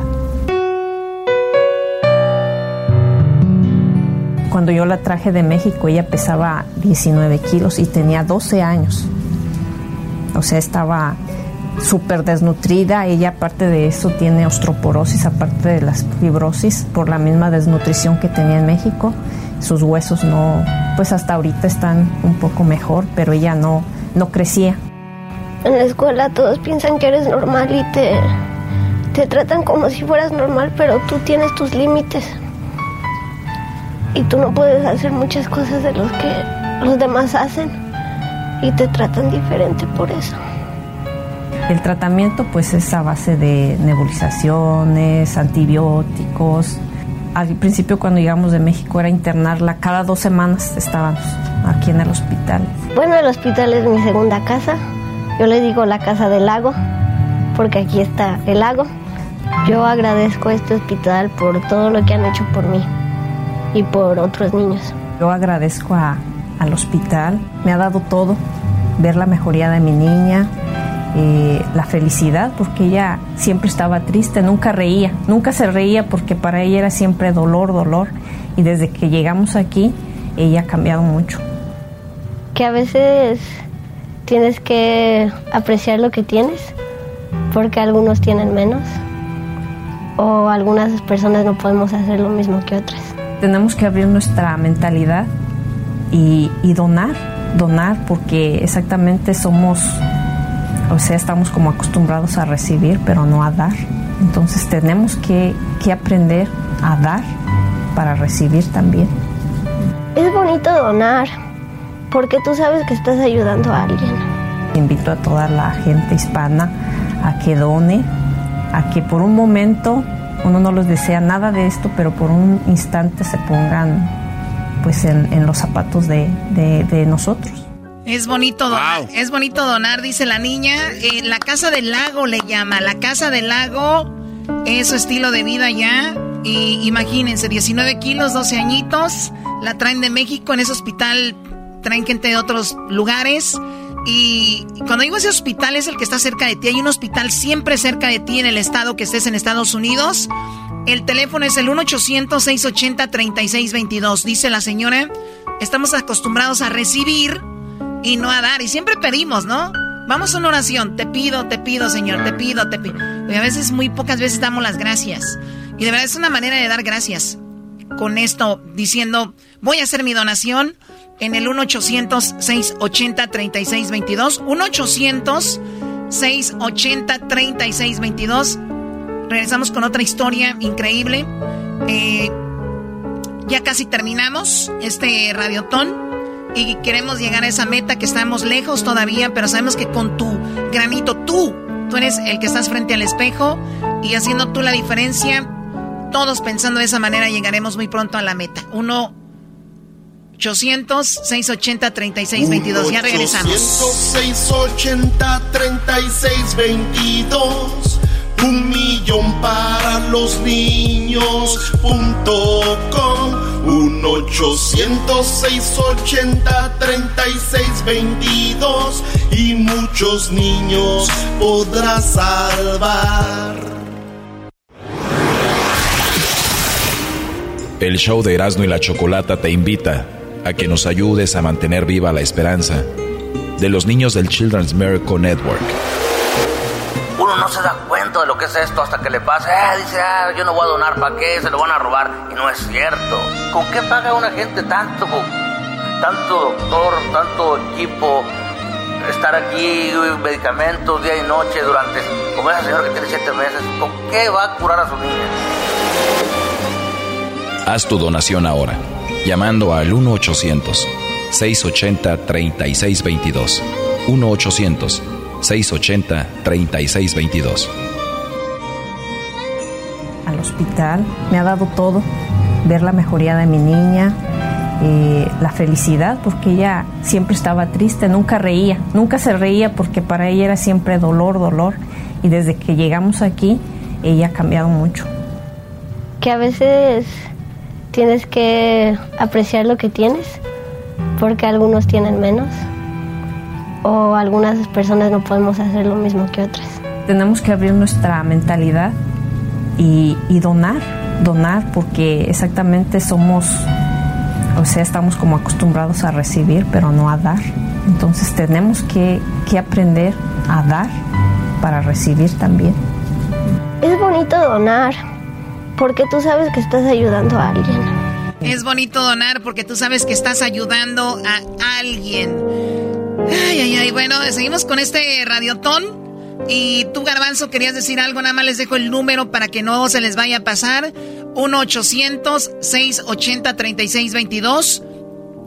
Cuando yo la traje de México, ella pesaba 19 kilos y tenía 12 años. O sea, estaba súper desnutrida. Ella, aparte de eso, tiene osteoporosis, aparte de las fibrosis, por la misma desnutrición que tenía en México. Sus huesos no, pues hasta ahorita están un poco mejor, pero ella no, no crecía. En la escuela todos piensan que eres normal y te, te tratan como si fueras normal, pero tú tienes tus límites y tú no puedes hacer muchas cosas de los que los demás hacen y te tratan diferente por eso. El tratamiento pues es a base de nebulizaciones, antibióticos. Al principio cuando llegamos de México era internarla, cada dos semanas estábamos aquí en el hospital. Bueno, el hospital es mi segunda casa. Yo le digo la casa del lago, porque aquí está el lago. Yo agradezco a este hospital por todo lo que han hecho por mí y por otros niños. Yo agradezco al hospital, me ha dado todo, ver la mejoría de mi niña, eh, la felicidad, porque ella siempre estaba triste, nunca reía, nunca se reía porque para ella era siempre dolor, dolor. Y desde que llegamos aquí, ella ha cambiado mucho. Que a veces tienes que apreciar lo que tienes, porque algunos tienen menos, o algunas personas no podemos hacer lo mismo que otras tenemos que abrir nuestra mentalidad y, donar, donar porque exactamente somos, o sea, estamos como acostumbrados a recibir, pero no a dar. Entonces tenemos que, que aprender a dar para recibir también. Es bonito donar porque tú sabes que estás ayudando a alguien. Invito a toda la gente hispana a que done, a que por un momento uno no les desea nada de esto, pero por un instante se pongan pues en, los zapatos de, nosotros. Es bonito donar, es bonito donar, dice la niña. Eh, la casa del lago le llama. La casa del lago es su estilo de vida ya. Y imagínense, 19 kilos, 12 añitos. La traen de México en ese hospital. Traen gente de otros lugares. Y cuando digo ese hospital es el que está cerca de ti. Hay un hospital siempre cerca de ti en el estado que estés en Estados Unidos. El teléfono es el 1-800-680-3622. Dice la señora, estamos acostumbrados a recibir y no a dar. Y siempre pedimos, ¿no? Vamos a una oración. Te pido, te pido, Señor, te pido, te pido. Y a veces, muy pocas veces damos las gracias. Y de verdad es una manera de dar gracias. Con esto, diciendo, voy a hacer mi donación en el 1-800-680-3622. 1-800-680-3622. Regresamos con otra historia increíble. Eh, ya casi terminamos este radiotón y queremos llegar a esa meta que estamos lejos todavía, pero sabemos que con tu granito, tú, tú eres el que estás frente al espejo y haciendo tú la diferencia, todos pensando de esa manera llegaremos muy pronto a la meta. Uno 800-680-3622. Ya regresamos. 800-680-3622. Un millón para los niños.com 1 800 680 3622 y muchos niños podrás salvar. El show de Erasmo y la Chocolata te invita a que nos ayudes a mantener viva la esperanza de los niños del Children's Miracle Network. Uno no se da cuenta de lo que es esto hasta que le pasa. Ah, dice, ah, yo no voy a donar, ¿para qué? Se lo van a robar. Y no es cierto. ¿Con qué paga una gente tanto? Tanto doctor, tanto equipo, estar aquí, medicamentos día y noche durante, como esa señora que tiene siete meses, ¿con qué va a curar a su niña? Haz tu donación ahora llamando al 1-800-680-3622. 1-800-680-3622. Al hospital me ha dado todo, ver la mejoría de mi niña, eh, la felicidad, porque ella siempre estaba triste, nunca reía, nunca se reía porque para ella era siempre dolor, dolor. Y desde que llegamos aquí, ella ha cambiado mucho. Que a veces tienes que apreciar lo que tienes, porque algunos tienen menos, o algunas personas no podemos hacer lo mismo que otras. Tenemos que abrir nuestra mentalidad y, y donar, donar, porque exactamente somos, o sea, estamos como acostumbrados a recibir, pero no a dar. Entonces tenemos que, que aprender a dar para recibir también. Es bonito donar, porque tú sabes que estás ayudando a alguien. Es bonito donar porque tú sabes que estás ayudando a alguien. Ay, ay, ay. Bueno, seguimos con este radiotón. Y tú, Garbanzo, querías decir algo. Nada más les dejo el número para que no se les vaya a pasar. 1-800-680-3622.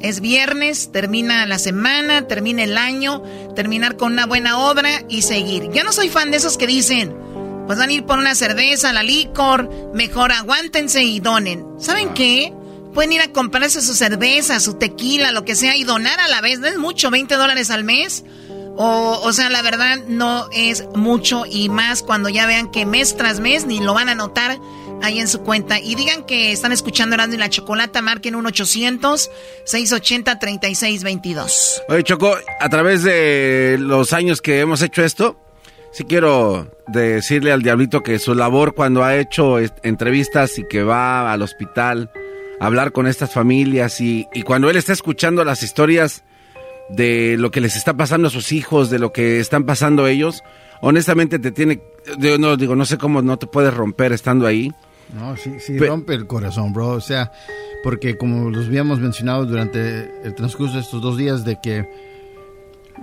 Es viernes, termina la semana, termina el año, terminar con una buena obra y seguir. Yo no soy fan de esos que dicen, pues van a ir por una cerveza, la licor, mejor aguántense y donen. ¿Saben qué? Pueden ir a comprarse su cerveza, su tequila, lo que sea, y donar a la vez. No es mucho, 20 dólares al mes. O, o sea, la verdad no es mucho y más cuando ya vean que mes tras mes ni lo van a notar ahí en su cuenta. Y digan que están escuchando Erasmo y la Chocolata, marquen un 800-680-3622. Oye, Choco, a través de los años que hemos hecho esto, sí quiero decirle al Diablito que su labor cuando ha hecho entrevistas y que va al hospital hablar con estas familias y, y cuando él está escuchando las historias de lo que les está pasando a sus hijos, de lo que están pasando ellos, honestamente te tiene, yo no digo, no sé cómo no te puedes romper estando ahí. No, sí, sí rompe el corazón, bro. O sea, porque como los habíamos mencionado durante el transcurso de estos dos días, de que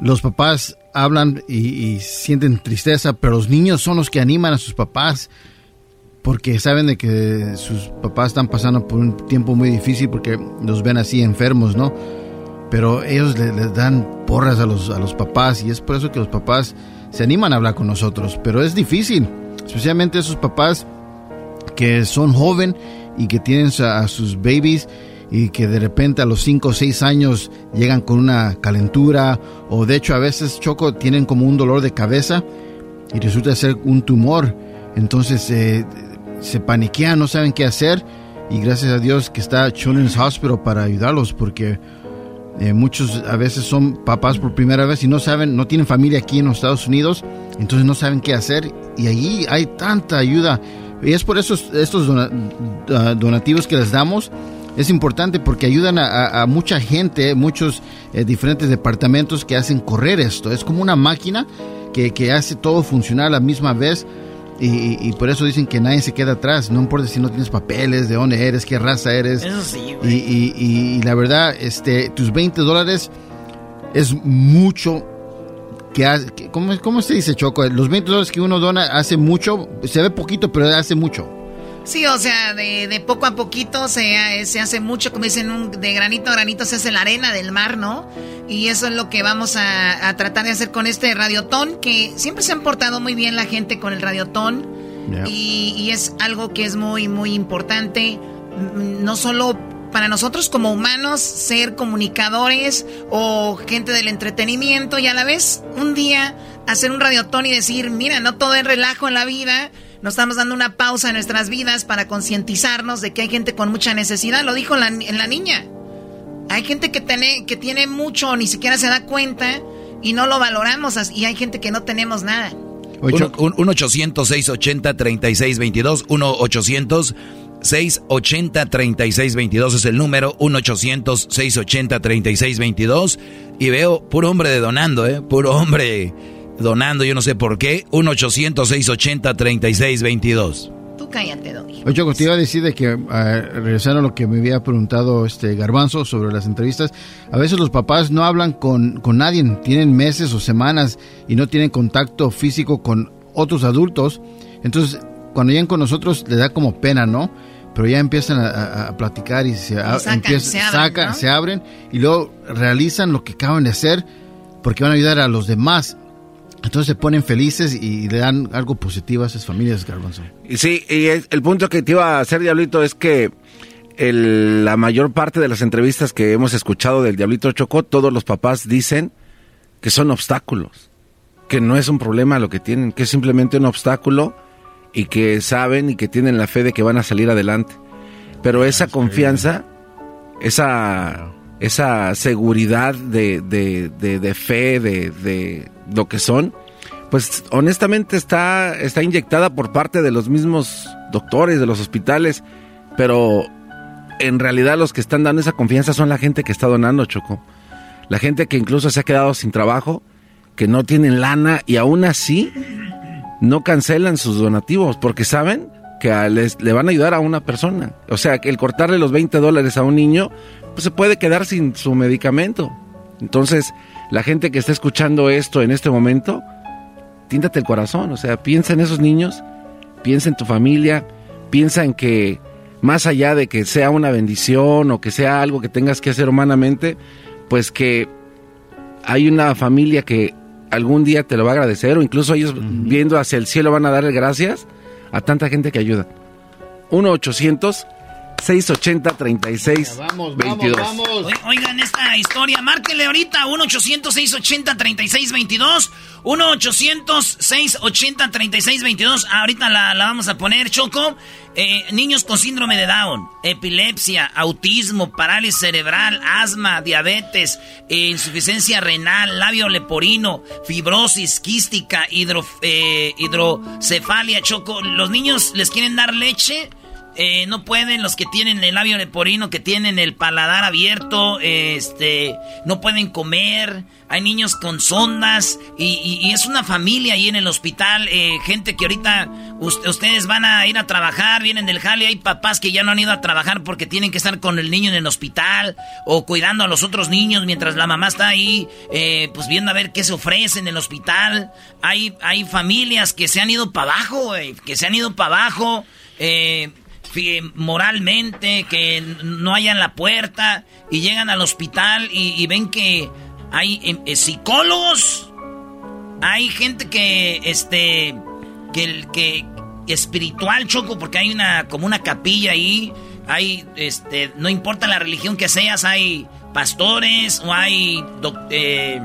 los papás hablan y, y, sienten tristeza, pero los niños son los que animan a sus papás porque saben de que sus papás están pasando por un tiempo muy difícil porque los ven así enfermos, ¿no? Pero ellos les le dan porras a los, a los papás y es por eso que los papás se animan a hablar con nosotros, pero es difícil, especialmente esos papás que son joven y que tienen a, sus babies y que de repente a los 5 o 6 años llegan con una calentura o de hecho a veces choco tienen como un dolor de cabeza y resulta ser un tumor entonces eh, se paniquean no saben qué hacer y gracias a Dios que está Children's Hospital para ayudarlos porque eh, muchos a veces son papás por primera vez y no saben no tienen familia aquí en los Estados Unidos entonces no saben qué hacer y allí hay tanta ayuda y es por eso estos donativos que les damos es importante porque ayudan a, mucha gente, muchos eh, diferentes departamentos que hacen correr esto. Es como una máquina que, que hace todo funcionar a la misma vez. Y, por eso dicen que nadie se queda atrás. No importa si no tienes papeles, de dónde eres, qué raza eres. Eso sí, y, y, la verdad, este, tus 20 dólares es mucho que, ¿cómo, ¿cómo, se dice, Choco? Los 20 dólares que uno dona hace mucho, se ve poquito, pero hace mucho. Sí, o sea, de, de poco a poquito se, se, hace mucho, como dicen, de granito a granito se hace la arena del mar, ¿no? Y eso es lo que vamos a, a tratar de hacer con este radiotón, que siempre se han portado muy bien la gente con el radiotón. Y, y es algo que es muy, muy importante, mm, no solo para nosotros como humanos ser comunicadores o gente del entretenimiento y a la vez un día hacer un radiotón y decir, mira, no todo es relajo en la vida, nos estamos dando una pausa en nuestras vidas para concientizarnos de que hay gente con mucha necesidad, lo dijo la, en la niña. Hay gente que tiene, que tiene mucho, ni siquiera se da cuenta y no lo valoramos y hay gente que no tenemos nada. 1-800-680-3622, 1-800-680-3622 es el número, 1-800-680-3622 y veo puro hombre de donando, ¿eh? Puro hombre donando, yo no sé por qué. 1-800-680-3622. Tú cállate, Doggy. Oye, te iba a decir de que, uh, regresando a lo que me había preguntado este Garbanzo sobre las entrevistas, a veces los papás no hablan con, con nadie, tienen meses o semanas y no tienen contacto físico con otros adultos. Entonces, cuando llegan con nosotros, les da como pena, ¿no? Pero ya empiezan a, platicar y se, sacan, se, abren, se abren y luego realizan lo que acaban de hacer porque van a ayudar a los demás. Entonces se ponen felices y le dan algo positivo a esas familias, Garbanzo. Sí, y el punto que te iba a hacer, Diablito, es que el, la mayor parte de las entrevistas que hemos escuchado del Diablito Chocó, todos los papás dicen que son obstáculos, que no es un problema lo que tienen, que es simplemente un obstáculo y que saben y que tienen la fe de que van a salir adelante. Pero esa confianza, esa, esa seguridad de, de, de, fe, de, de lo que son, pues honestamente está, está inyectada por parte de los mismos doctores, de los hospitales, pero en realidad los que están dando esa confianza son la gente que está donando, Choco. La gente que incluso se ha quedado sin trabajo, que no tienen lana y aún así no cancelan sus donativos porque saben que les, le van a ayudar a una persona. O sea, que el cortarle los 20 dólares a un niño, pues se puede quedar sin su medicamento. Entonces, la gente que está escuchando esto en este momento, tíntate el corazón. O sea, piensa en esos niños, piensa en tu familia, piensa en que más allá de que sea una bendición o que sea algo que tengas que hacer humanamente, pues que hay una familia que algún día te lo va a agradecer o incluso ellos viendo hacia el cielo van a darle gracias a tanta gente que ayuda. 1 800 680 36 Vamos, 22. vamos, vamos. Oigan esta historia, márquenle ahorita 1-800-680-3622. 1-800-680-3622. Ahorita la, la vamos a poner, Choco. Eh, niños con síndrome de Down, epilepsia, autismo, parálisis cerebral, asma, diabetes, eh, insuficiencia renal, labio leporino, fibrosis quística, hidro, eh, hidrocefalia, Choco. Los niños les quieren dar leche. Eh, no pueden los que tienen el labio leporino, que tienen el paladar abierto, este, no pueden comer. Hay niños con sondas y, es una familia ahí en el hospital. eh, gente que ahorita ust- ustedes van a ir a trabajar, vienen del jale. Hay papás que ya no han ido a trabajar porque tienen que estar con el niño en el hospital o cuidando a los otros niños mientras la mamá está ahí, eh, pues viendo a ver qué se ofrece en el hospital. Hay, hay familias que se han ido para abajo, que se han ido para abajo. Eh, moralmente, que no hayan la puerta y llegan al hospital y, ven que hay em, eh, psicólogos, hay gente que, este, que, que espiritual choco, porque hay una, como una capilla ahí, hay, este, no importa la religión que seas, hay pastores o hay eh,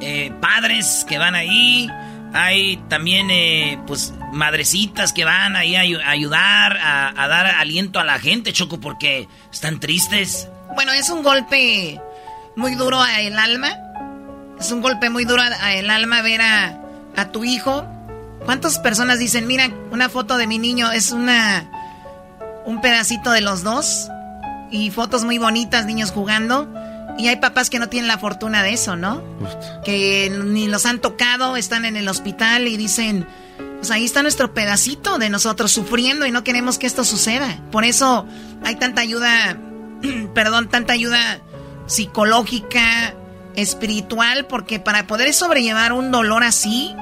eh, padres que van ahí. Hay también, eh, pues, madrecitas que van ahí a ayu- a ayudar, a, a dar aliento a la gente, Choco, porque están tristes. Bueno, es un golpe muy duro a el alma. Es un golpe muy duro a, a el alma ver a, a tu hijo. ¿Cuántas personas dicen, mira, una foto de mi niño es una un pedacito de los dos? Y fotos muy bonitas, niños jugando. Y hay papás que no tienen la fortuna de eso, ¿no? Que ni los han tocado, están en el hospital y dicen, pues ahí está nuestro pedacito de nosotros sufriendo y no queremos que esto suceda. Por eso hay tanta ayuda, perdón, tanta ayuda psicológica, espiritual, porque para poder sobrellevar un dolor así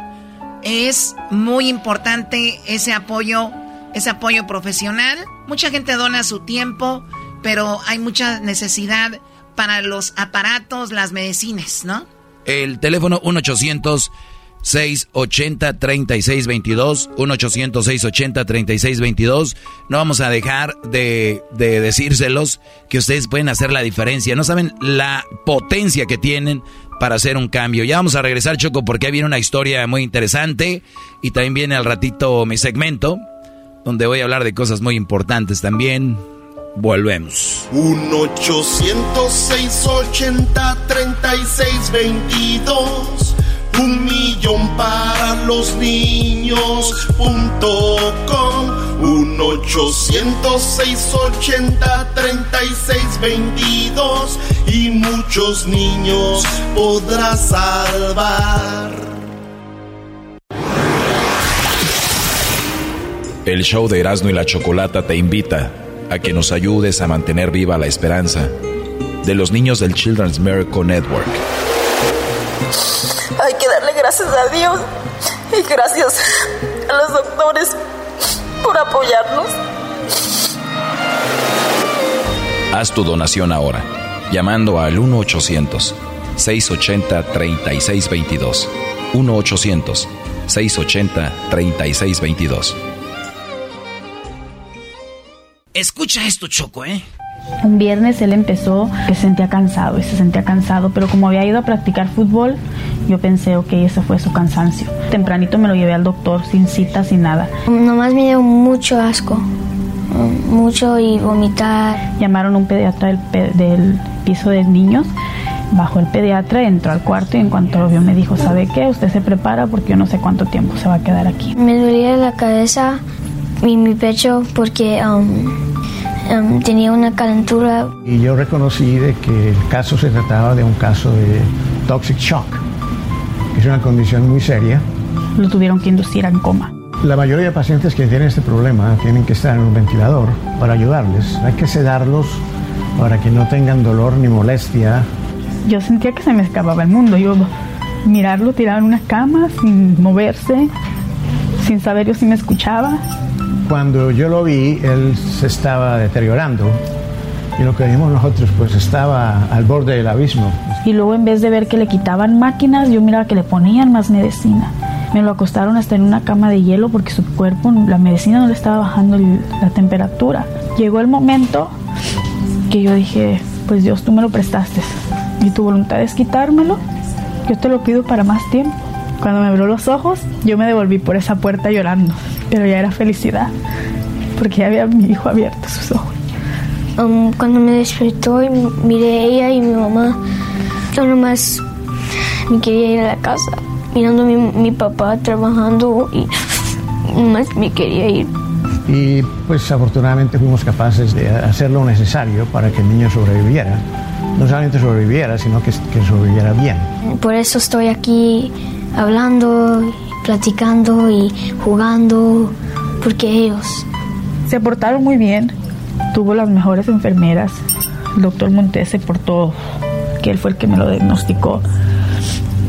es muy importante ese apoyo, ese apoyo profesional. Mucha gente dona su tiempo, pero hay mucha necesidad para los aparatos, las medicinas, ¿no? El teléfono 1-800-680-3622. 1-800-680-3622. No vamos a dejar de, de decírselos que ustedes pueden hacer la diferencia. No saben la potencia que tienen para hacer un cambio. Ya vamos a regresar, Choco, porque viene una historia muy interesante. Y también viene al ratito mi segmento, donde voy a hablar de cosas muy importantes también. Volvemos. 1-800-680-3622 Un millón para los niños punto com 1-800-680-3622 Y muchos niños podrás salvar El show de Erasmo y la Chocolata te invita a que nos ayudes a mantener viva la esperanza de los niños del Children's Miracle Network. Hay que darle gracias a Dios y gracias a los doctores por apoyarnos. Haz tu donación ahora, llamando al 1-800-680-3622. 1-800-680-3622. Escucha esto, Choco, ¿eh? Un viernes él empezó que se sentía cansado y se sentía cansado, pero como había ido a practicar fútbol, yo pensé, ok, ese fue su cansancio. Tempranito me lo llevé al doctor sin cita, sin nada. Nomás me dio mucho asco, mucho y vomitar. Llamaron a un pediatra del, pe- del piso de niños. Bajó el pediatra, entró al cuarto y en cuanto lo vio me dijo, ¿sabe qué? Usted se prepara porque yo no sé cuánto tiempo se va a quedar aquí. Me dolía la cabeza y mi pecho porque um, um, tenía una calentura. Y yo reconocí de que el caso se trataba de un caso de toxic shock, que es una condición muy seria. Lo tuvieron que inducir en coma. La mayoría de pacientes que tienen este problema tienen que estar en un ventilador para ayudarles. Hay que sedarlos para que no tengan dolor ni molestia. Yo sentía que se me escapaba el mundo. Yo mirarlo tirado en una cama sin moverse, sin saber yo si me escuchaba. Cuando yo lo vi, él se estaba deteriorando y lo que vimos nosotros pues estaba al borde del abismo. Y luego en vez de ver que le quitaban máquinas, yo miraba que le ponían más medicina. Me lo acostaron hasta en una cama de hielo porque su cuerpo, la medicina no le estaba bajando la temperatura. Llegó el momento que yo dije, pues Dios, tú me lo prestaste. Y tu voluntad es quitármelo. Yo te lo pido para más tiempo. Cuando me abrió los ojos, yo me devolví por esa puerta llorando. Pero ya era felicidad. Porque ya había mi hijo abierto sus ojos. Um, cuando me despertó y miré a ella y mi mamá, yo nomás me quería ir a la casa, mirando a mi, mi papá trabajando y nomás me quería ir. Y pues afortunadamente fuimos capaces de hacer lo necesario para que el niño sobreviviera. No solamente sobreviviera, sino que, que sobreviviera bien. Por eso estoy aquí hablando, platicando y jugando, porque ellos. Se portaron muy bien. Tuvo las mejores enfermeras. El doctor Montes se portó, que él fue el que me lo diagnosticó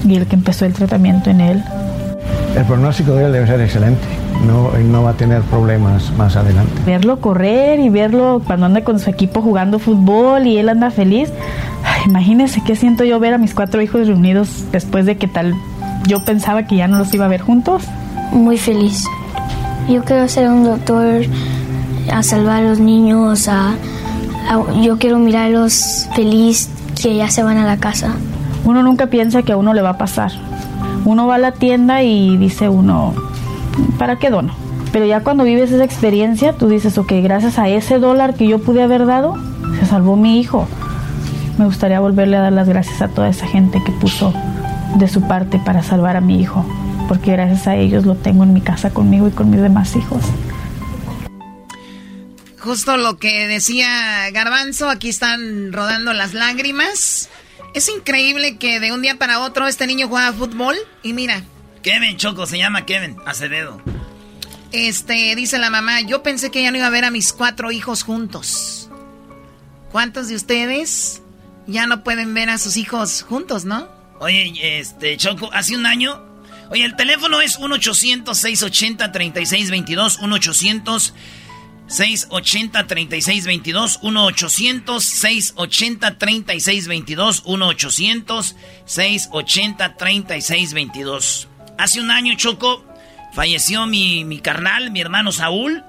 y el que empezó el tratamiento en él. El pronóstico de él debe ser excelente. No, no va a tener problemas más adelante. Verlo correr y verlo cuando anda con su equipo jugando fútbol y él anda feliz. Ay, imagínense qué siento yo ver a mis cuatro hijos reunidos después de que tal yo pensaba que ya no los iba a ver juntos. Muy feliz. Yo quiero ser un doctor, a salvar a los niños, a, a- yo quiero mirarlos feliz que ya se van a la casa. Uno nunca piensa que a uno le va a pasar. Uno va a la tienda y dice uno, ¿para qué dono? Pero ya cuando vives esa experiencia, tú dices, ok, gracias a ese dólar que yo pude haber dado, se salvó mi hijo. Me gustaría volverle a dar las gracias a toda esa gente que puso de su parte para salvar a mi hijo, porque gracias a ellos lo tengo en mi casa conmigo y con mis demás hijos. Justo lo que decía Garbanzo, aquí están rodando las lágrimas. Es increíble que de un día para otro este niño juega fútbol y mira, Kevin Choco, se llama Kevin Acevedo. este dice la mamá, yo pensé que ya no iba a ver a mis cuatro hijos juntos. ¿Cuántos de ustedes ya no pueden ver a sus hijos juntos, no? Oye, este, Choco, hace un año. Oye, el teléfono es 1-800-680-3622. 1-800-680-3622. 1-800-680-3622. 1-800-680-3622. Hace un año, Choco, falleció mi, carnal, mi hermano Saúl.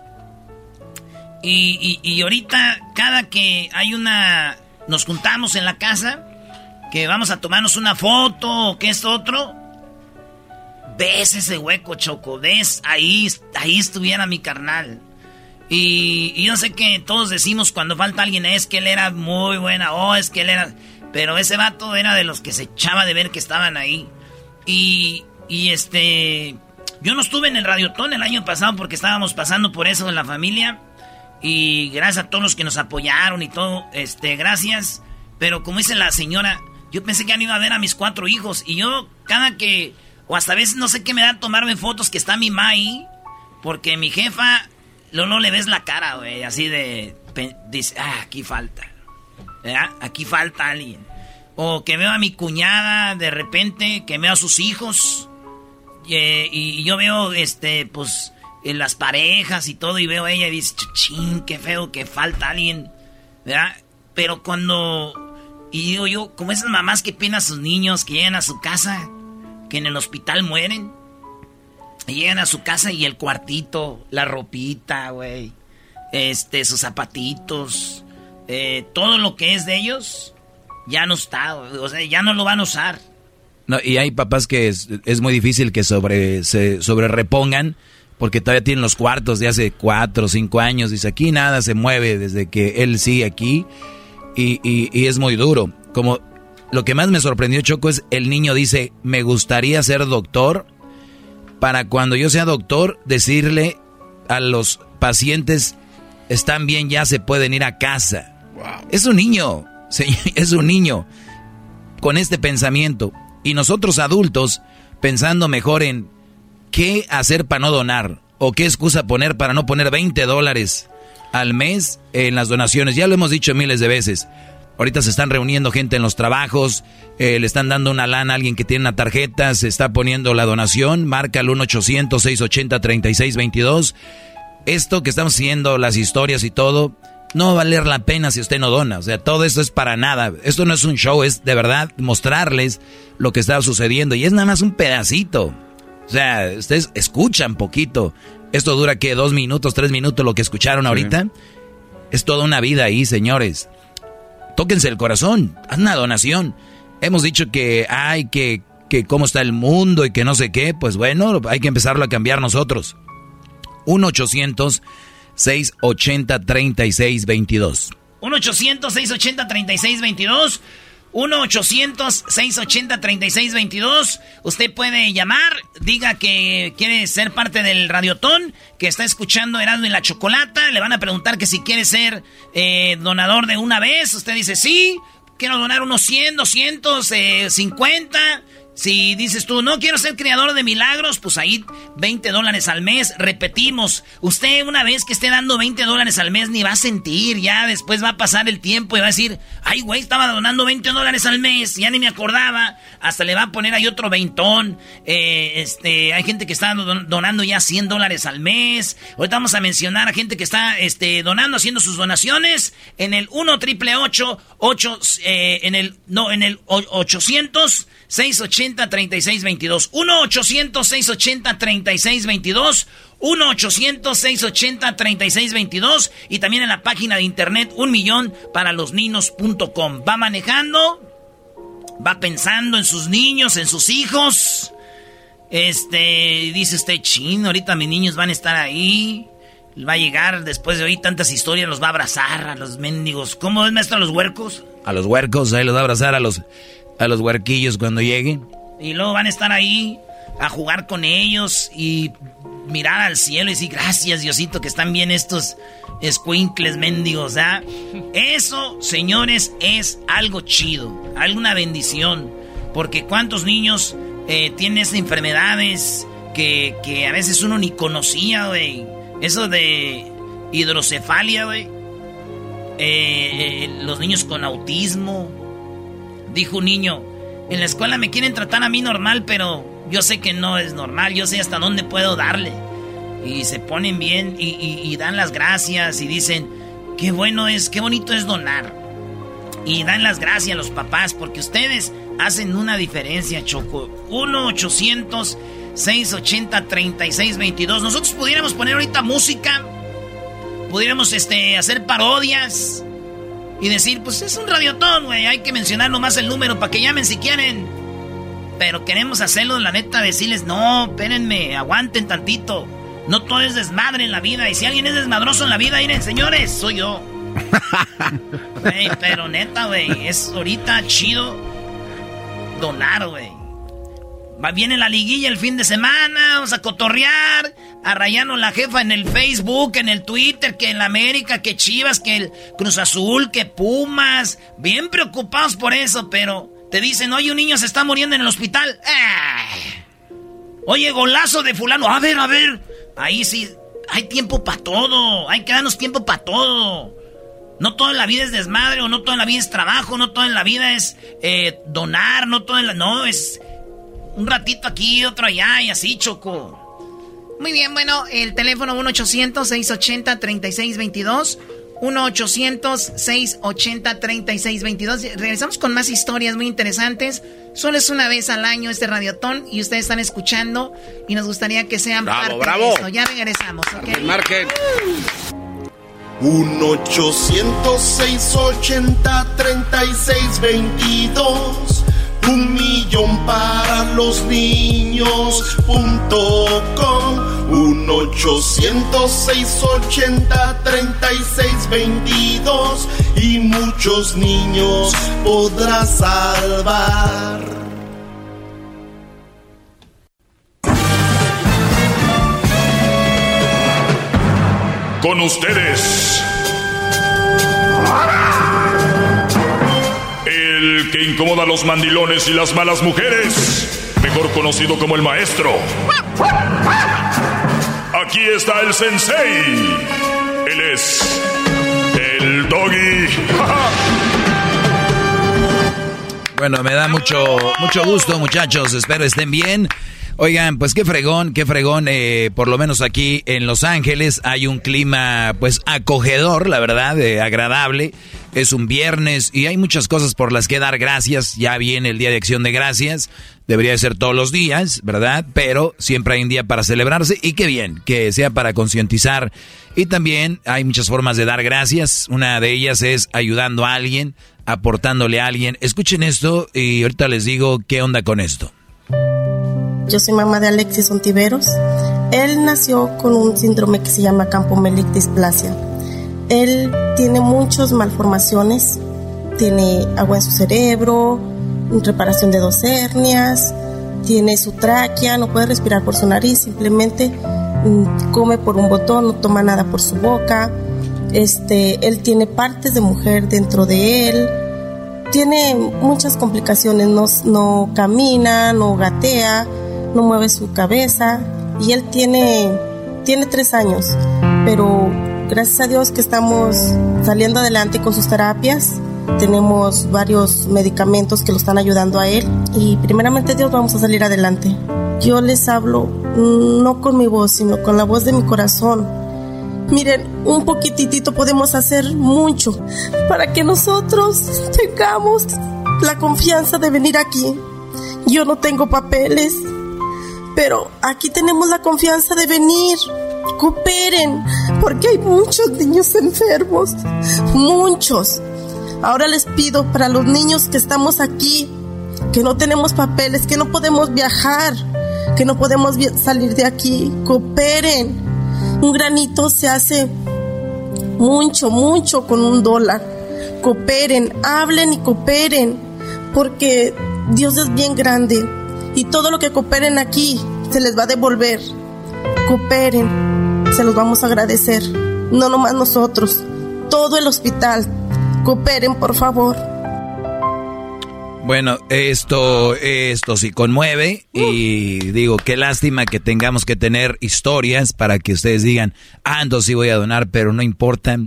Y ahorita, cada que hay una. Nos juntamos en la casa, que vamos a tomarnos una foto o que esto otro. Ves ese hueco, Choco. Ves, ahí, ahí estuviera mi carnal. Y, y yo sé que todos decimos cuando falta alguien, es que él era muy buena, oh, es que él era. Pero ese vato era de los que se echaba de ver que estaban ahí. Y, y este. Yo no estuve en el Radiotón el año pasado porque estábamos pasando por eso en la familia. Y gracias a todos los que nos apoyaron y todo, este, gracias. Pero como dice la señora, yo pensé que no iba a ver a mis cuatro hijos. Y yo, cada que, o hasta a veces no sé qué me da tomarme fotos que está mi ma ahí. Porque mi jefa, no, no le ves la cara, güey, así de, dice, ah, aquí falta. ¿verdad? Aquí falta alguien. O que veo a mi cuñada de repente, que veo a sus hijos. eh, y yo veo, este, pues, en las parejas y todo, y veo a ella y dice, ching, qué feo que falta alguien. ¿Verdad? Pero cuando. Y digo yo, como esas mamás que piden a sus niños, que llegan a su casa, que en el hospital mueren. Y llegan a su casa y el cuartito, la ropita, güey. Este, sus zapatitos. eh, todo lo que es de ellos ya no está, o sea, ya no lo van a usar. No, y hay papás que es, muy difícil que sobre, se sobre repongan porque todavía tienen los cuartos de hace cuatro cinco años. Dice, aquí nada se mueve desde que él sigue aquí y, y, es muy duro. Como lo que más me sorprendió, Choco, es el niño dice, me gustaría ser doctor para cuando yo sea doctor decirle a los pacientes, están bien, ya se pueden ir a casa. Es un niño, es un niño con este pensamiento. Y nosotros adultos pensando mejor en qué hacer para no donar o qué excusa poner para no poner 20 dólares al mes en las donaciones. Ya lo hemos dicho miles de veces. Ahorita se están reuniendo gente en los trabajos, eh, le están dando una lana a alguien que tiene una tarjeta, se está poniendo la donación, marca el 1-800-680-3622. Esto que estamos haciendo, las historias y todo, no va a valer la pena si usted no dona. O sea, todo esto es para nada. Esto no es un show, es de verdad mostrarles lo que está sucediendo. Y es nada más un pedacito. O sea, ustedes escuchan poquito. Esto dura que dos minutos, tres minutos lo que escucharon ahorita. Es toda una vida ahí, señores. Tóquense el corazón, haz una donación. Hemos dicho que hay que, que cómo está el mundo y que no sé qué. Pues bueno, hay que empezarlo a cambiar nosotros. 1 800 680-3622. 1-800-680-3622. 1-800-680-3622. Usted puede llamar, diga que quiere ser parte del radiotón, que está escuchando Erasmo y la Chocolata. Le van a preguntar que si quiere ser eh, donador de una vez. Usted dice sí, quiero donar unos 100, 200, eh, 50. Si dices tú, no quiero ser creador de milagros, pues ahí 20 dólares al mes. Repetimos, usted una vez que esté dando 20 dólares al mes ni va a sentir, ya después va a pasar el tiempo y va a decir, ay güey, estaba donando 20 dólares al mes, ya ni me acordaba. Hasta le va a poner ahí otro veintón. Eh, este, hay gente que está donando ya 100 dólares al mes. Ahorita vamos a mencionar a gente que está este, donando, haciendo sus donaciones en el 1 triple 8, 8 eh, en el, no, en el 800 680-3622. 1-800-680-3622. 1-800-680-3622. Y también en la página de internet un millón para los niños.com. Va manejando, va pensando en sus niños, en sus hijos. Este, dice usted, chino, ahorita mis niños van a estar ahí. Va a llegar después de oír tantas historias, los va a abrazar a los mendigos. ¿Cómo es, maestro, a los huercos? A los huercos, ahí los va a abrazar a los a los huerquillos cuando lleguen. Y luego van a estar ahí a jugar con ellos y mirar al cielo y decir, gracias Diosito que están bien estos escuincles mendigos, ¿ah? Eso, señores, es algo chido, alguna bendición. Porque cuántos niños eh, tienen enfermedades que, que, a veces uno ni conocía, güey. Eso de hidrocefalia, güey. Eh, eh, los niños con autismo, Dijo un niño, en la escuela me quieren tratar a mí normal, pero yo sé que no es normal, yo sé hasta dónde puedo darle. Y se ponen bien y, dan las gracias y dicen, qué bueno es, qué bonito es donar. Y dan las gracias a los papás porque ustedes hacen una diferencia, Choco. 1-800-680-3622. Nosotros pudiéramos poner ahorita música, pudiéramos este, hacer parodias y decir, pues es un radiotón, güey, hay que mencionar nomás el número para que llamen si quieren. Pero queremos hacerlo, la neta, decirles, no, espérenme, aguanten tantito. No todo es desmadre en la vida. Y si alguien es desmadroso en la vida, miren, señores, soy yo. pero neta, güey, es ahorita chido donar, güey. Va, viene la liguilla el fin de semana, vamos a cotorrear, a rayarnos la jefa en el Facebook, en el Twitter, que en la América, que Chivas, que el Cruz Azul, que Pumas. Bien preocupados por eso, pero te dicen, oye, un niño se está muriendo en el hospital. Oye, golazo de fulano. A ver, a ver. Ahí sí, hay tiempo para todo. Hay que darnos tiempo para todo. No toda la vida es desmadre, o no toda la vida es trabajo, no toda la vida es eh, donar, no toda la... No, es un ratito aquí, otro allá y así, Choco. Muy bien, bueno, el teléfono 1-800-680-3622. 1-800-680-3622. Regresamos con más historias muy interesantes. Solo es una vez al año este radiotón y ustedes están escuchando y nos gustaría que sean parte de esto. Ya regresamos, ¿ok? Marquen. 1-800-680-3622. Un millón para los niños punto com. 1-800-680-3622. Y muchos niños podrás salvar. Con ustedes. Que incomoda a los mandilones y las malas mujeres. Mejor conocido como el maestro. Aquí está el sensei. Él es el doggy. Bueno, me da mucho, mucho gusto, muchachos. Espero estén bien. Oigan, pues qué fregón, qué fregón. Eh, por lo menos aquí en Los Ángeles hay un clima, pues acogedor, la verdad, eh, agradable. Es un viernes y hay muchas cosas por las que dar gracias. Ya viene el Día de Acción de Gracias. Debería ser todos los días, ¿verdad? Pero siempre hay un día para celebrarse y qué bien, que sea para concientizar. Y también hay muchas formas de dar gracias. Una de ellas es ayudando a alguien aportándole a alguien. Escuchen esto y ahorita les digo qué onda con esto. Yo soy mamá de Alexis Ontiveros. Él nació con un síndrome que se llama campomelic displasia. Él tiene muchas malformaciones, tiene agua en su cerebro, reparación de dos hernias, tiene su tráquea, no puede respirar por su nariz, simplemente mm, come por un botón, no toma nada por su boca, este, él tiene partes de mujer dentro de él. Tiene muchas complicaciones, no, no camina, no gatea, no mueve su cabeza y él tiene, tiene tres años, pero gracias a Dios que estamos saliendo adelante con sus terapias, tenemos varios medicamentos que lo están ayudando a él y primeramente Dios vamos a salir adelante. Yo les hablo mm, no con mi voz, sino con la voz de mi corazón Miren, un poquitito podemos hacer mucho para que nosotros tengamos la confianza de venir aquí. Yo no tengo papeles, pero aquí tenemos la confianza de venir. Cooperen, porque hay muchos niños enfermos, muchos. Ahora les pido para los niños que estamos aquí, que no tenemos papeles, que no podemos viajar, que no podemos salir de aquí, cooperen un granito se hace mucho, mucho con un dólar. Cooperen, hablen y cooperen, porque Dios es bien grande y todo lo que cooperen aquí se les va a devolver. Cooperen, se los vamos a agradecer. No nomás nosotros, todo el hospital. Cooperen, por favor. Bueno, esto, esto sí conmueve y digo, qué lástima que tengamos que tener historias para que ustedes digan, ando sí voy a donar, pero no importa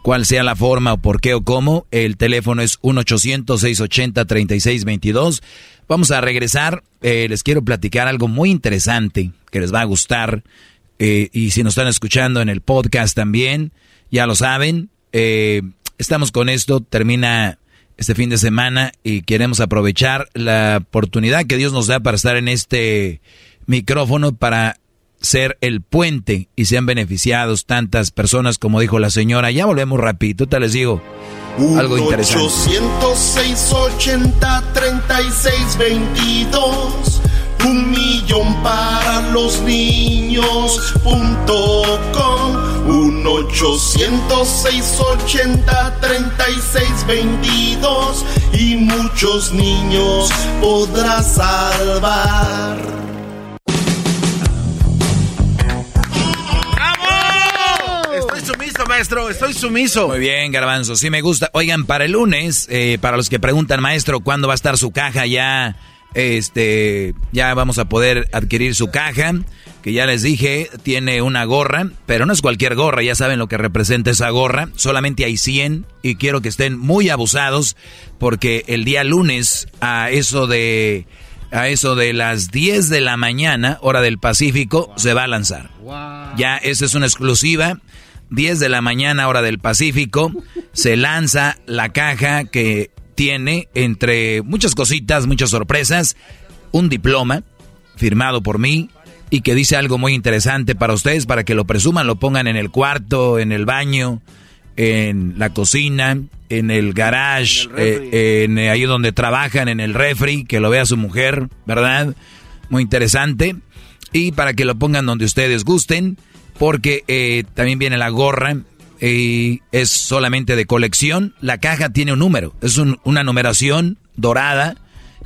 cuál sea la forma o por qué o cómo. El teléfono es 1-800-680-3622. Vamos a regresar. Eh, les quiero platicar algo muy interesante que les va a gustar. Eh, y si nos están escuchando en el podcast también, ya lo saben. Eh, estamos con esto. Termina este fin de semana y queremos aprovechar la oportunidad que Dios nos da para estar en este micrófono para ser el puente y sean beneficiados tantas personas como dijo la señora. Ya volvemos rapidito, te les digo algo interesante. 806 80 36 22 un millón para los niños punto com. Un 806 80 36 22 y muchos niños podrás salvar. Estoy sumiso, maestro, estoy sumiso. Muy bien, garbanzo, sí me gusta. Oigan, para el lunes, eh, para los que preguntan, maestro, ¿cuándo va a estar su caja ya? Este, ya vamos a poder adquirir su caja, que ya les dije, tiene una gorra, pero no es cualquier gorra, ya saben lo que representa esa gorra, solamente hay 100 y quiero que estén muy abusados porque el día lunes a eso de a eso de las 10 de la mañana, hora del Pacífico, se va a lanzar. Ya esa es una exclusiva. 10 de la mañana, hora del Pacífico, se lanza la caja que tiene, entre muchas cositas, muchas sorpresas, un diploma firmado por mí y que dice algo muy interesante para ustedes, para que lo presuman, lo pongan en el cuarto, en el baño, en la cocina, en el garage, eh, en, ahí donde trabajan, en el refri, que lo vea su mujer, ¿verdad? Muy interesante. Y para que lo pongan donde ustedes gusten, porque eh, también viene la gorra y es solamente de colección. La caja tiene un número, es una numeración dorada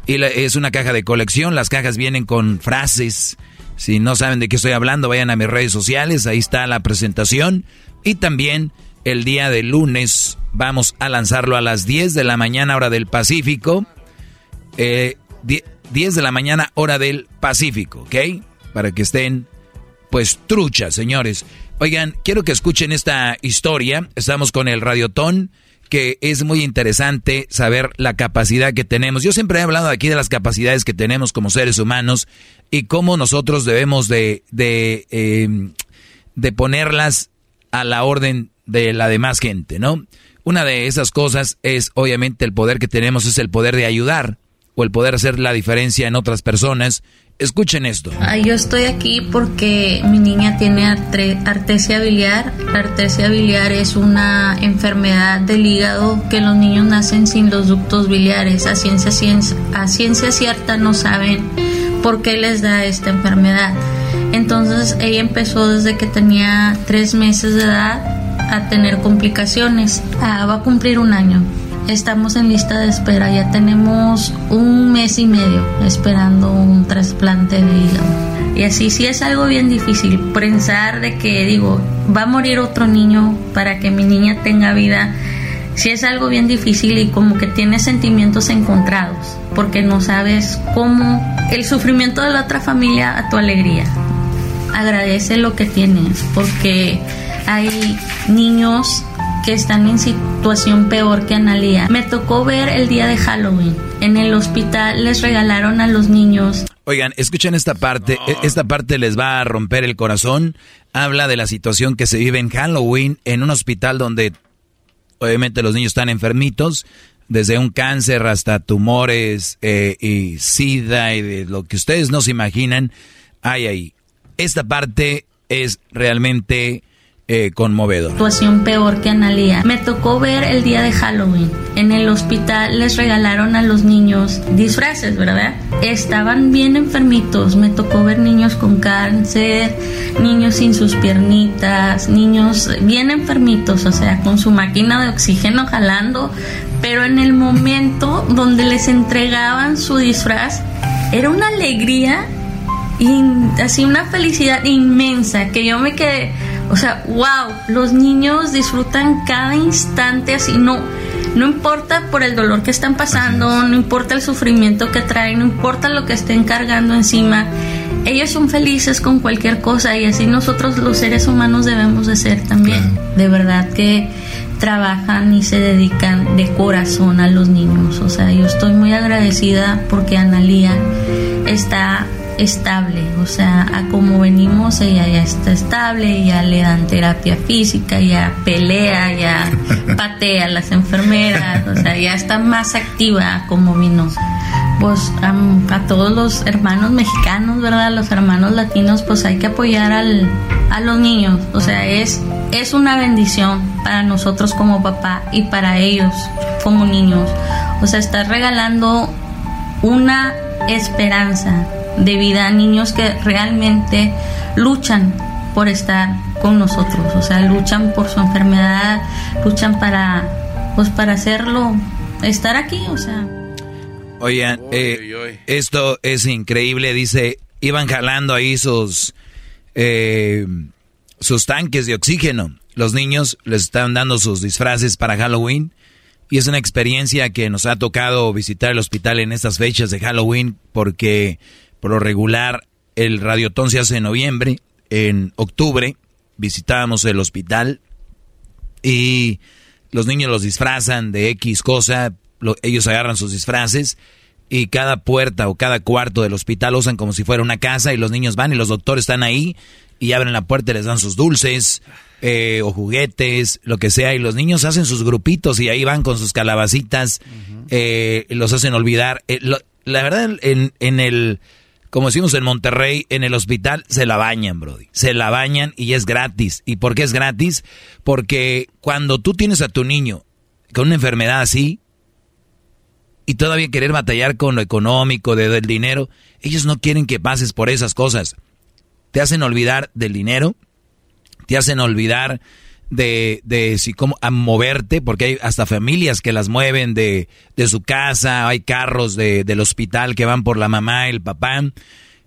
y es una caja de colección. Las cajas vienen con frases. Si no saben de qué estoy hablando, vayan a mis redes sociales, ahí está la presentación. Y también el día de lunes vamos a lanzarlo a las 10 de la mañana hora del Pacífico. 10 eh, de la mañana hora del Pacífico, ¿ok? Para que estén pues truchas, señores. Oigan, quiero que escuchen esta historia. Estamos con el Radiotón, que es muy interesante saber la capacidad que tenemos. Yo siempre he hablado aquí de las capacidades que tenemos como seres humanos y cómo nosotros debemos de, de, em, de ponerlas a la orden de la demás gente, ¿no? Una de esas cosas es, obviamente, el poder que tenemos es el poder de ayudar o el poder hacer la diferencia en otras personas. Escuchen esto. Yo estoy aquí porque mi niña tiene artesia biliar. La artesia biliar es una enfermedad del hígado que los niños nacen sin los ductos biliares. A ciencia, ciencia, a ciencia cierta no saben por qué les da esta enfermedad. Entonces ella empezó desde que tenía tres meses de edad a tener complicaciones. Ah, va a cumplir un año. Estamos en lista de espera, ya tenemos un mes y medio esperando un trasplante de hígado. Y así sí es algo bien difícil pensar de que digo, va a morir otro niño para que mi niña tenga vida. Sí es algo bien difícil y como que tienes sentimientos encontrados, porque no sabes cómo el sufrimiento de la otra familia a tu alegría. Agradece lo que tienes, porque hay niños que están en situación peor que Analia. Me tocó ver el día de Halloween. En el hospital les regalaron a los niños. Oigan, escuchen esta parte. E-, esta parte les va a romper el corazón. Habla de la situación que se vive en Halloween en un hospital donde obviamente los niños están enfermitos. Desde un cáncer hasta tumores eh, y sida y de lo que ustedes no se imaginan. Hay ahí. Esta parte es realmente eh, conmovedor. Situación peor que Analia. Me tocó ver el día de Halloween. En el hospital les regalaron a los niños disfraces, ¿verdad? Estaban bien enfermitos. Me tocó ver niños con cáncer, niños sin sus piernitas, niños bien enfermitos, o sea, con su máquina de oxígeno jalando. Pero en el momento donde les entregaban su disfraz, era una alegría y así una felicidad inmensa que yo me quedé o sea, wow, los niños disfrutan cada instante así, no, no importa por el dolor que están pasando, no importa el sufrimiento que traen, no importa lo que estén cargando encima, ellos son felices con cualquier cosa y así nosotros los seres humanos debemos de ser también. De verdad que trabajan y se dedican de corazón a los niños. O sea, yo estoy muy agradecida porque Analía está estable, o sea, a como venimos ella ya está estable, ya le dan terapia física, ya pelea, ya patea a las enfermeras, o sea, ya está más activa como vino. Pues a todos los hermanos mexicanos, ¿verdad? Los hermanos latinos, pues hay que apoyar al, a los niños, o sea, es, es una bendición para nosotros como papá y para ellos como niños. O sea, está regalando una esperanza de vida a niños que realmente luchan por estar con nosotros, o sea, luchan por su enfermedad, luchan para, pues para hacerlo, estar aquí, o sea. Oigan, eh, esto es increíble, dice, iban jalando ahí sus, eh, sus tanques de oxígeno. Los niños les están dando sus disfraces para Halloween y es una experiencia que nos ha tocado visitar el hospital en estas fechas de Halloween porque por lo regular, el radiotón se hace en noviembre. En octubre visitábamos el hospital y los niños los disfrazan de X cosa. ellos agarran sus disfraces y cada puerta o cada cuarto del hospital usan como si fuera una casa y los niños van y los doctores están ahí y abren la puerta y les dan sus dulces eh, o juguetes, lo que sea, y los niños hacen sus grupitos y ahí van con sus calabacitas, eh, los hacen olvidar. Eh, la verdad, en, en el como decimos en Monterrey, en el hospital se la bañan, Brody. Se la bañan y es gratis. ¿Y por qué es gratis? Porque cuando tú tienes a tu niño con una enfermedad así y todavía querer batallar con lo económico, de, del dinero, ellos no quieren que pases por esas cosas. Te hacen olvidar del dinero, te hacen olvidar de, de si cómo a moverte, porque hay hasta familias que las mueven de, de su casa, hay carros de, del hospital que van por la mamá el papá,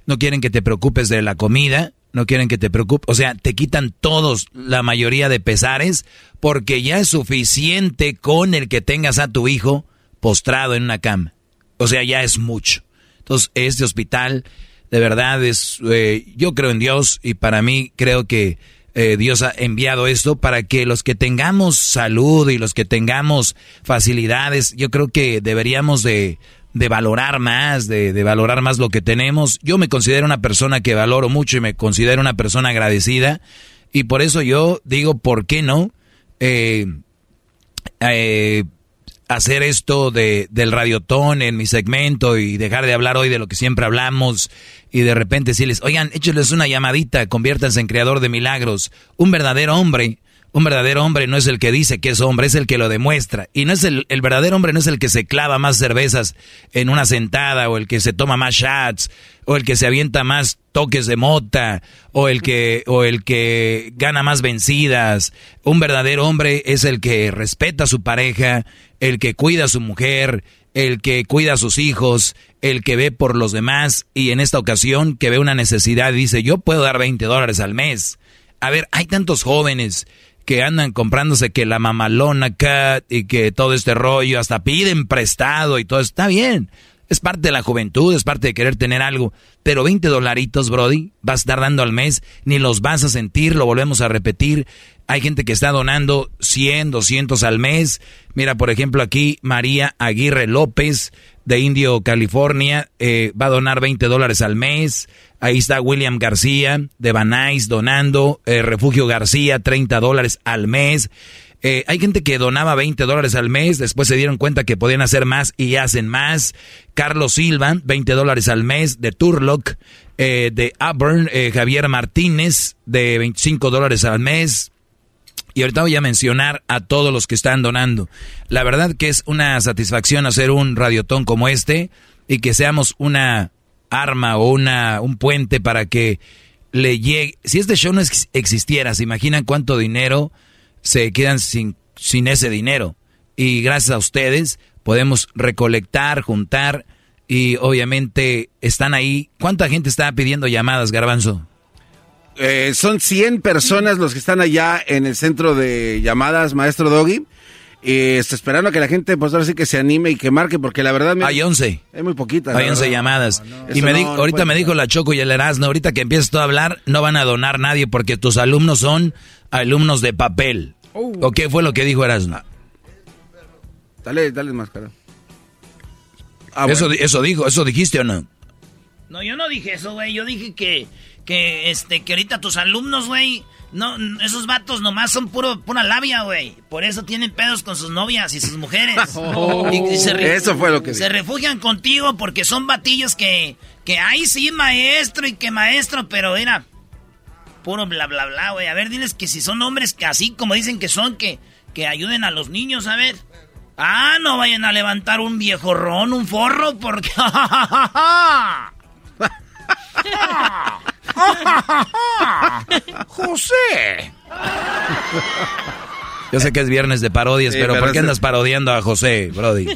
no quieren que te preocupes de la comida, no quieren que te preocupes, o sea, te quitan todos la mayoría de pesares, porque ya es suficiente con el que tengas a tu hijo postrado en una cama, o sea, ya es mucho. Entonces, este hospital, de verdad, es, eh, yo creo en Dios y para mí creo que eh, Dios ha enviado esto para que los que tengamos salud y los que tengamos facilidades, yo creo que deberíamos de, de valorar más, de, de, valorar más lo que tenemos. Yo me considero una persona que valoro mucho y me considero una persona agradecida y por eso yo digo, ¿por qué no? Eh, eh, hacer esto de, del radiotón en mi segmento y dejar de hablar hoy de lo que siempre hablamos y de repente decirles, oigan, échenles una llamadita, conviértanse en creador de milagros. Un verdadero hombre, un verdadero hombre no es el que dice que es hombre, es el que lo demuestra. Y no es el, el verdadero hombre no es el que se clava más cervezas en una sentada o el que se toma más shots o el que se avienta más toques de mota o el que o el que gana más vencidas. Un verdadero hombre es el que respeta a su pareja, el que cuida a su mujer, el que cuida a sus hijos, el que ve por los demás y en esta ocasión que ve una necesidad dice, yo puedo dar 20 dólares al mes. A ver, hay tantos jóvenes que andan comprándose que la mamalona cat y que todo este rollo, hasta piden prestado y todo, está bien. Es parte de la juventud, es parte de querer tener algo. Pero 20 dolaritos, Brody, vas a estar dando al mes, ni los vas a sentir, lo volvemos a repetir. Hay gente que está donando 100, 200 al mes. Mira, por ejemplo, aquí María Aguirre López de Indio, California, eh, va a donar 20 dólares al mes. Ahí está William García de Banais donando. Eh, Refugio García, 30 dólares al mes. Eh, hay gente que donaba 20 dólares al mes, después se dieron cuenta que podían hacer más y hacen más. Carlos Silva, 20 dólares al mes, de Turlock, eh, de Auburn, Javier Martínez, de 25 dólares al mes. Y ahorita voy a mencionar a todos los que están donando. La verdad que es una satisfacción hacer un radiotón como este y que seamos una arma o una, un puente para que le llegue. Si este show no existiera, ¿se imaginan cuánto dinero se quedan sin, sin ese dinero? Y gracias a ustedes podemos recolectar, juntar y obviamente están ahí. ¿Cuánta gente está pidiendo llamadas, Garbanzo? Eh, son 100 personas los que están allá en el centro de llamadas, maestro Doggy. Y está esperando a que la gente, pues ahora sí que se anime y que marque, porque la verdad... Hay 11. Hay muy poquitas. Hay 11 llamadas. y me di, ahorita me dijo la Choco y el Erasmo, ahorita que empieces tú a hablar, no van a donar nadie porque tus alumnos son alumnos de papel. ¿O qué fue lo que dijo Erasmo? Dale, dale máscara. Ah, eso, bueno. eso dijo, eso dijiste o no? No, yo no dije eso, güey. Yo dije que, que, este, que ahorita tus alumnos, güey, no, esos vatos nomás son puro, pura labia, güey. Por eso tienen pedos con sus novias y sus mujeres. Oh, y, y se eso fue lo que Se dije. refugian contigo porque son batillos que, que, ay, sí, maestro y que maestro, pero era puro bla, bla, bla, güey. A ver, diles que si son hombres que así como dicen que son, que, que ayuden a los niños, a ver. Ah, no vayan a levantar un viejo ron, un forro, porque... José. Yo sé que es viernes de parodias, Sí, pero, pero ¿por qué andas parodiando a José, Brody?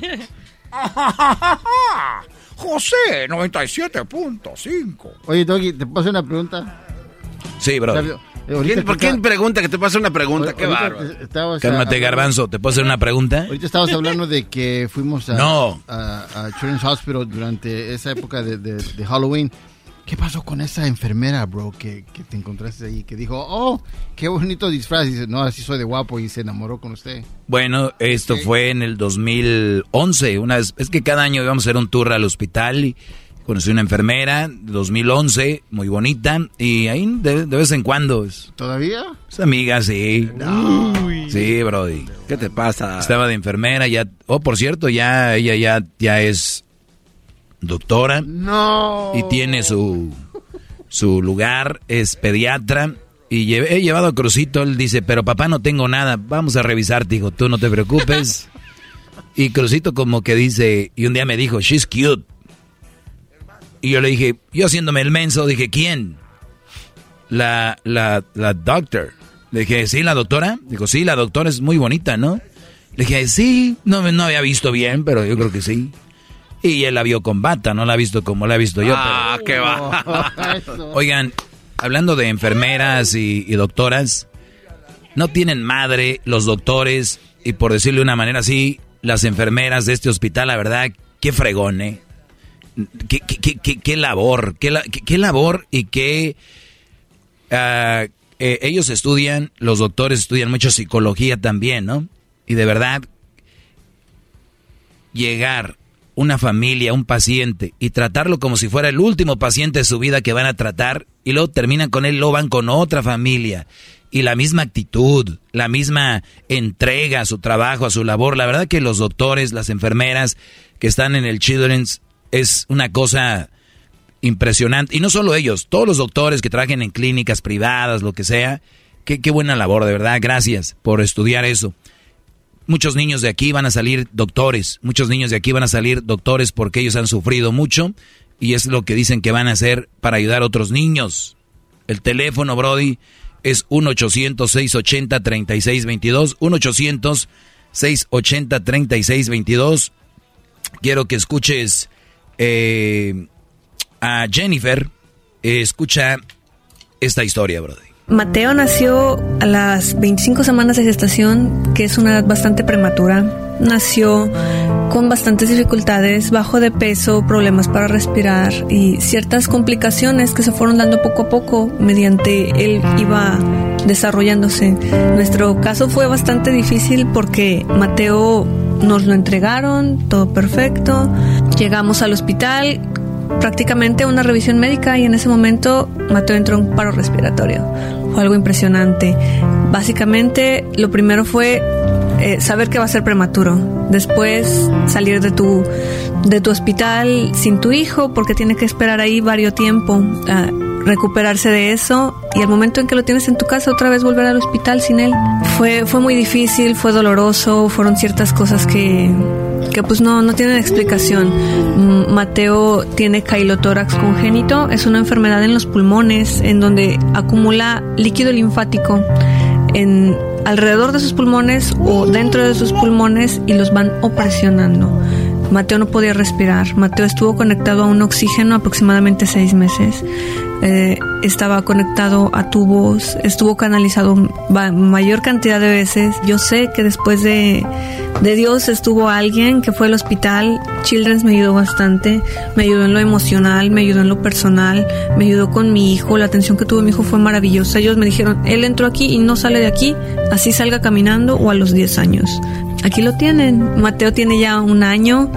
José, 97.5. Oye, Doggy, ¿te puedo hacer una pregunta? Sí, Brody. Eh, ¿Quién- ¿Por está- pregunta que te pase una pregunta? Qué bárbaro. Cálmate, hablando- Garbanzo. ¿Te puedo hacer una pregunta? Ahorita estabas hablando de que fuimos a, No. a, a Children's Hospital durante esa época de, de- de Halloween. ¿Qué pasó con esa enfermera, bro, que, que te encontraste ahí? Que dijo, oh, qué bonito disfraz. Y dice, no, así soy de guapo y se enamoró con usted. Bueno, esto fue en el 2011. Una vez, es que cada año íbamos a hacer un tour al hospital y conocí una enfermera, 2011, muy bonita. Y ahí de, de vez en cuando es, ¿Todavía? es amiga, sí. Sí, Brody. ¿Qué te pasa? Estaba de enfermera, ya. Oh, por cierto, ya ella ya, ya es doctora. No. Y tiene su, su lugar, es pediatra. Y he llevado a Crucito, él dice, pero papá no tengo nada, vamos a revisarte, dijo, tú no te preocupes. y Crucito como que dice, y un día me dijo, she's cute. Y yo le dije, yo haciéndome el menso, dije, ¿quién? La, la, la doctor. Le dije, ¿sí, la doctora? Dijo, sí, la doctora es muy bonita, ¿no? Le dije, sí, no, no había visto bien, pero yo creo que sí. Y él la vio con bata, no la ha visto como la he visto yo. Ah, qué va. Oigan, hablando de enfermeras y, doctoras, no tienen madre los doctores y por decirlo de una manera así, las enfermeras de este hospital, la verdad, qué fregón, ¿eh? Qué, qué, labor, qué, labor y qué... Ah, eh, ellos estudian, los doctores estudian mucho psicología también, ¿no? Y de verdad, llegar una familia, un paciente, y tratarlo como si fuera el último paciente de su vida que van a tratar, y luego terminan con él, lo van con otra familia, y la misma actitud, la misma entrega a su trabajo, a su labor. La verdad que los doctores, las enfermeras que están en el Children's es una cosa impresionante. Y no solo ellos, todos los doctores que trabajen en clínicas privadas, lo que sea. Qué, qué buena labor, de verdad. Gracias por estudiar eso. Muchos niños de aquí van a salir doctores, muchos niños de aquí van a salir doctores porque ellos han sufrido mucho y es lo que dicen que van a hacer para ayudar a otros niños. El teléfono, Brody, es 1-800-680-3622, 1-800-680-3622. Quiero que escuches eh, a Jennifer. escucha esta historia, Brody. Mateo nació a las 25 semanas de gestación, que es una edad bastante prematura. Nació con bastantes dificultades, bajo de peso, problemas para respirar y ciertas complicaciones que se fueron dando poco a poco mediante él iba desarrollándose. Nuestro caso fue bastante difícil porque Mateo nos lo entregaron, todo perfecto. Llegamos al hospital, prácticamente una revisión médica y en ese momento Mateo entró en paro respiratorio. Fue algo impresionante. Básicamente lo primero fue eh, saber que va a ser prematuro. Después salir de tu, de tu hospital sin tu hijo porque tiene que esperar ahí varios tiempo a recuperarse de eso y el momento en que lo tienes en tu casa otra vez volver al hospital sin él. Fue, fue muy difícil, fue doloroso, fueron ciertas cosas que que pues no, no tienen explicación. Mm, Mateo tiene cailotórax congénito, es una enfermedad en los pulmones en donde acumula líquido linfático en alrededor de sus pulmones o dentro de sus pulmones y los van opresionando. Mateo no podía respirar. Mateo estuvo conectado a un oxígeno aproximadamente seis meses. Eh, estaba conectado a tubos, estuvo canalizado mayor cantidad de veces. Yo sé que después de, de Dios estuvo alguien que fue al hospital. Children's me ayudó bastante, me ayudó en lo emocional, me ayudó en lo personal, me ayudó con mi hijo. La atención que tuvo mi hijo fue maravillosa. Ellos me dijeron, él entró aquí y no sale de aquí, así salga caminando o a los 10 años. Aquí lo tienen. Mateo tiene ya un año,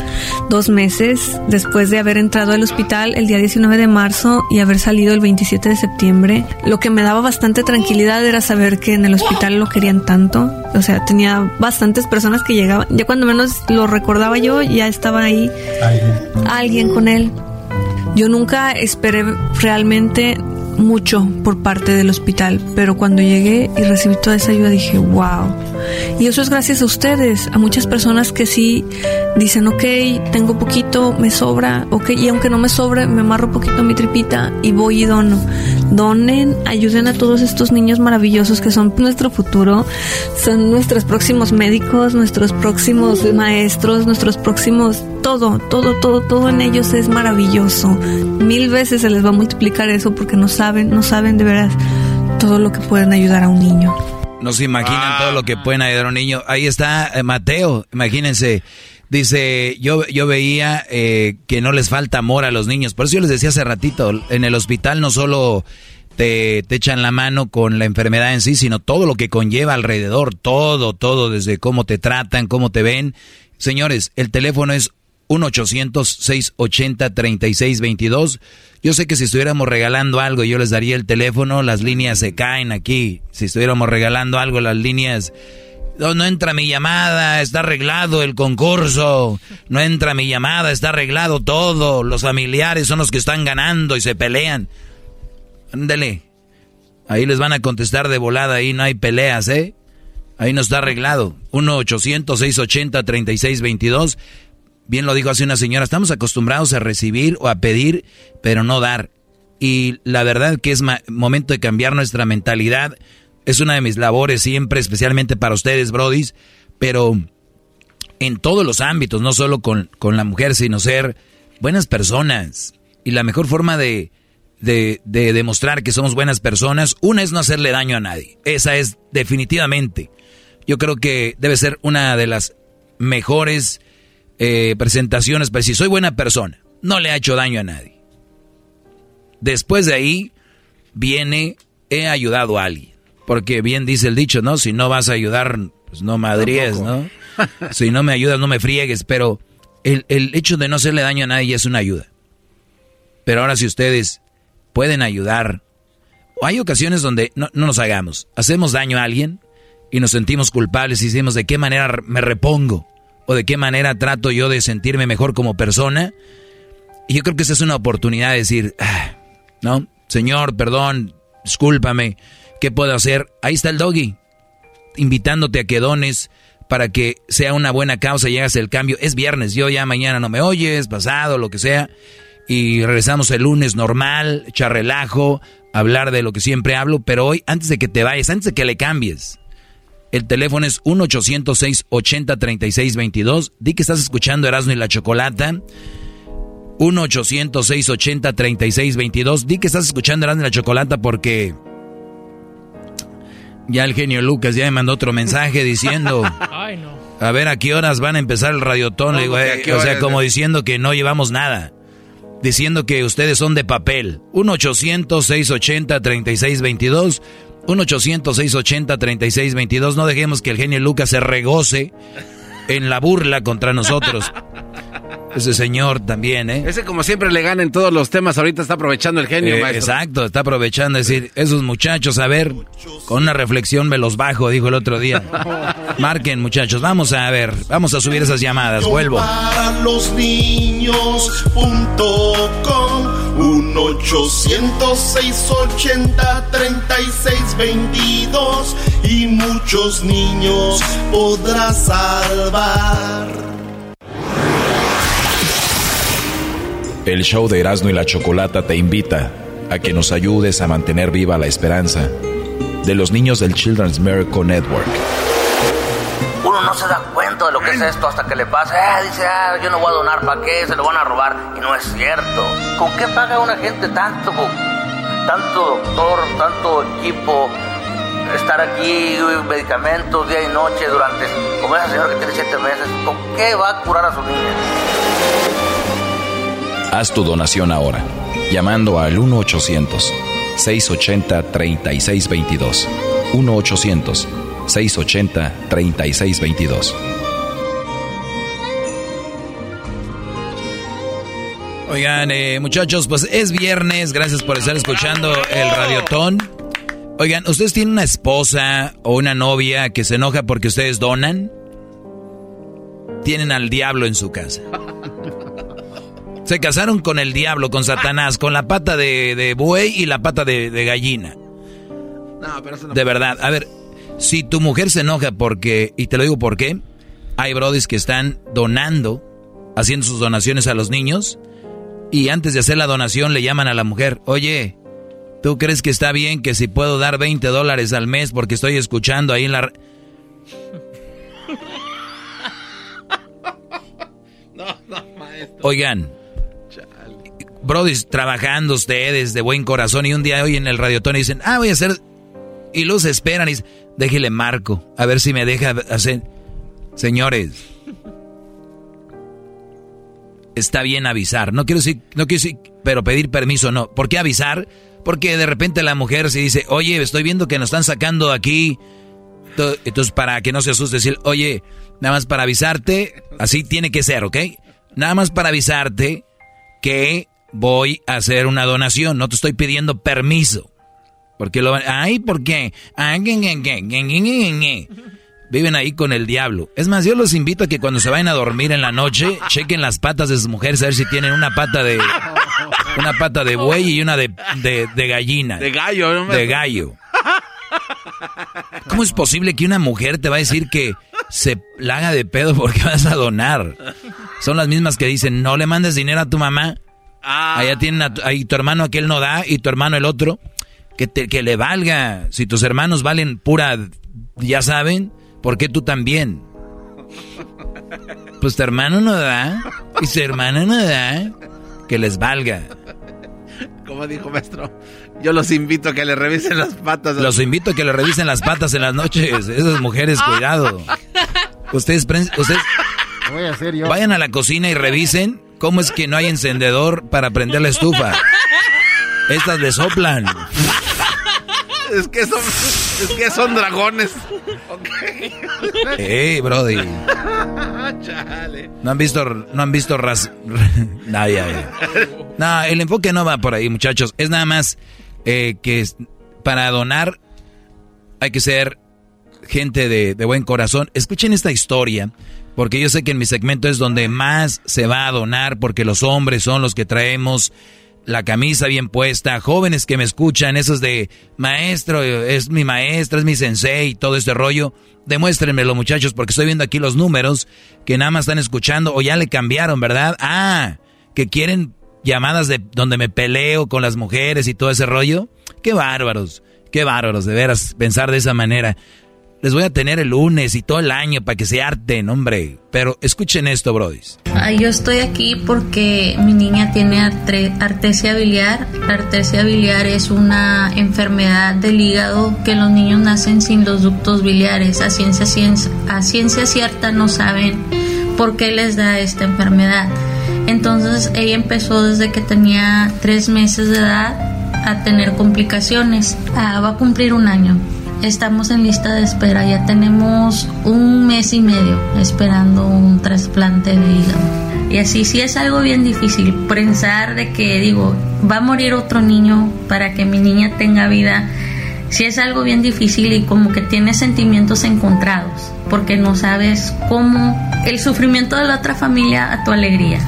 dos meses después de haber entrado al hospital el día 19 de marzo y haber salido el 27 de septiembre. Lo que me daba bastante tranquilidad era saber que en el hospital lo querían tanto. O sea, tenía bastantes personas que llegaban. Ya cuando menos lo recordaba yo, ya estaba ahí alguien con él. Yo nunca esperé realmente mucho por parte del hospital, pero cuando llegué y recibí toda esa ayuda dije, wow. Y eso es gracias a ustedes, a muchas personas que sí dicen, ok, tengo poquito, me sobra, ok, y aunque no me sobre, me amarro poquito mi tripita y voy y dono. Donen, ayuden a todos estos niños maravillosos que son nuestro futuro, son nuestros próximos médicos, nuestros próximos maestros, nuestros próximos todo, todo, todo, todo en ellos es maravilloso. Mil veces se les va a multiplicar eso porque no saben, no saben de veras todo lo que pueden ayudar a un niño. No se imaginan todo lo que pueden ayudar a un niño. Ahí está eh, Mateo, imagínense. Dice, yo, yo veía eh, que no les falta amor a los niños. Por eso yo les decía hace ratito, en el hospital no solo te, te, echan la mano con la enfermedad en sí, sino todo lo que conlleva alrededor, todo, todo, desde cómo te tratan, cómo te ven. Señores, el teléfono es 1-800-680-3622. Yo sé que si estuviéramos regalando algo, yo les daría el teléfono, las líneas se caen aquí. Si estuviéramos regalando algo, las líneas no, no entra mi llamada, está arreglado el concurso, no entra mi llamada, está arreglado todo, los familiares son los que están ganando y se pelean. Ándale, ahí les van a contestar de volada, ahí no hay peleas, ¿eh? Ahí no está arreglado. 1-800-680-3622. Bien lo dijo hace una señora, estamos acostumbrados a recibir o a pedir, pero no dar. Y la verdad que es momento de cambiar nuestra mentalidad es una de mis labores siempre, especialmente para ustedes, brodis, pero en todos los ámbitos, no solo con, la mujer, sino ser buenas personas. Y la mejor forma de, de, de, demostrar que somos buenas personas, una es no hacerle daño a nadie. Esa es definitivamente. Yo creo que debe ser una de las mejores eh, presentaciones, pero si soy buena persona, no le ha hecho daño a nadie. Después de ahí viene, he ayudado a alguien. Porque bien dice el dicho, ¿no? Si no vas a ayudar, pues no madríes, ¿no? si no me ayudas, no me friegues. Pero el, hecho de no hacerle daño a nadie es una ayuda. Pero ahora si ustedes pueden ayudar, o hay ocasiones donde no, no nos hagamos, hacemos daño a alguien y nos sentimos culpables y decimos de qué manera me repongo o de qué manera trato yo de sentirme mejor como persona. Y yo creo que esa es una oportunidad de decir, ah, ¿no? Señor, perdón, discúlpame, ¿Qué puedo hacer? Ahí está el doggy, invitándote a que dones para que sea una buena causa y hagas el cambio. Es viernes, yo ya mañana no me oyes, pasado, lo que sea. Y regresamos el lunes normal, echar relajo, hablar de lo que siempre hablo. Pero hoy, antes de que te vayas, antes de que le cambies, el teléfono es 1-800-680-3622. Di que estás escuchando Erasmo y la Chocolata. 1-800-680-3622. Di que estás escuchando Erasmo y la Chocolata porque ya el genio Lucas ya me mandó otro mensaje diciendo... A ver a qué horas van a empezar el radiotón. Eh, o sea, como diciendo que no llevamos nada. Diciendo que ustedes son de papel. 1-800-680-3622. 1-800-680-3622. No dejemos que el genio Lucas se regoce en la burla contra nosotros. Ese señor también, ¿eh? Ese como siempre le gana en todos los temas, ahorita está aprovechando el genio, eh, Exacto, está aprovechando, es decir, esos muchachos, a ver, con una reflexión me los bajo, dijo el otro día. Marquen, muchachos, vamos a ver, vamos a subir esas llamadas, vuelvo. Para los niños punto com, 1 800 3622 y muchos niños podrás salvar. El show de Erasmo y la Chocolata te invita a que nos ayudes a mantener viva la esperanza de los niños del Children's Miracle Network. No se da cuenta de lo que es esto hasta que le pasa. Eh, dice, ah, yo no voy a donar, ¿para qué? Se lo van a robar. Y no es cierto. ¿Con qué paga una gente tanto? Tanto doctor, tanto equipo, estar aquí, medicamentos día y noche durante, como esa señora que tiene siete meses, ¿con qué va a curar a su niña? Haz tu donación ahora, llamando al 1-800-680-3622. 1-800-680-3622. Oigan, eh, muchachos, pues es viernes, gracias por estar escuchando el Radiotón. Oigan, ¿ustedes tienen una esposa o una novia que se enoja porque ustedes donan? Tienen al diablo en su casa. Se casaron con el diablo, con Satanás, con la pata de, buey y la pata de, gallina. No, pero De verdad, a ver, si tu mujer se enoja porque, y te lo digo por qué, hay brodis que están donando, haciendo sus donaciones a los niños, y antes de hacer la donación le llaman a la mujer, oye, ¿tú crees que está bien que si puedo dar 20 dólares al mes porque estoy escuchando ahí en la... No, no, maestro. Oigan, Brody, trabajando ustedes de buen corazón y un día hoy en el radiotón dicen, ah, voy a hacer... Y los esperan y dicen, déjele marco, a ver si me deja hacer... Señores, está bien avisar. No quiero decir, no quiero decir, pero pedir permiso no. ¿Por qué avisar? Porque de repente la mujer se dice, oye, estoy viendo que nos están sacando aquí. Entonces, para que no se asuste, decir, oye, nada más para avisarte, así tiene que ser, ¿ok? Nada más para avisarte que voy a hacer una donación, no te estoy pidiendo permiso. Porque lo ay, ¿por qué? viven ahí con el diablo. Es más, yo los invito a que cuando se vayan a dormir en la noche, chequen las patas de sus mujeres a ver si tienen una pata de una pata de buey y una de, de, gallina. De gallo, ¿no? De gallo. ¿Cómo es posible que una mujer te va a decir que se la haga de pedo porque vas a donar? Son las mismas que dicen, no le mandes dinero a tu mamá. Ah. Allá tienen a, ahí tu hermano aquel no da y tu hermano el otro. Que, te, que le valga. Si tus hermanos valen pura, ya saben, ¿por qué tú también? Pues tu hermano no da y su hermana no da. Que les valga. Como dijo maestro, yo los invito a que le revisen las patas. Los invito a que le revisen las patas en las noches. Esas mujeres, cuidado. Ustedes, ustedes Voy a hacer yo. vayan a la cocina y revisen cómo es que no hay encendedor para prender la estufa. Estas le soplan. Es que son, es que son dragones. Ey, Brody. No han visto, no han visto ras... no, no, el enfoque no va por ahí, muchachos. Es nada más eh, que para donar hay que ser gente de, de, buen corazón. Escuchen esta historia, porque yo sé que en mi segmento es donde más se va a donar, porque los hombres son los que traemos la camisa bien puesta, jóvenes que me escuchan, esos de maestro, es mi maestra, es mi sensei, todo este rollo. Demuéstrenmelo, muchachos, porque estoy viendo aquí los números que nada más están escuchando o ya le cambiaron, ¿verdad? Ah, que quieren llamadas de donde me peleo con las mujeres y todo ese rollo. Qué bárbaros, qué bárbaros, de veras, pensar de esa manera. Les voy a tener el lunes y todo el año para que se harten, hombre. Pero escuchen esto, brodis. yo estoy aquí porque mi niña tiene artesia biliar. La artesia biliar es una enfermedad del hígado que los niños nacen sin los ductos biliares. A ciencia, a ciencia cierta no saben por qué les da esta enfermedad. Entonces ella empezó desde que tenía tres meses de edad a tener complicaciones. Ah, va a cumplir un año estamos en lista de espera, ya tenemos un mes y medio esperando un trasplante de hígado. Y así sí es algo bien difícil, pensar de que digo, va a morir otro niño para que mi niña tenga vida. Sí es algo bien difícil y como que tienes sentimientos encontrados, porque no sabes cómo el sufrimiento de la otra familia a tu alegría.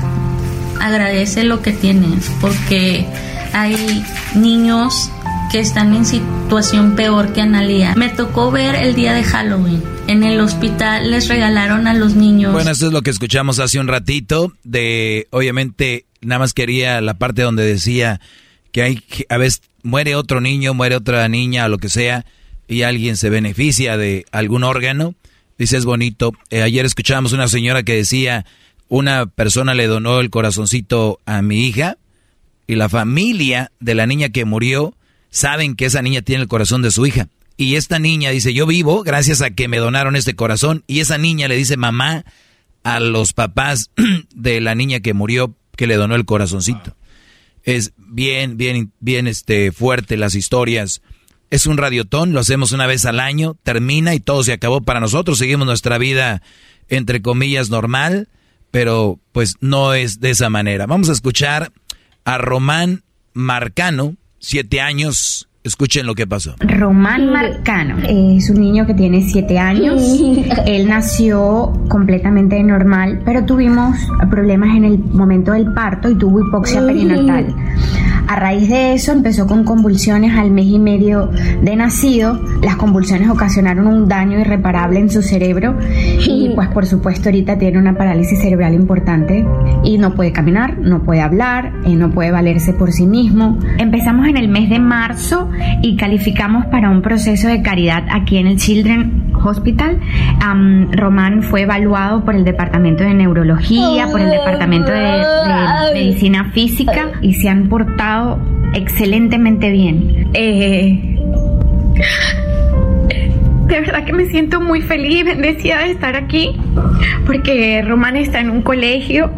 Agradece lo que tienes, porque hay niños que están en situación peor que Analia. Me tocó ver el día de Halloween. En el hospital les regalaron a los niños. Bueno, eso es lo que escuchamos hace un ratito. De, obviamente, nada más quería la parte donde decía que hay, a veces muere otro niño, muere otra niña o lo que sea, y alguien se beneficia de algún órgano. Dice, es bonito. Eh, ayer escuchábamos una señora que decía, una persona le donó el corazoncito a mi hija y la familia de la niña que murió saben que esa niña tiene el corazón de su hija. Y esta niña dice, yo vivo gracias a que me donaron este corazón. Y esa niña le dice mamá a los papás de la niña que murió, que le donó el corazoncito. Es bien, bien, bien este, fuerte las historias. Es un radiotón, lo hacemos una vez al año, termina y todo se acabó para nosotros. Seguimos nuestra vida, entre comillas, normal, pero pues no es de esa manera. Vamos a escuchar a Román Marcano, siete años. Escuchen lo que pasó. Román Marcano es un niño que tiene siete años. Él nació completamente normal, pero tuvimos problemas en el momento del parto y tuvo hipoxia perinatal. A raíz de eso empezó con convulsiones al mes y medio de nacido. Las convulsiones ocasionaron un daño irreparable en su cerebro y pues por supuesto ahorita tiene una parálisis cerebral importante y no puede caminar, no puede hablar, eh, no puede valerse por sí mismo. Empezamos en el mes de marzo y calificamos para un proceso de caridad aquí en el Children Hospital. Román fue evaluado por el Departamento de Neurología, por el Departamento de Medicina Física y se han portado excelentemente bien. Eh, de verdad que me siento muy feliz y bendecida de estar aquí, porque Román está en un colegio,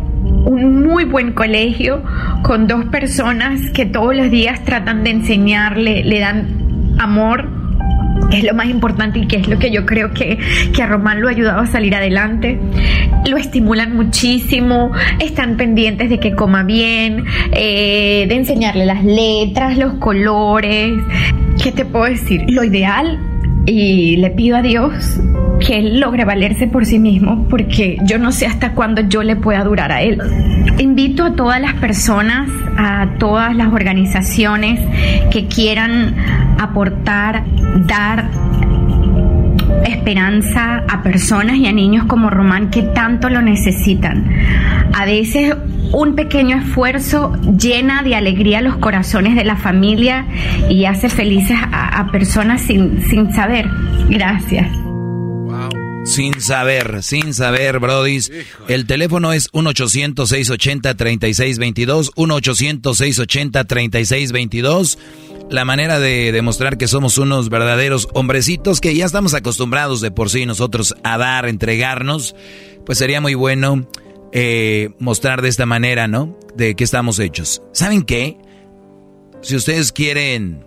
un muy buen colegio, con dos personas que todos los días tratan de enseñarle, le dan amor, es lo más importante y que es lo que yo creo que, que a Román lo ha ayudado a salir adelante. Lo estimulan muchísimo, están pendientes de que coma bien, eh, de enseñarle las letras, los colores. ¿Qué te puedo decir? Lo ideal y le pido a Dios que él logre valerse por sí mismo porque yo no sé hasta cuándo yo le pueda durar a él. Invito a todas las personas, a todas las organizaciones que quieran aportar, dar esperanza a personas y a niños como Román que tanto lo necesitan. A veces un pequeño esfuerzo llena de alegría los corazones de la familia y hace felices a, personas sin, sin saber. Gracias. Sin saber, sin saber, Brodis. El teléfono es 1-800-680-3622. 1-800-680-3622 la manera de demostrar que somos unos verdaderos hombrecitos que ya estamos acostumbrados de por sí nosotros a dar, entregarnos, pues sería muy bueno eh, mostrar de esta manera, ¿no? De qué estamos hechos. ¿Saben qué? Si ustedes quieren,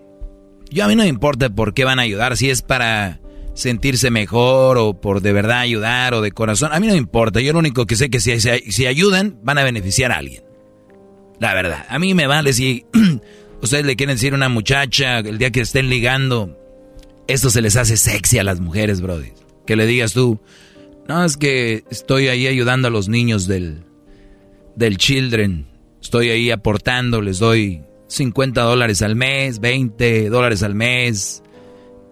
yo a mí no me importa por qué van a ayudar, si es para sentirse mejor o por de verdad ayudar o de corazón, a mí no importa, yo lo único que sé que si, si ayudan van a beneficiar a alguien. La verdad, a mí me vale si Ustedes le quieren decir a una muchacha el día que estén ligando, esto se les hace sexy a las mujeres, Brody. Que le digas tú, no, es que estoy ahí ayudando a los niños del, del children. Estoy ahí aportando, les doy 50 dólares al mes, 20 dólares al mes.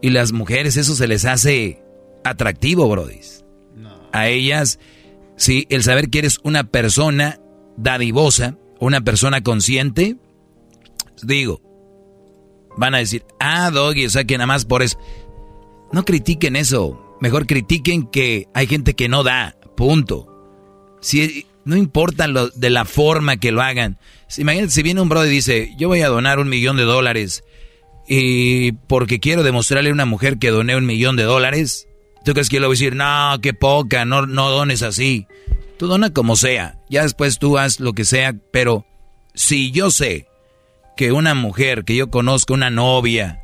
Y las mujeres eso se les hace atractivo, Brody. A ellas, sí, el saber que eres una persona dadivosa, una persona consciente, digo, van a decir, ah, Doggy, o sea que nada más por eso. No critiquen eso. Mejor critiquen que hay gente que no da. Punto. Si, no importa lo, de la forma que lo hagan. Si, imagínate si viene un brother y dice, yo voy a donar un millón de dólares y porque quiero demostrarle a una mujer que doné un millón de dólares, ¿tú crees que le voy a decir, no, qué poca, no, no dones así? Tú dona como sea. Ya después tú haz lo que sea, pero si yo sé que una mujer que yo conozco, una novia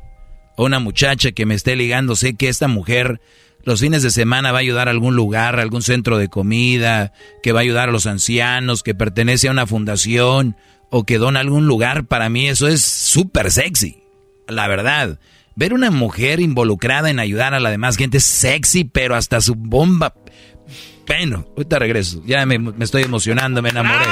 o una muchacha que me esté ligando, sé que esta mujer los fines de semana va a ayudar a algún lugar, a algún centro de comida, que va a ayudar a los ancianos, que pertenece a una fundación o que dona algún lugar, para mí eso es súper sexy. La verdad, ver una mujer involucrada en ayudar a la demás gente es sexy, pero hasta su bomba. Bueno, ahorita regreso. Ya me, me estoy emocionando, me enamoré.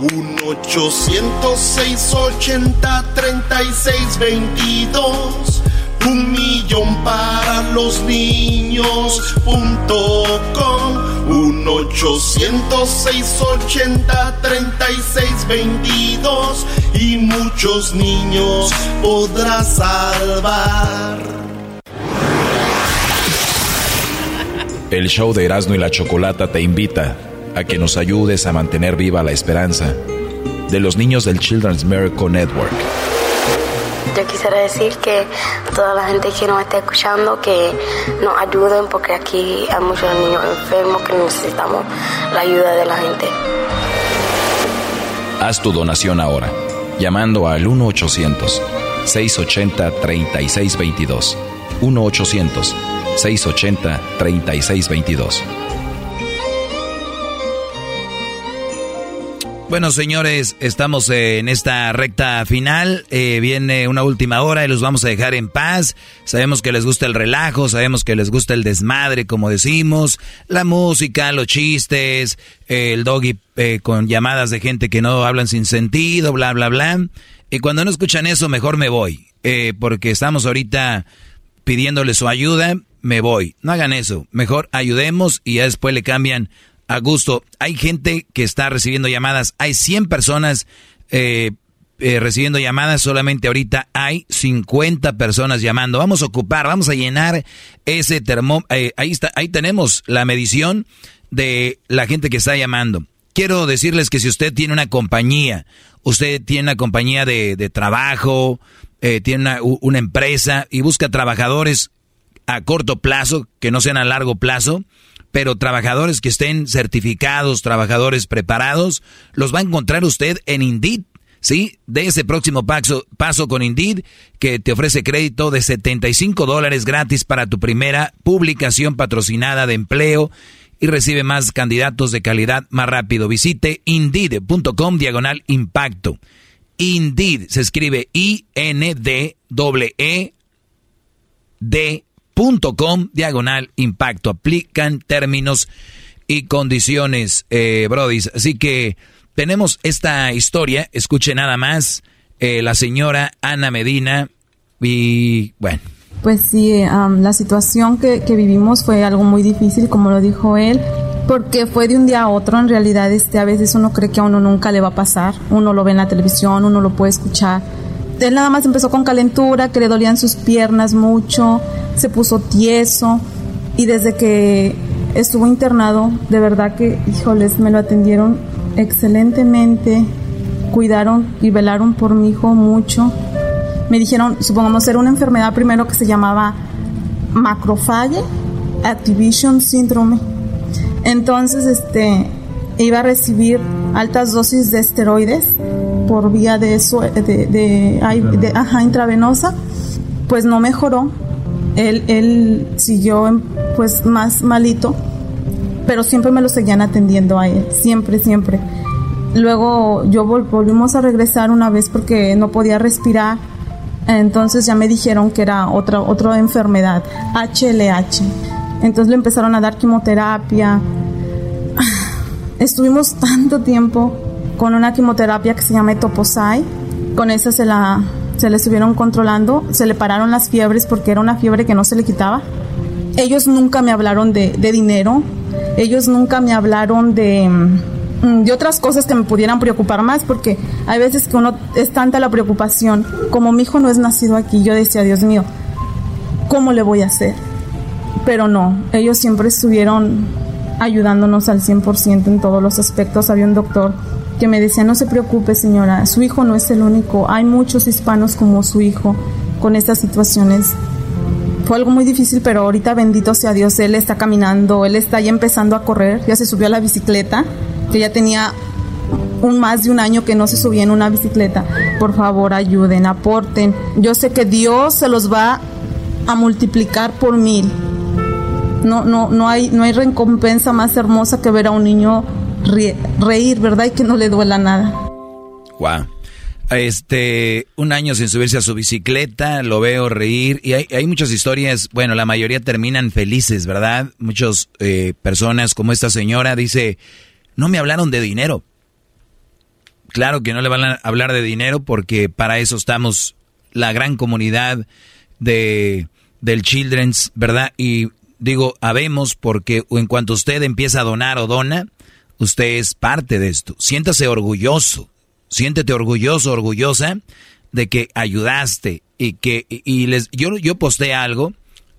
1-800-680-3622. Un millón para los niños punto com. 1-800-680-3622. Y muchos niños podrás salvar. El show de Erasmo y la Chocolata te invita a que nos ayudes a mantener viva la esperanza de los niños del Children's Miracle Network. Yo quisiera decir que toda la gente que nos está escuchando que nos ayuden porque aquí hay muchos niños enfermos que necesitamos la ayuda de la gente. Haz tu donación ahora, llamando al 1-800-680-3622. 1-800-680-3622. Bueno, señores, estamos en esta recta final. Eh, viene una última hora y los vamos a dejar en paz. Sabemos que les gusta el relajo, sabemos que les gusta el desmadre, como decimos, la música, los chistes, el doggy eh, con llamadas de gente que no hablan sin sentido, bla, bla, bla. Y cuando no escuchan eso, mejor me voy, eh, porque estamos ahorita pidiéndole su ayuda, me voy. No hagan eso, mejor ayudemos y ya después le cambian a gusto. Hay gente que está recibiendo llamadas. Hay 100 personas eh, eh, recibiendo llamadas. Solamente ahorita hay 50 personas llamando. Vamos a ocupar, vamos a llenar ese termómetro. Eh, ahí, está, ahí tenemos la medición de la gente que está llamando. Quiero decirles que si usted tiene una compañía, usted tiene una compañía de, trabajo, tiene una, una empresa y busca trabajadores a corto plazo, que no sean a largo plazo, pero trabajadores que estén certificados, trabajadores preparados, los va a encontrar usted en Indeed. ¿Sí? De ese próximo paso, con Indeed, que te ofrece crédito de 75 dólares gratis para tu primera publicación patrocinada de empleo y recibe más candidatos de calidad más rápido. Visite indeed.com diagonal impacto. Indeed. Se escribe I-N-D-E-D.com, diagonal impacto. Aplican términos y condiciones, eh, brodis. Así que tenemos esta historia. Escuche nada más. Eh, la señora Ana Medina. Y bueno. Pues sí, la situación que, que vivimos fue algo muy difícil, como lo dijo él porque fue de un día a otro. En realidad, este, a veces uno cree que a uno nunca le va a pasar. Uno lo ve en la televisión, uno lo puede escuchar. Él nada más empezó con calentura, que le dolían sus piernas mucho, se puso tieso y desde que estuvo internado, de verdad que, híjoles, me lo atendieron excelentemente, cuidaron y velaron por mi hijo mucho. Me dijeron, supongamos, era una enfermedad primero que se llamaba macrophage activation syndrome entonces, este, iba a recibir altas dosis de esteroides por vía de, de, de, ajá, intravenosa, pues no mejoró. Él, él siguió pues más malito, pero siempre me lo seguían atendiendo a él, siempre, siempre. Luego yo volvimos a regresar una vez porque no podía respirar, entonces ya me dijeron que era otra, otra enfermedad, HLH. Entonces le empezaron a dar quimioterapia. Estuvimos tanto tiempo con una quimioterapia que se llama Etoposai. Con esa se la se le estuvieron controlando, se le pararon las fiebres porque era una fiebre que no se le quitaba. Ellos nunca me hablaron de, de dinero, ellos nunca me hablaron de, mm, de otras cosas que me pudieran preocupar más, porque hay veces que uno es tanta la preocupación, como mi hijo no es nacido aquí, yo decía, Dios mío, ¿cómo le voy a hacer? pero no, ellos siempre estuvieron ayudándonos al 100% en todos los aspectos. Había un doctor que me decía, no se preocupe señora, su hijo no es el único, hay muchos hispanos como su hijo con estas situaciones. Fue algo muy difícil, pero ahorita bendito sea Dios, él está caminando, él está ya empezando a correr, ya se subió a la bicicleta, que ya tenía un más de un año que no se subía en una bicicleta. Por favor, ayuden, aporten. Yo sé que Dios se los va a multiplicar por mil no, no, no, hay, no hay recompensa más hermosa que ver a un niño reír, ¿verdad? Y que no le duela nada. Wow. Este, un año sin subirse a su bicicleta, lo veo reír y hay, hay muchas historias, bueno, la mayoría terminan felices, ¿verdad? Muchas eh, personas como esta señora dice, no me hablaron de dinero. Claro que no le van a hablar de dinero porque para eso estamos la gran comunidad de del Children's, ¿verdad? Y digo habemos porque en cuanto usted empieza a donar o dona, usted es parte de esto. Siéntase orgulloso, siéntete orgulloso, orgullosa de que ayudaste y que y les yo yo posté algo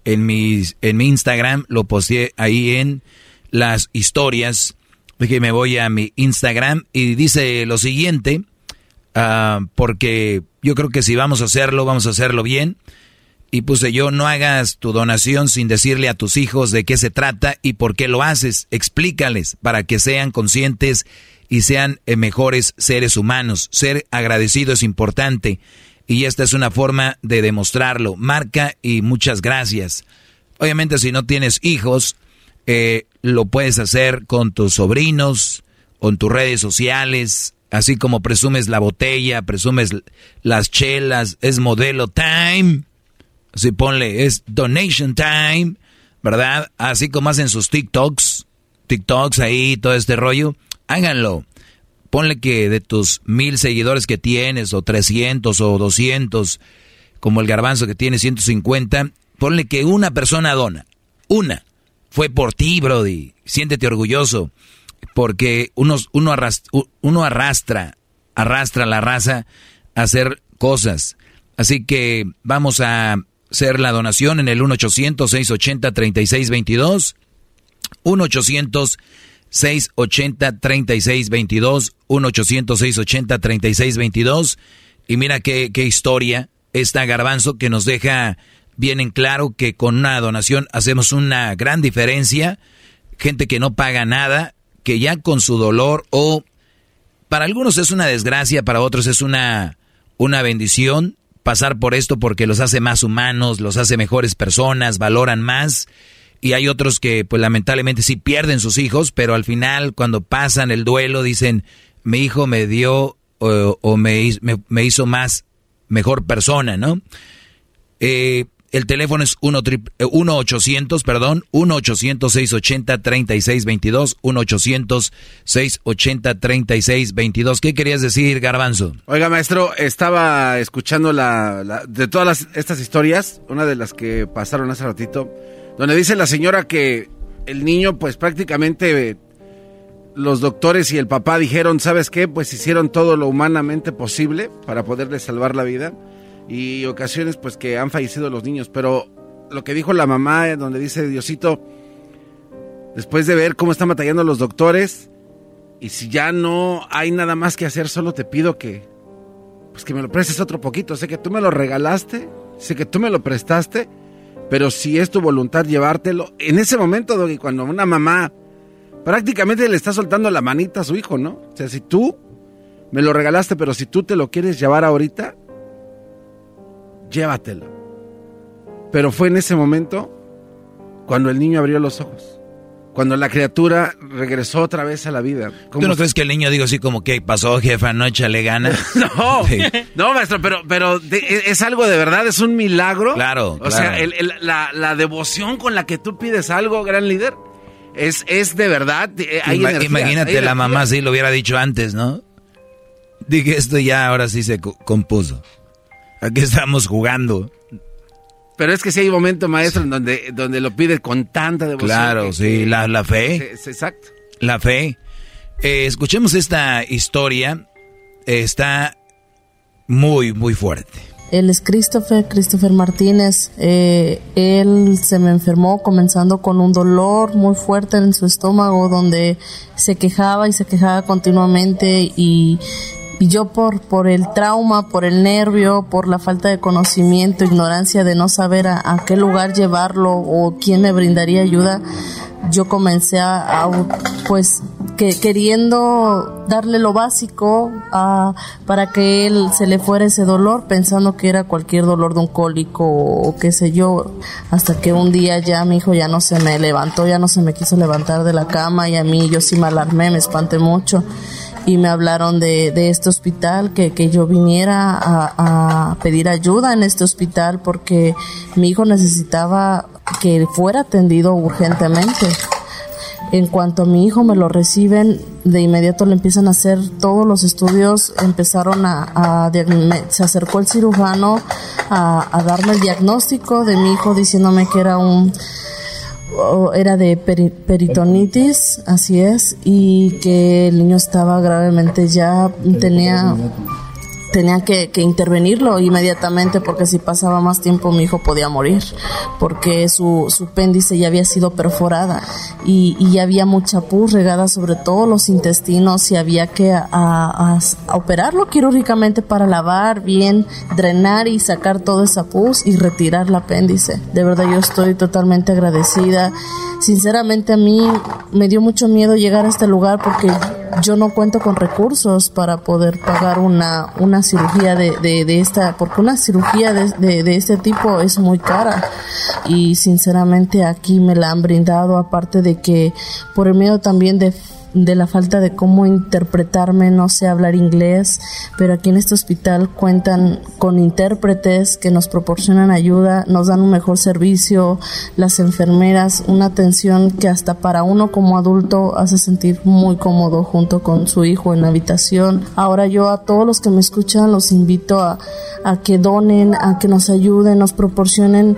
en mi en mi Instagram, lo posté ahí en las historias, que me voy a mi Instagram y dice lo siguiente, ah, porque yo creo que si vamos a hacerlo, vamos a hacerlo bien y puse yo, no hagas tu donación sin decirle a tus hijos de qué se trata y por qué lo haces. Explícales para que sean conscientes y sean eh, mejores seres humanos. Ser agradecido es importante y esta es una forma de demostrarlo. Marca y muchas gracias. Obviamente si no tienes hijos, eh, lo puedes hacer con tus sobrinos, en tus redes sociales, así como presumes la botella, presumes las chelas, es modelo time si ponle, es donation time, ¿verdad? Así como hacen sus TikToks, TikToks ahí, todo este rollo, háganlo. Ponle que de tus mil seguidores que tienes, o trescientos, o doscientos, como el garbanzo que tiene 150, ponle que una persona dona. Una. Fue por ti, Brody. Siéntete orgulloso. Porque uno, uno, arrastra, uno arrastra, arrastra la raza a hacer cosas. Así que vamos a ser la donación en el 1-800-680-3622. 1-800-680-3622. 1-800-680-3622. Y mira qué, qué historia esta garbanzo que nos deja bien en claro que con una donación hacemos una gran diferencia. Gente que no paga nada, que ya con su dolor o para algunos es una desgracia, para otros es una, una bendición pasar por esto porque los hace más humanos, los hace mejores personas, valoran más. Y hay otros que, pues lamentablemente sí pierden sus hijos, pero al final cuando pasan el duelo dicen, mi hijo me dio o, me, me, hizo más, mejor persona, ¿no? Eh, el teléfono es 1-800, perdón, 1-800-680-3622, 1-800-680-3622. ¿Qué querías decir, Garbanzo? Oiga, maestro, estaba escuchando la, de todas estas historias, una de las que pasaron hace ratito, donde dice la señora que el niño, pues prácticamente los doctores y el papá dijeron, ¿sabes qué? Pues hicieron todo lo humanamente posible para poderle salvar la vida y ocasiones pues que han fallecido los niños, pero lo que dijo la mamá, eh, donde dice Diosito, después de ver cómo están batallando los doctores, y si ya no hay nada más que hacer, solo te pido que, pues que me lo prestes otro poquito. Sé que tú me lo regalaste, sé que tú me lo prestaste, pero si es tu voluntad llevártelo, en ese momento, Doggy, cuando una mamá prácticamente le está soltando la manita a su hijo, ¿no? O sea, si tú me lo regalaste, pero si tú te lo quieres llevar ahorita, llévatelo. Pero fue en ese momento cuando el niño abrió los ojos. Cuando la criatura regresó otra vez a la vida. ¿Tú no crees que el niño digo así como que pasó, jefa, no le gana? no, no, maestro, pero, pero e, es algo de verdad, es un milagro. Claro. O sea, la, devoción con la que tú pides algo, gran líder, es, es de verdad. Eh, imagínate, la mamá si lo hubiera dicho antes, ¿no? Dije, esto ya ahora sí se compuso. Aquí estamos jugando. Pero es que sí hay un momento, maestro, en donde, donde lo pide con tanta devoción. Claro, sí, la, la, fe. exacto. La fe. Eh, escuchemos esta historia. está muy, muy fuerte. Él es Christopher, Christopher Martínez. Eh, él se me enfermó comenzando con un dolor muy fuerte en su estómago donde se quejaba y se quejaba continuamente y y yo por, por el trauma, por el nervio, por la falta de conocimiento, ignorancia de no saber a, qué lugar llevarlo o quién me brindaría ayuda, yo comencé a, pues que queriendo darle lo básico a, para que él se le fuera ese dolor pensando que era cualquier dolor de un cólico o qué sé yo hasta que un día ya mi hijo ya no se me levantó ya no se me quiso levantar de la cama y a mí yo sí me alarmé me espanté mucho y me hablaron de, de este hospital, que, que yo viniera a, a, pedir ayuda en este hospital porque mi hijo necesitaba que fuera atendido urgentemente. En cuanto a mi hijo me lo reciben, de inmediato le empiezan a hacer todos los estudios, empezaron a, a se acercó el cirujano a, a darme el diagnóstico de mi hijo diciéndome que era un era de peritonitis, así es, y que el niño estaba gravemente ya, tenía tenía que, intervenirlo inmediatamente porque si pasaba más tiempo mi hijo podía morir porque su, su péndice ya había sido perforada y, ya había mucha pus regada sobre todos los intestinos y había que a, operarlo quirúrgicamente para lavar bien, drenar y sacar toda esa pus y retirar el apéndice. De verdad yo estoy totalmente agradecida. Sinceramente a mí me dio mucho miedo llegar a este lugar porque yo no cuento con recursos para poder pagar una, una cirugía de, de, esta, porque una cirugía de, de, este tipo es muy cara. Y sinceramente aquí me la han brindado aparte de que por el miedo también de de la falta de cómo interpretarme, no sé hablar inglés, pero aquí en este hospital cuentan con intérpretes que nos proporcionan ayuda, nos dan un mejor servicio, las enfermeras, una atención que hasta para uno como adulto hace sentir muy cómodo junto con su hijo en la habitación. Ahora yo a todos los que me escuchan los invito a, a que donen, a que nos ayuden, nos proporcionen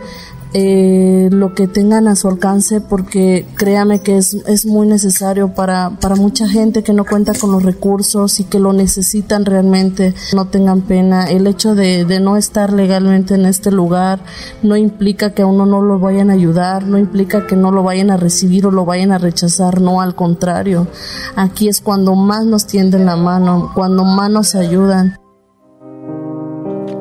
eh, lo que tengan a su alcance porque créame que es, es muy necesario para, para mucha gente que no cuenta con los recursos y que lo necesitan realmente, no tengan pena. El hecho de, de no estar legalmente en este lugar no implica que a uno no lo vayan a ayudar, no implica que no lo vayan a recibir o lo vayan a rechazar, no, al contrario. Aquí es cuando más nos tienden la mano, cuando más nos ayudan.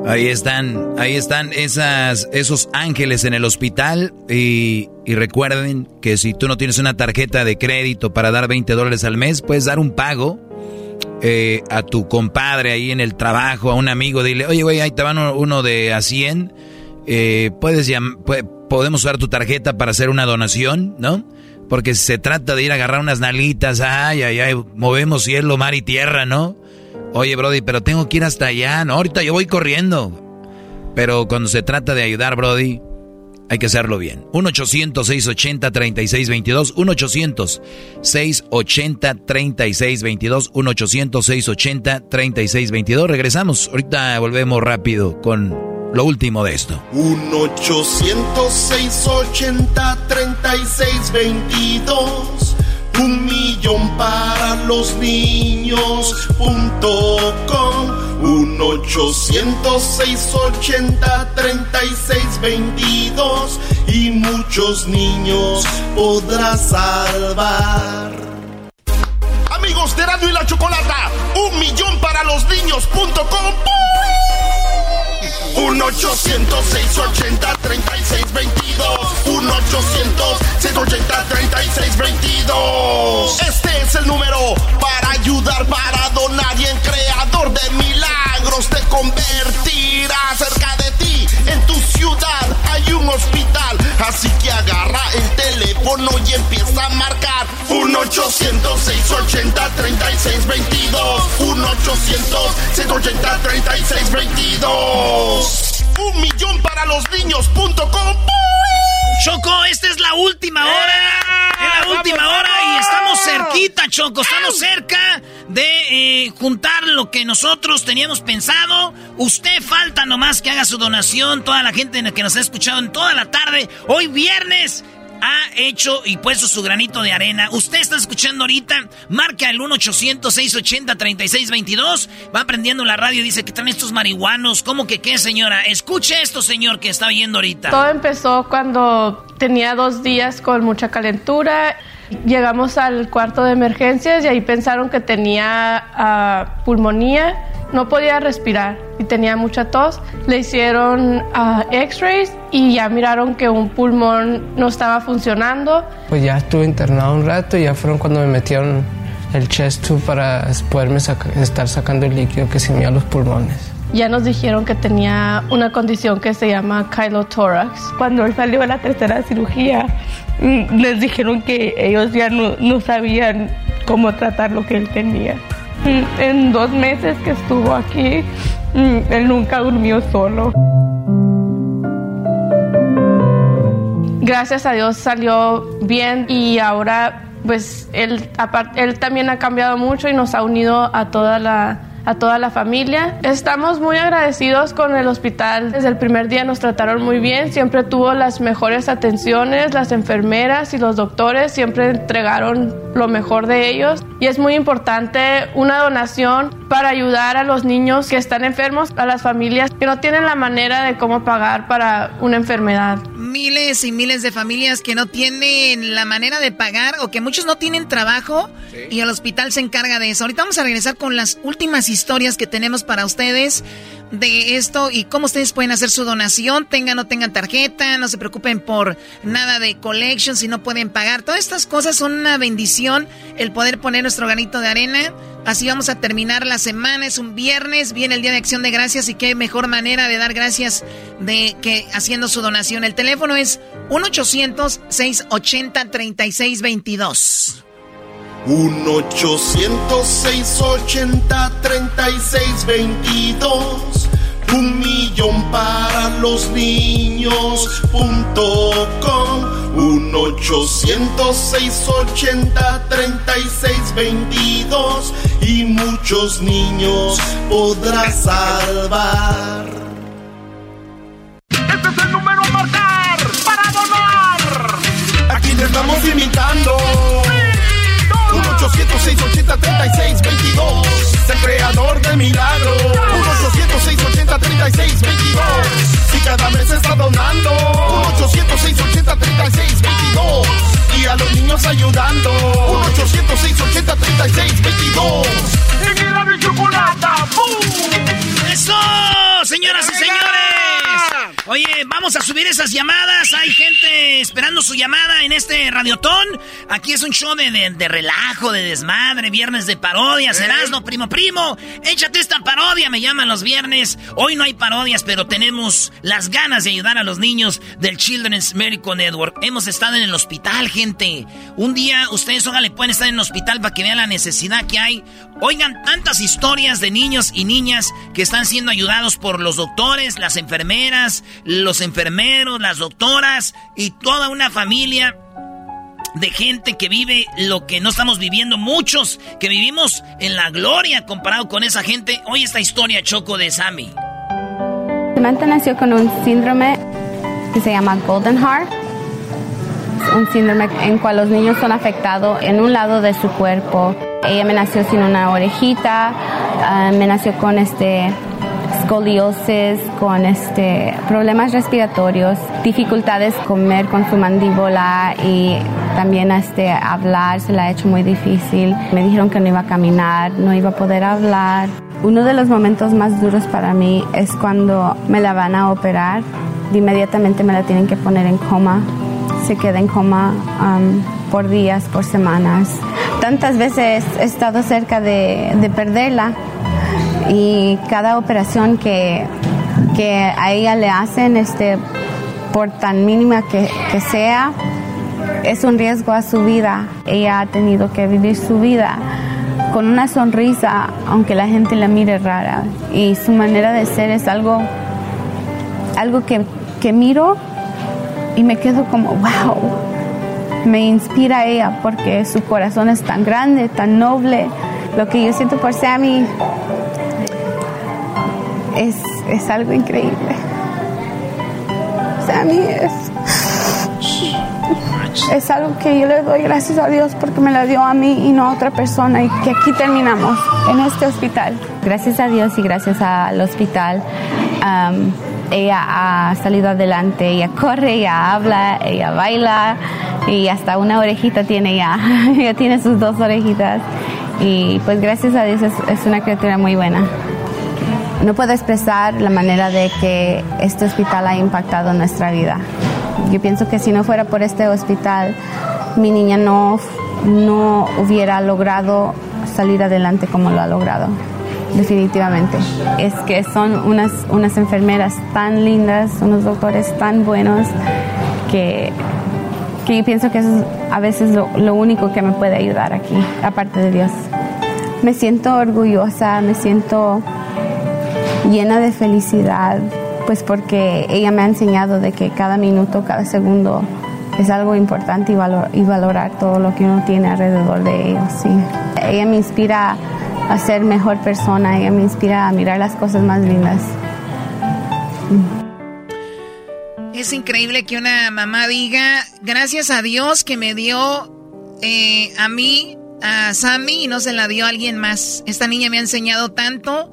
Ahí están, ahí están esas, esos ángeles en el hospital y, recuerden que si tú no tienes una tarjeta de crédito para dar 20 dólares al mes, puedes dar un pago eh, a tu compadre ahí en el trabajo, a un amigo, dile, oye, güey, ahí te van uno de a 100, eh, puedes podemos usar tu tarjeta para hacer una donación, ¿no? Porque se trata de ir a agarrar unas nalitas, ay, ay, ay, movemos cielo, mar y tierra, ¿no? Oye, Brody, pero tengo que ir hasta allá. No, ahorita yo voy corriendo. Pero cuando se trata de ayudar, Brody, hay que hacerlo bien. 1-800-680-3622. 1-800-680-3622. 1-800-680-3622. Regresamos. Ahorita volvemos rápido con lo último de esto. 1-800-680-3622. Un millón para los niños punto com. Un 800-680-3622. Y muchos niños podrás salvar. Amigos de Radio y la Chocolata, un millón para los niños.com. 1-800-680-3622. 1-800-680-3622. Este es el número para ayudar, para donar y en creador de milagros te convertirá cerca de ti. En tu ciudad hay un hospital, así que agarra el teléfono y empieza a marcar. 1-800-680-3622. 1-800-680-3622. Un millón para los niños.com. Choco, esta es la última hora. Es la última hora y estamos cerquita, Choco. Estamos cerca de eh, juntar lo que nosotros teníamos pensado. Usted falta nomás que haga su donación. Toda la gente que nos ha escuchado en toda la tarde. Hoy viernes ha hecho y puesto su granito de arena. Usted está escuchando ahorita, marca el 1-800-680-3622. Va prendiendo la radio dice que están estos marihuanos. ¿Cómo que qué, señora? Escuche esto, señor, que está oyendo ahorita. Todo empezó cuando tenía dos días con mucha calentura. Llegamos al cuarto de emergencias y ahí pensaron que tenía ah, pulmonía. No podía respirar y tenía mucha tos. Le hicieron ah, x-rays y ya miraron que un pulmón no estaba funcionando. Pues ya estuve internado un rato y ya fueron cuando me metieron el chest tube para poderme saca- estar sacando el líquido que se me a los pulmones. Ya nos dijeron que tenía una condición que se llama kylotórax. Cuando él salió de la tercera cirugía, les dijeron que ellos ya no, no sabían cómo tratar lo que él tenía. Mm, En dos meses que estuvo aquí, mm, él nunca durmió solo. Gracias a Dios salió bien y ahora pues él, él también ha cambiado mucho y nos ha unido a toda la a toda la familia. Estamos muy agradecidos con el hospital. Desde el primer día nos trataron muy bien, siempre tuvo las mejores atenciones, las enfermeras y los doctores siempre entregaron lo mejor de ellos y es muy importante una donación para ayudar a los niños que están enfermos, a las familias que no tienen la manera de cómo pagar para una enfermedad. Miles y miles de familias que no tienen la manera de pagar o que muchos no tienen trabajo y el hospital se encarga de eso. Ahorita vamos a regresar con las últimas historias que tenemos para ustedes de esto y cómo ustedes pueden hacer su donación, tengan o no tengan tarjeta, no se preocupen por nada de collection si no pueden pagar. Todas estas cosas son una bendición el poder poner nuestro granito de arena. Así vamos a terminar la semana, es un viernes, viene el Día de Acción de Gracias y qué mejor manera de dar gracias de que haciendo su donación. El teléfono es 1-800-680-3622. 1-800-680-3622. Un millón para los niños.com. Un 800-680-3622. Y muchos niños podrás salvar. Este es el número a marcar para donar. Aquí te estamos imitando. Milagros. 1-800-680-3622. Si cada mes está donando. 1-800-680-3622. Y a los niños ayudando. 1-800-680-3622. En el chocolate. ¡Bum! ¡Eso! Señoras y señores. Oye, vamos a subir esas llamadas. Hay gente esperando su llamada en este radiotón. Aquí es un show de, de, relajo, de desmadre, viernes de parodias. ¿Eh? Erasno, primo, primo. Échate esta parodia, me llaman los viernes. Hoy no hay parodias, pero tenemos las ganas de ayudar a los niños del Children's Medical Network. Hemos estado en el hospital, gente. Un día ustedes, le pueden estar en el hospital para que vean la necesidad que hay. Oigan tantas historias de niños y niñas que están siendo ayudados por los doctores, las enfermeras, los enfermeros, las doctoras y toda una familia de gente que vive lo que no estamos viviendo muchos, que vivimos en la gloria comparado con esa gente. Hoy esta historia choco de Sammy. Samantha nació con un síndrome que se llama Golden Heart, un síndrome en cual los niños son afectados en un lado de su cuerpo. Ella me nació sin una orejita, ah, me nació con este escoliosis, con este, problemas respiratorios, dificultades comer con su mandíbula y también este, hablar se le ha hecho muy difícil. Me dijeron que no iba a caminar, no iba a poder hablar. Uno de los momentos más duros para mí es cuando me la van a operar. Inmediatamente me la tienen que poner en coma. Se queda en coma um, por días, por semanas. Tantas veces he estado cerca de, de perderla y cada operación que, que a ella le hacen, este, por tan mínima que, que sea, es un riesgo a su vida. Ella ha tenido que vivir su vida con una sonrisa, aunque la gente la mire rara. Y su manera de ser es algo, algo que, que miro y me quedo como, wow, me inspira ella porque su corazón es tan grande, tan noble. Lo que yo siento por Sammy es, es algo increíble. Sammy es, es algo que yo le doy gracias a Dios porque me la dio a mí y no a otra persona y que aquí terminamos en este hospital. Gracias a Dios y gracias al hospital. ella ha salido adelante, ella corre, ella habla, ella baila y hasta una orejita tiene ya, ella tiene sus dos orejitas y pues gracias a Dios es una criatura muy buena. No puedo expresar la manera de que este hospital ha impactado nuestra vida. Yo pienso que si no fuera por este hospital, mi niña no, no hubiera logrado salir adelante como lo ha logrado. Definitivamente. Es que son unas, unas enfermeras tan lindas, unos doctores tan buenos que, que yo pienso que eso es a veces lo, lo único que me puede ayudar aquí, aparte de Dios. Me siento orgullosa, me siento llena de felicidad, pues porque ella me ha enseñado de que cada minuto, cada segundo es algo importante y, y valorar todo lo que uno tiene alrededor de ellos. Sí. Ella me inspira a ser mejor persona, ella me inspira a mirar las cosas más lindas. Es increíble que una mamá diga, gracias a Dios que me dio eh, a mí, a Sammy, y no se la dio a alguien más. Esta niña me ha enseñado tanto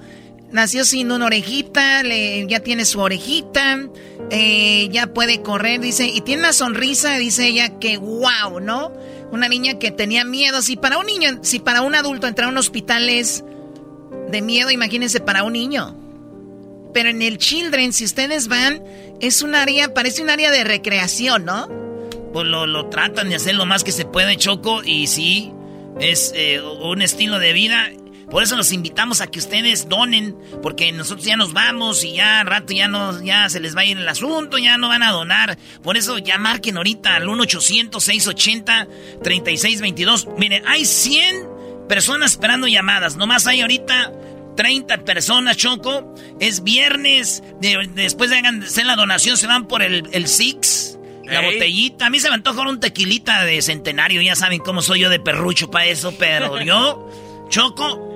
Nació sin una orejita, le, ya tiene su orejita, eh, ya puede correr, dice, y tiene una sonrisa, dice ella, que wow, ¿no? Una niña que tenía miedo. Si para un niño, si para un adulto entrar a un hospital es de miedo, imagínense para un niño. Pero en el Children, si ustedes van, es un área, parece un área de recreación, ¿no? Pues lo, lo tratan de hacer lo más que se puede, Choco, y sí, es eh, un estilo de vida. Por eso los invitamos a que ustedes donen, porque nosotros ya nos vamos y ya rato ya no, ya se les va a ir el asunto, ya no van a donar. Por eso ya marquen ahorita al 1-800-680-3622. Miren, hay 100 personas esperando llamadas, nomás hay ahorita 30 personas, Choco. Es viernes, después de hacer la donación se van por el, el Six. La botellita. A mí se me antoja un tequilita de centenario. Ya saben cómo soy yo de perrucho para eso. Pero yo, Choco,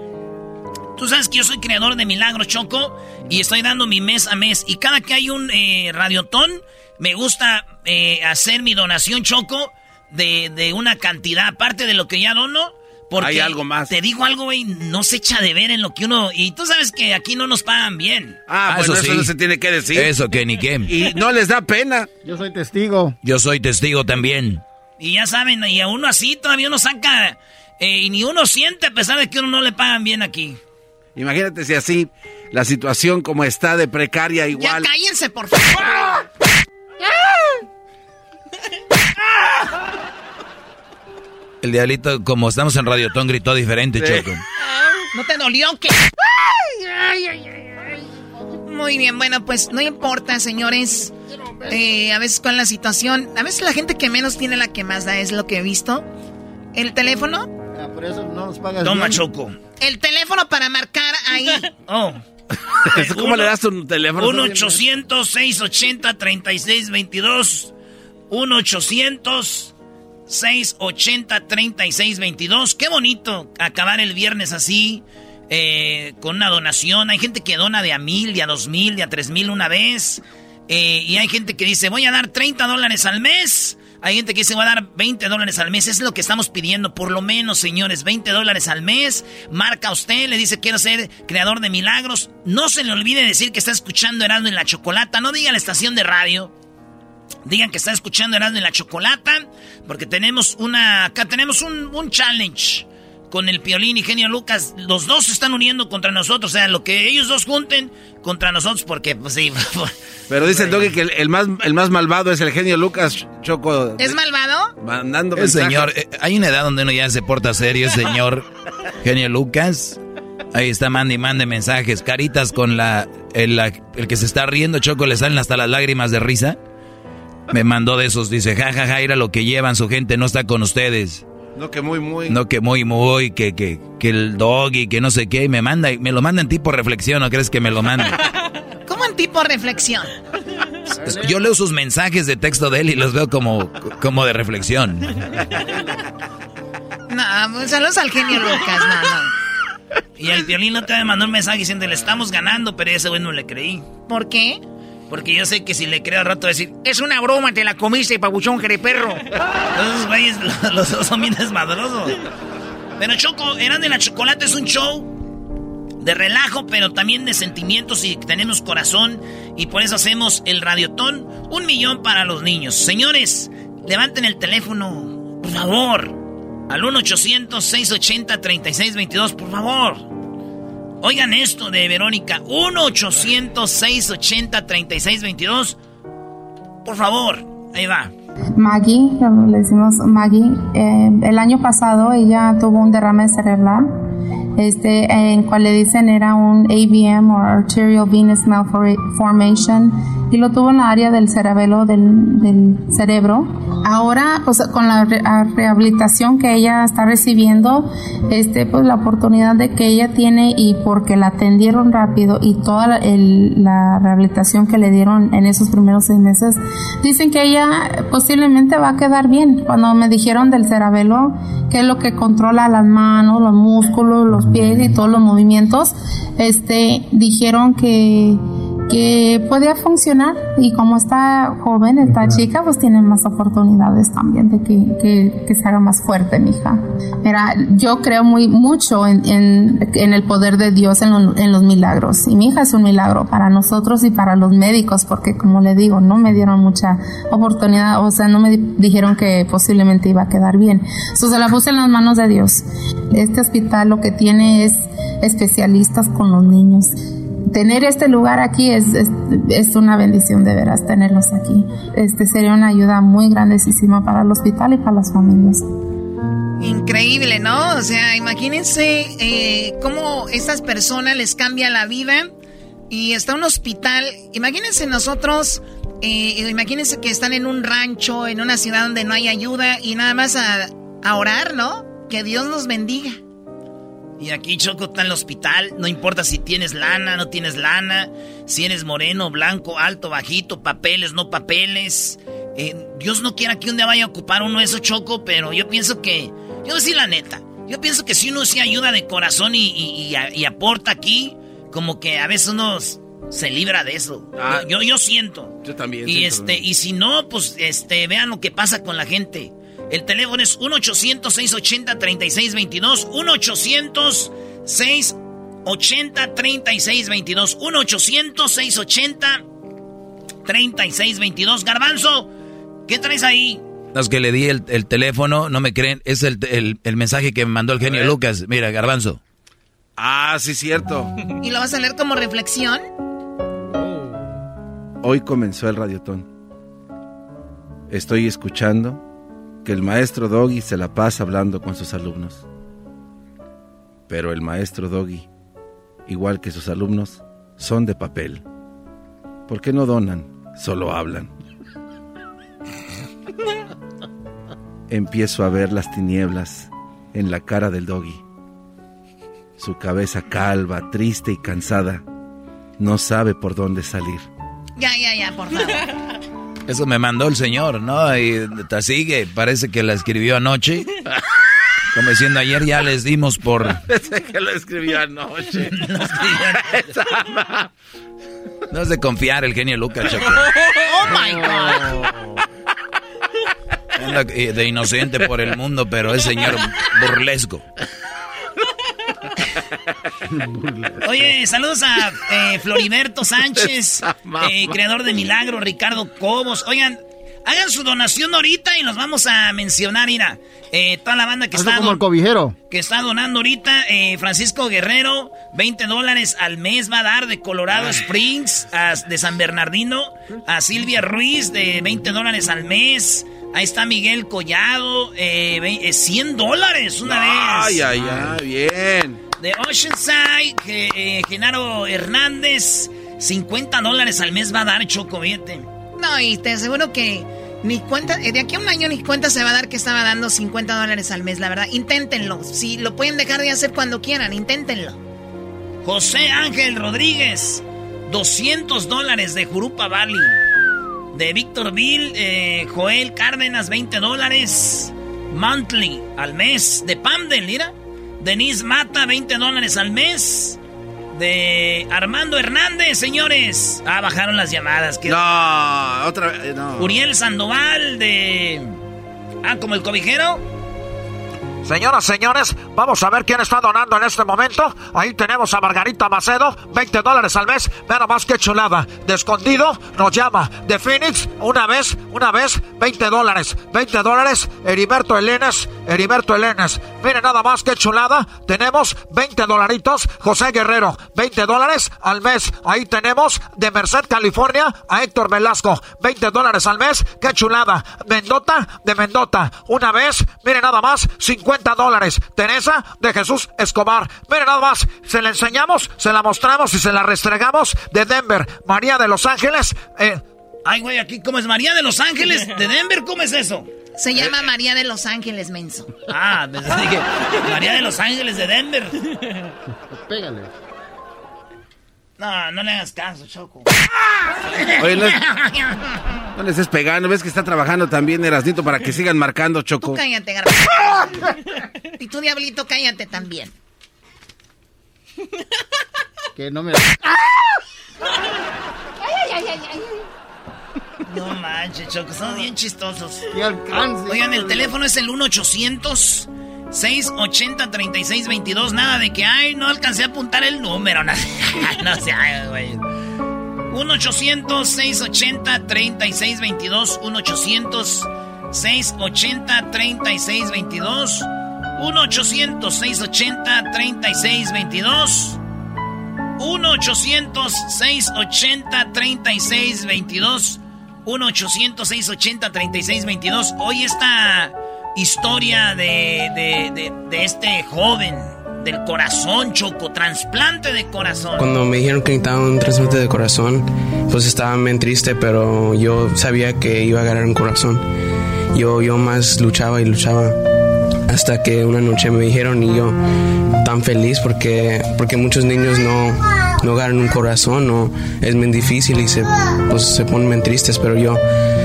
Tú sabes que yo soy creador de Milagros Choco y estoy dando mi mes a mes. Y cada que hay un eh, radiotón, me gusta eh, hacer mi donación Choco de, una cantidad, aparte de lo que ya dono. Porque hay algo más. Te digo algo, güey, no se echa de ver en lo que uno. Y tú sabes que aquí no nos pagan bien. Ah, pues eso, no se tiene que decir. Eso que ni qué. Y no les da pena. Yo soy testigo. Yo soy testigo también. Y ya saben, y a uno así todavía uno saca. Eh, y ni uno siente a pesar de que uno no le pagan bien aquí. Imagínate si así la situación como está de precaria igual. Ya cállense, por favor. El diablito, como estamos en Radiotón, gritó diferente. Choco. ¿No te dolió que? Muy bien, bueno, pues no importa, señores. Eh, a veces con la situación, a veces la gente que menos tiene la que más da, es lo que he visto. El teléfono por eso no nos pagas Toma, bien. Choco. El teléfono para marcar ahí. Oh. ¿Cómo le das tu teléfono? 1-800-680-3622. 1-800-680-3622. Qué bonito acabar el viernes así, eh, con una donación. Hay gente que dona de a mil, de a dos mil, de a tres mil una vez. Eh, y hay gente que dice, voy a dar 30 dólares al mes. Hay gente que dice, voy a dar 20 dólares al mes. Es lo que estamos pidiendo, por lo menos, señores. 20 dólares al mes. Marca usted, le dice, quiero ser creador de milagros. No se le olvide decir que está escuchando Erasmo en la Chocolata. No diga la estación de radio. Digan que está escuchando Erasmo en la Chocolata. Porque tenemos una... Acá tenemos un, un challenge. Con el Piolín y Genio Lucas. Los dos se están uniendo contra nosotros. O sea, lo que ellos dos junten contra nosotros. Porque, pues sí... Pero dice el Doggy que el, el más, el más malvado es el genio Lucas Choco. ¿Es malvado? Mandando El mensajes. señor, eh, hay una edad donde uno ya se porta serio, señor genio Lucas. Ahí está, mande y mande mensajes, caritas con la el, la- el que se está riendo, Choco, le salen hasta las lágrimas de risa. Me mandó de esos, dice, ja, ja, ja, era lo que llevan, su gente no está con ustedes. No, que muy, muy. No, que muy, muy, que, que, que el doggy, que no sé qué, y me manda, y me lo manda en tipo reflexión, ¿no crees que me lo manda? ¿Cómo en tipo reflexión? Yo leo sus mensajes de texto de él y los veo como, como de reflexión. No, pues, saludos al genio Lucas, no, no. Y el violín no te mandó un mensaje diciendo, le estamos ganando, pero ese güey no le creí. ¿Por qué? Porque yo sé que si le creo al rato decir, es una broma, te la comiste, pabuchón perro. Esos güeyes, los dos son bien desmadrosos. Pero Choco, Eran de la Chocolate es un show de relajo, pero también de sentimientos y tenemos corazón. Y por eso hacemos el radiotón, un millón para los niños. Señores, levanten el teléfono, por favor. Al 1-800-680-3622, por favor. Oigan esto de Verónica. 1-800-680-3622. Por favor, ahí va. Maggie, le decimos Maggie, eh, el año pasado ella tuvo un derrame cerebral, este, en cual le dicen era un AVM o Arterial Venous Malformation y lo tuvo en la área del cerebelo del, del cerebro. Ahora, pues con la re- rehabilitación que ella está recibiendo, este, pues la oportunidad de que ella tiene y porque la atendieron rápido y toda la, el- la rehabilitación que le dieron en esos primeros seis meses, dicen que ella posiblemente va a quedar bien. Cuando me dijeron del cerebelo, que es lo que controla las manos, los músculos, los pies y todos los movimientos, este, dijeron que que podía funcionar y como está joven, está chica, pues tiene más oportunidades también de que, que, que se haga más fuerte mi hija. Mira, yo creo muy mucho en, en, en el poder de Dios en, lo- en los milagros y mi hija es un milagro para nosotros y para los médicos porque como le digo, no me dieron mucha oportunidad, o sea, no me di- dijeron que posiblemente iba a quedar bien. So, se la puse en las manos de Dios. Este hospital lo que tiene es especialistas con los niños tener este lugar aquí es, es, una bendición de veras tenerlos aquí. Este sería una ayuda muy grandísima para el hospital y para las familias. Increíble, ¿no? O sea, imagínense eh, cómo estas personas les cambia la vida y está un hospital. Imagínense nosotros, eh, imagínense que están en un rancho, en una ciudad donde no hay ayuda y nada más a, a orar, ¿no? Que Dios nos bendiga. Y aquí Choco está en el hospital. No importa si tienes lana, no tienes lana. Si eres moreno, blanco, alto, bajito, papeles, no papeles. Eh, Dios no quiera que un día vaya a ocupar uno eso, Choco, pero yo pienso que. Yo voy a decir la neta. Yo pienso que si uno sí ayuda de corazón y, y- y a- y aporta aquí, como que a veces uno se libra de eso. Ah. yo, yo siento. Yo también. Y siento este, y si no, pues este, vean lo que pasa con la gente. El teléfono es 1-800-680-3622. 1-800-680-3622. 1-800-680-3622. Garbanzo, ¿qué traes ahí? Los que le di el, el teléfono, no me creen, es el, el- el mensaje que me mandó el genio Lucas. Mira, Garbanzo. Ah, sí, cierto. ¿Y lo vas a leer como reflexión? Hoy comenzó el radiotón. Estoy escuchando que el maestro Doggy se la pasa hablando con sus alumnos. Pero el maestro Doggy, igual que sus alumnos, son de papel. ¿Por qué no donan? Solo hablan. Empiezo a ver las tinieblas en la cara del Doggy. Su cabeza calva, triste y cansada, no sabe por dónde salir. Ya, ya, ya, por favor. Eso me mandó el señor, ¿no? Y te sigue, parece que la escribió anoche. Como diciendo, ayer ya les dimos por... Parece que lo escribió anoche. no es de confiar el genio Lucas, Choco. Oh, my God. Anda De inocente por el mundo, pero es señor burlesco. Oye, saludos a eh, Floriberto Sánchez, eh, creador de Milagro, Ricardo Cobos. Oigan, hagan su donación ahorita y los vamos a mencionar, mira. Eh, toda la banda que está, como el cobijero. que está donando ahorita, eh, Francisco Guerrero, 20 dólares al mes va a dar de Colorado Springs, a- de San Bernardino, a Silvia Ruiz de 20 dólares al mes. Ahí está Miguel Collado, eh, ve- eh, 100 dólares una Ay, vez. ay, ay, bien. De Oceanside, que, eh, Genaro Hernández, 50 dólares al mes va a dar Choco, fíjate. No, y te aseguro que ni cuenta, eh, de aquí a un año ni cuenta se va a dar que estaba dando 50 dólares al mes, la verdad. Inténtenlo. Si lo pueden dejar de hacer cuando quieran, inténtenlo. José Ángel Rodríguez, 200 dólares de Jurupa Valley. De Víctor Bill, eh, Joel Cárdenas, 20 dólares. Monthly al mes. De Pamdel, mira. Denise Mata, 20 dólares al mes. De Armando Hernández, señores. Ah, bajaron las llamadas. No, otra vez, no. Uriel Sandoval, de... Ah, como el cobijero. Señoras, señores, vamos a ver quién está donando en este momento. Ahí tenemos a Margarita Macedo, 20 dólares al mes. Vean más que chulada. De escondido nos llama. De Phoenix, una vez, una vez, 20 dólares. 20 dólares, Heriberto Elenes, Heriberto Elenes. Miren nada más que chulada. Tenemos 20 dolaritos. José Guerrero, 20 dólares al mes. Ahí tenemos de Merced, California, a Héctor Velasco, 20 dólares al mes. Qué chulada. Mendota, de Mendota, una vez. Miren nada más, 50 dólares. Teresa, de Jesús Escobar. Miren nada más, se la enseñamos, se la mostramos y se la restregamos. De Denver, María de Los Ángeles. Eh, Ay, güey, aquí, ¿cómo es María de Los Ángeles? ¿De Denver? ¿Cómo es eso? Se llama María de Los Ángeles, menso. Ah, pensé que María de Los Ángeles de Denver. Pégale. No, no le hagas caso, Choco. Oye, no, no le estés pegando, ves que está trabajando también Erasnito para que sigan marcando, Choco. Tú cállate, garbanzo. Y tú, diablito, cállate también. Que no me... No manches, Choco, son bien chistosos. ¡Qué alcance! Oigan, el teléfono es el 1-800-680-3622. Nada de que, ay, no alcancé a apuntar el número. No, no haga, güey. 1-800-680-3622. 1-800-680-3622. 1-800-680-3622. 1-800-680-3622. 1-800-680-3622. Hoy esta historia de, de, de, de este joven del corazón, Choco, trasplante de corazón. Cuando me dijeron que necesitaba un trasplante de corazón, pues estaba bien triste, pero yo sabía que iba a ganar un corazón. Yo, yo más luchaba y luchaba hasta que una noche me dijeron y yo tan feliz porque, porque muchos niños no, no ganan un corazón, no, es bien difícil y se, pues, se ponen tristes, pero yo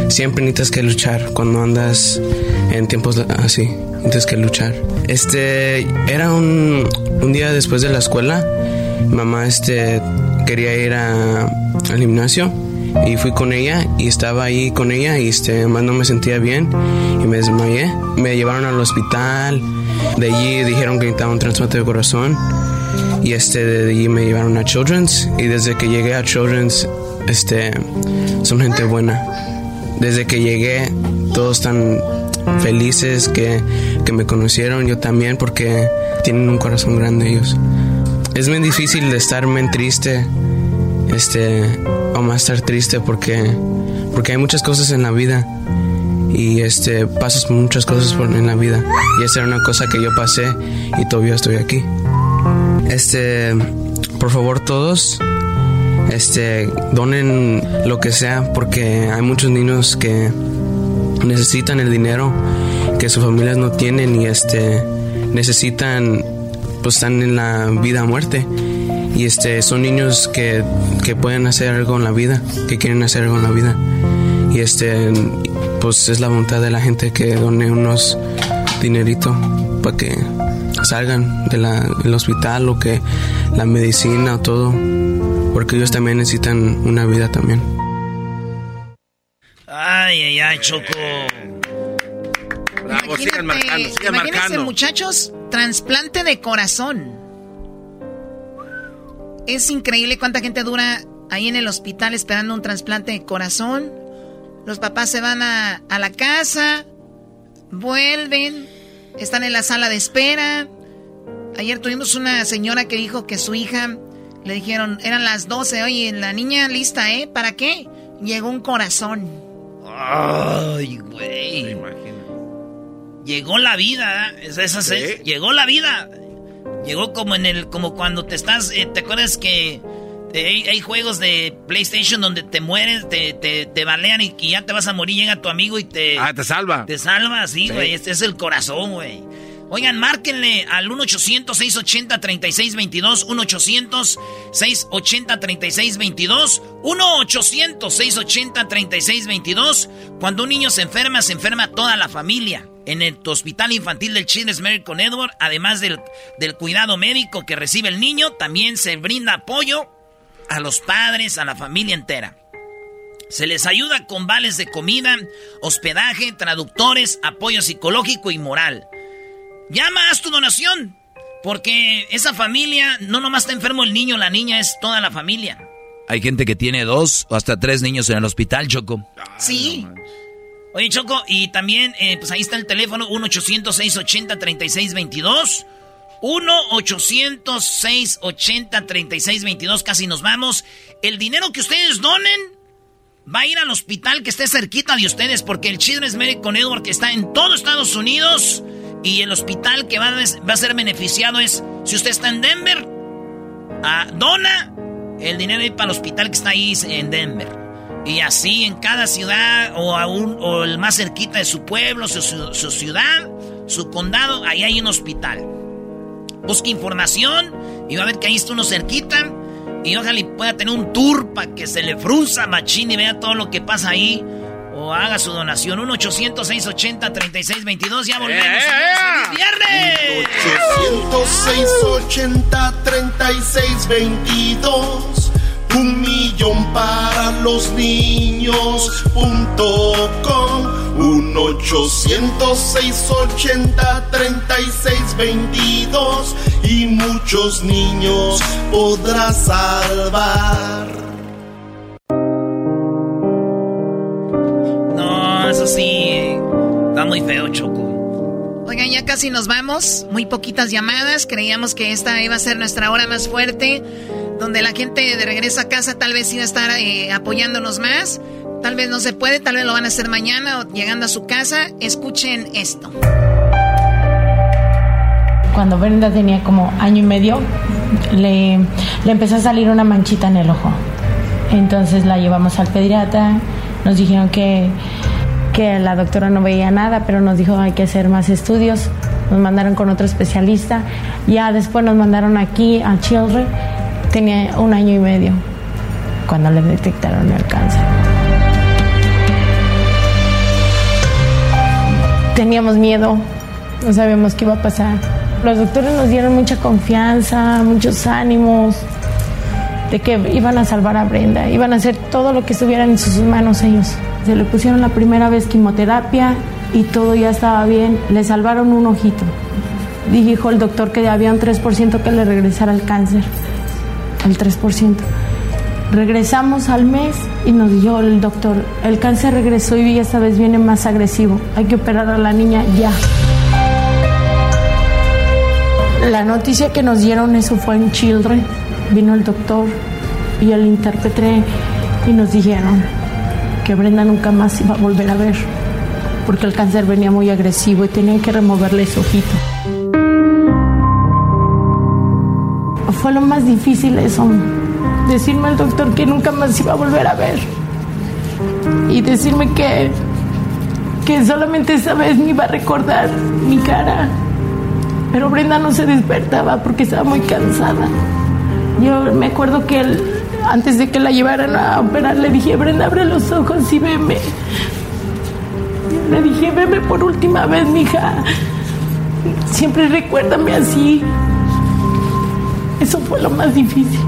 siempre necesitas que luchar cuando andas en tiempos así, necesitas que luchar. Este, era un, un día después de la escuela, mamá este, quería ir a- al gimnasio y fui con ella y estaba ahí con ella y este, más no me sentía bien y me desmayé. Me llevaron al hospital, de allí dijeron que necesitaba un trasplante de corazón y este, de allí me llevaron a Children's y desde que llegué a Children's, este, son gente buena. Desde que llegué, todos están felices que, que me conocieron, yo también, porque tienen un corazón grande ellos. Es muy difícil de estar bien triste, este, o más estar triste porque, porque hay muchas cosas en la vida y este pasas muchas cosas en la vida y esa era una cosa que yo pasé y todavía estoy aquí. Este, por favor todos, este, donen lo que sea porque hay muchos niños que necesitan el dinero que sus familias no tienen y este necesitan pues están en la vida a muerte. Y este son niños que, que pueden hacer algo en la vida que quieren hacer algo en la vida. Y este pues es la voluntad de la gente que done unos dinerito para que salgan del hospital o que la medicina o todo porque ellos también necesitan una vida también ay ay ay choco Bravo, sigan marcando, sigan imagínense, marcando. muchachos, trasplante de corazón. Es increíble cuánta gente dura ahí en el hospital esperando un trasplante de corazón. Los papás se van a, a la casa, vuelven, están en la sala de espera. Ayer tuvimos una señora que dijo que su hija le dijeron, eran las 12, oye, la niña lista, ¿eh? ¿Para qué? Llegó un corazón. Ay, güey. Llegó la vida, ¿eh? Esa- esa es- llegó la vida. Llegó como en el, como cuando te estás, eh, ¿te acuerdas que eh, hay, hay juegos de PlayStation donde te mueres, te, te, te balean y, y ya te vas a morir, llega tu amigo y te... Ah, te salva. Te salva, sí, Sí. güey, este es el corazón, güey. Oigan, márquenle al 1-800-680-3622, 1-800-680-3622, 1-800-680-3622. Cuando un niño se enferma, se enferma toda la familia. En el hospital infantil del Children's Medical Edward, además del, del cuidado médico que recibe el niño, también se brinda apoyo a los padres, a la familia entera. Se les ayuda con vales de comida, hospedaje, traductores, apoyo psicológico y moral. Llama, haz tu donación. Porque esa familia no nomás está enfermo el niño, la niña es toda la familia. Hay gente que tiene dos o hasta tres niños en el hospital, Choco. Sí. Oye, Choco, y también, eh, pues ahí está el teléfono 1-800-680-3622. 1-800-680-3622. Casi nos vamos. El dinero que ustedes donen va a ir al hospital que esté cerquita de ustedes, porque el Children's Medical Network está en todo Estados Unidos. Y el hospital que va a, va a ser beneficiado es, si usted está en Denver, ah, dona el dinero para el hospital que está ahí en Denver. Y así en cada ciudad o, o el más cerquita de su pueblo, su, su- su ciudad, su condado, ahí hay un hospital. Busque información y va a ver que ahí está uno cerquita. Y ojalá y pueda tener un tour para que se le frunza machín y vea todo lo que pasa ahí. O haga su donación. 1-800-680-3622. Ya volvemos. ¡Eh. ¡Feliz viernes! 806-80-3622 Un millón para los niños punto com 1 800 3622 y muchos niños podrás salvar. No, eso sí. Está muy feo, Choco. Oigan, ya casi nos vamos. Muy poquitas llamadas. Creíamos que esta iba a ser nuestra hora más fuerte. Donde la gente de regreso a casa tal vez iba a estar eh, apoyándonos más. Tal vez no se puede, tal vez lo van a hacer mañana o llegando a su casa. Escuchen esto. Cuando Brenda tenía como año y medio, le, le empezó a salir una manchita en el ojo. Entonces la llevamos al pediatra, nos dijeron que, que la doctora no veía nada, pero nos dijo hay que hacer más estudios. Nos mandaron con otro especialista. Ya después nos mandaron aquí a Children. Tenía un año y medio cuando le detectaron el cáncer. Teníamos miedo, no sabíamos qué iba a pasar. Los doctores nos dieron mucha confianza, muchos ánimos de que iban a salvar a Brenda, iban a hacer todo lo que estuviera en sus manos ellos. Se le pusieron la primera vez quimioterapia y todo ya estaba bien. Le salvaron un ojito. Dijo el doctor que había un 3% que le regresara el cáncer. El 3%. Regresamos al mes y nos dijo el doctor, el cáncer regresó y esta vez viene más agresivo. Hay que operar a la niña ya. La noticia que nos dieron eso fue en Children. Vino el doctor y el intérprete y nos dijeron que Brenda nunca más iba a volver a ver. porque el cáncer venía muy agresivo y tenían que removerle ese ojito. Fue lo más difícil eso, decirme al doctor que nunca más iba a volver a ver y decirme que, que solamente esa vez me iba a recordar mi cara. Pero Brenda no se despertaba porque estaba muy cansada. Yo me acuerdo que él, antes de que la llevaran a operar, le dije, Brenda, abre los ojos y veme. Le dije, veme por última vez, mija. Siempre recuérdame así. Eso fue lo más difícil.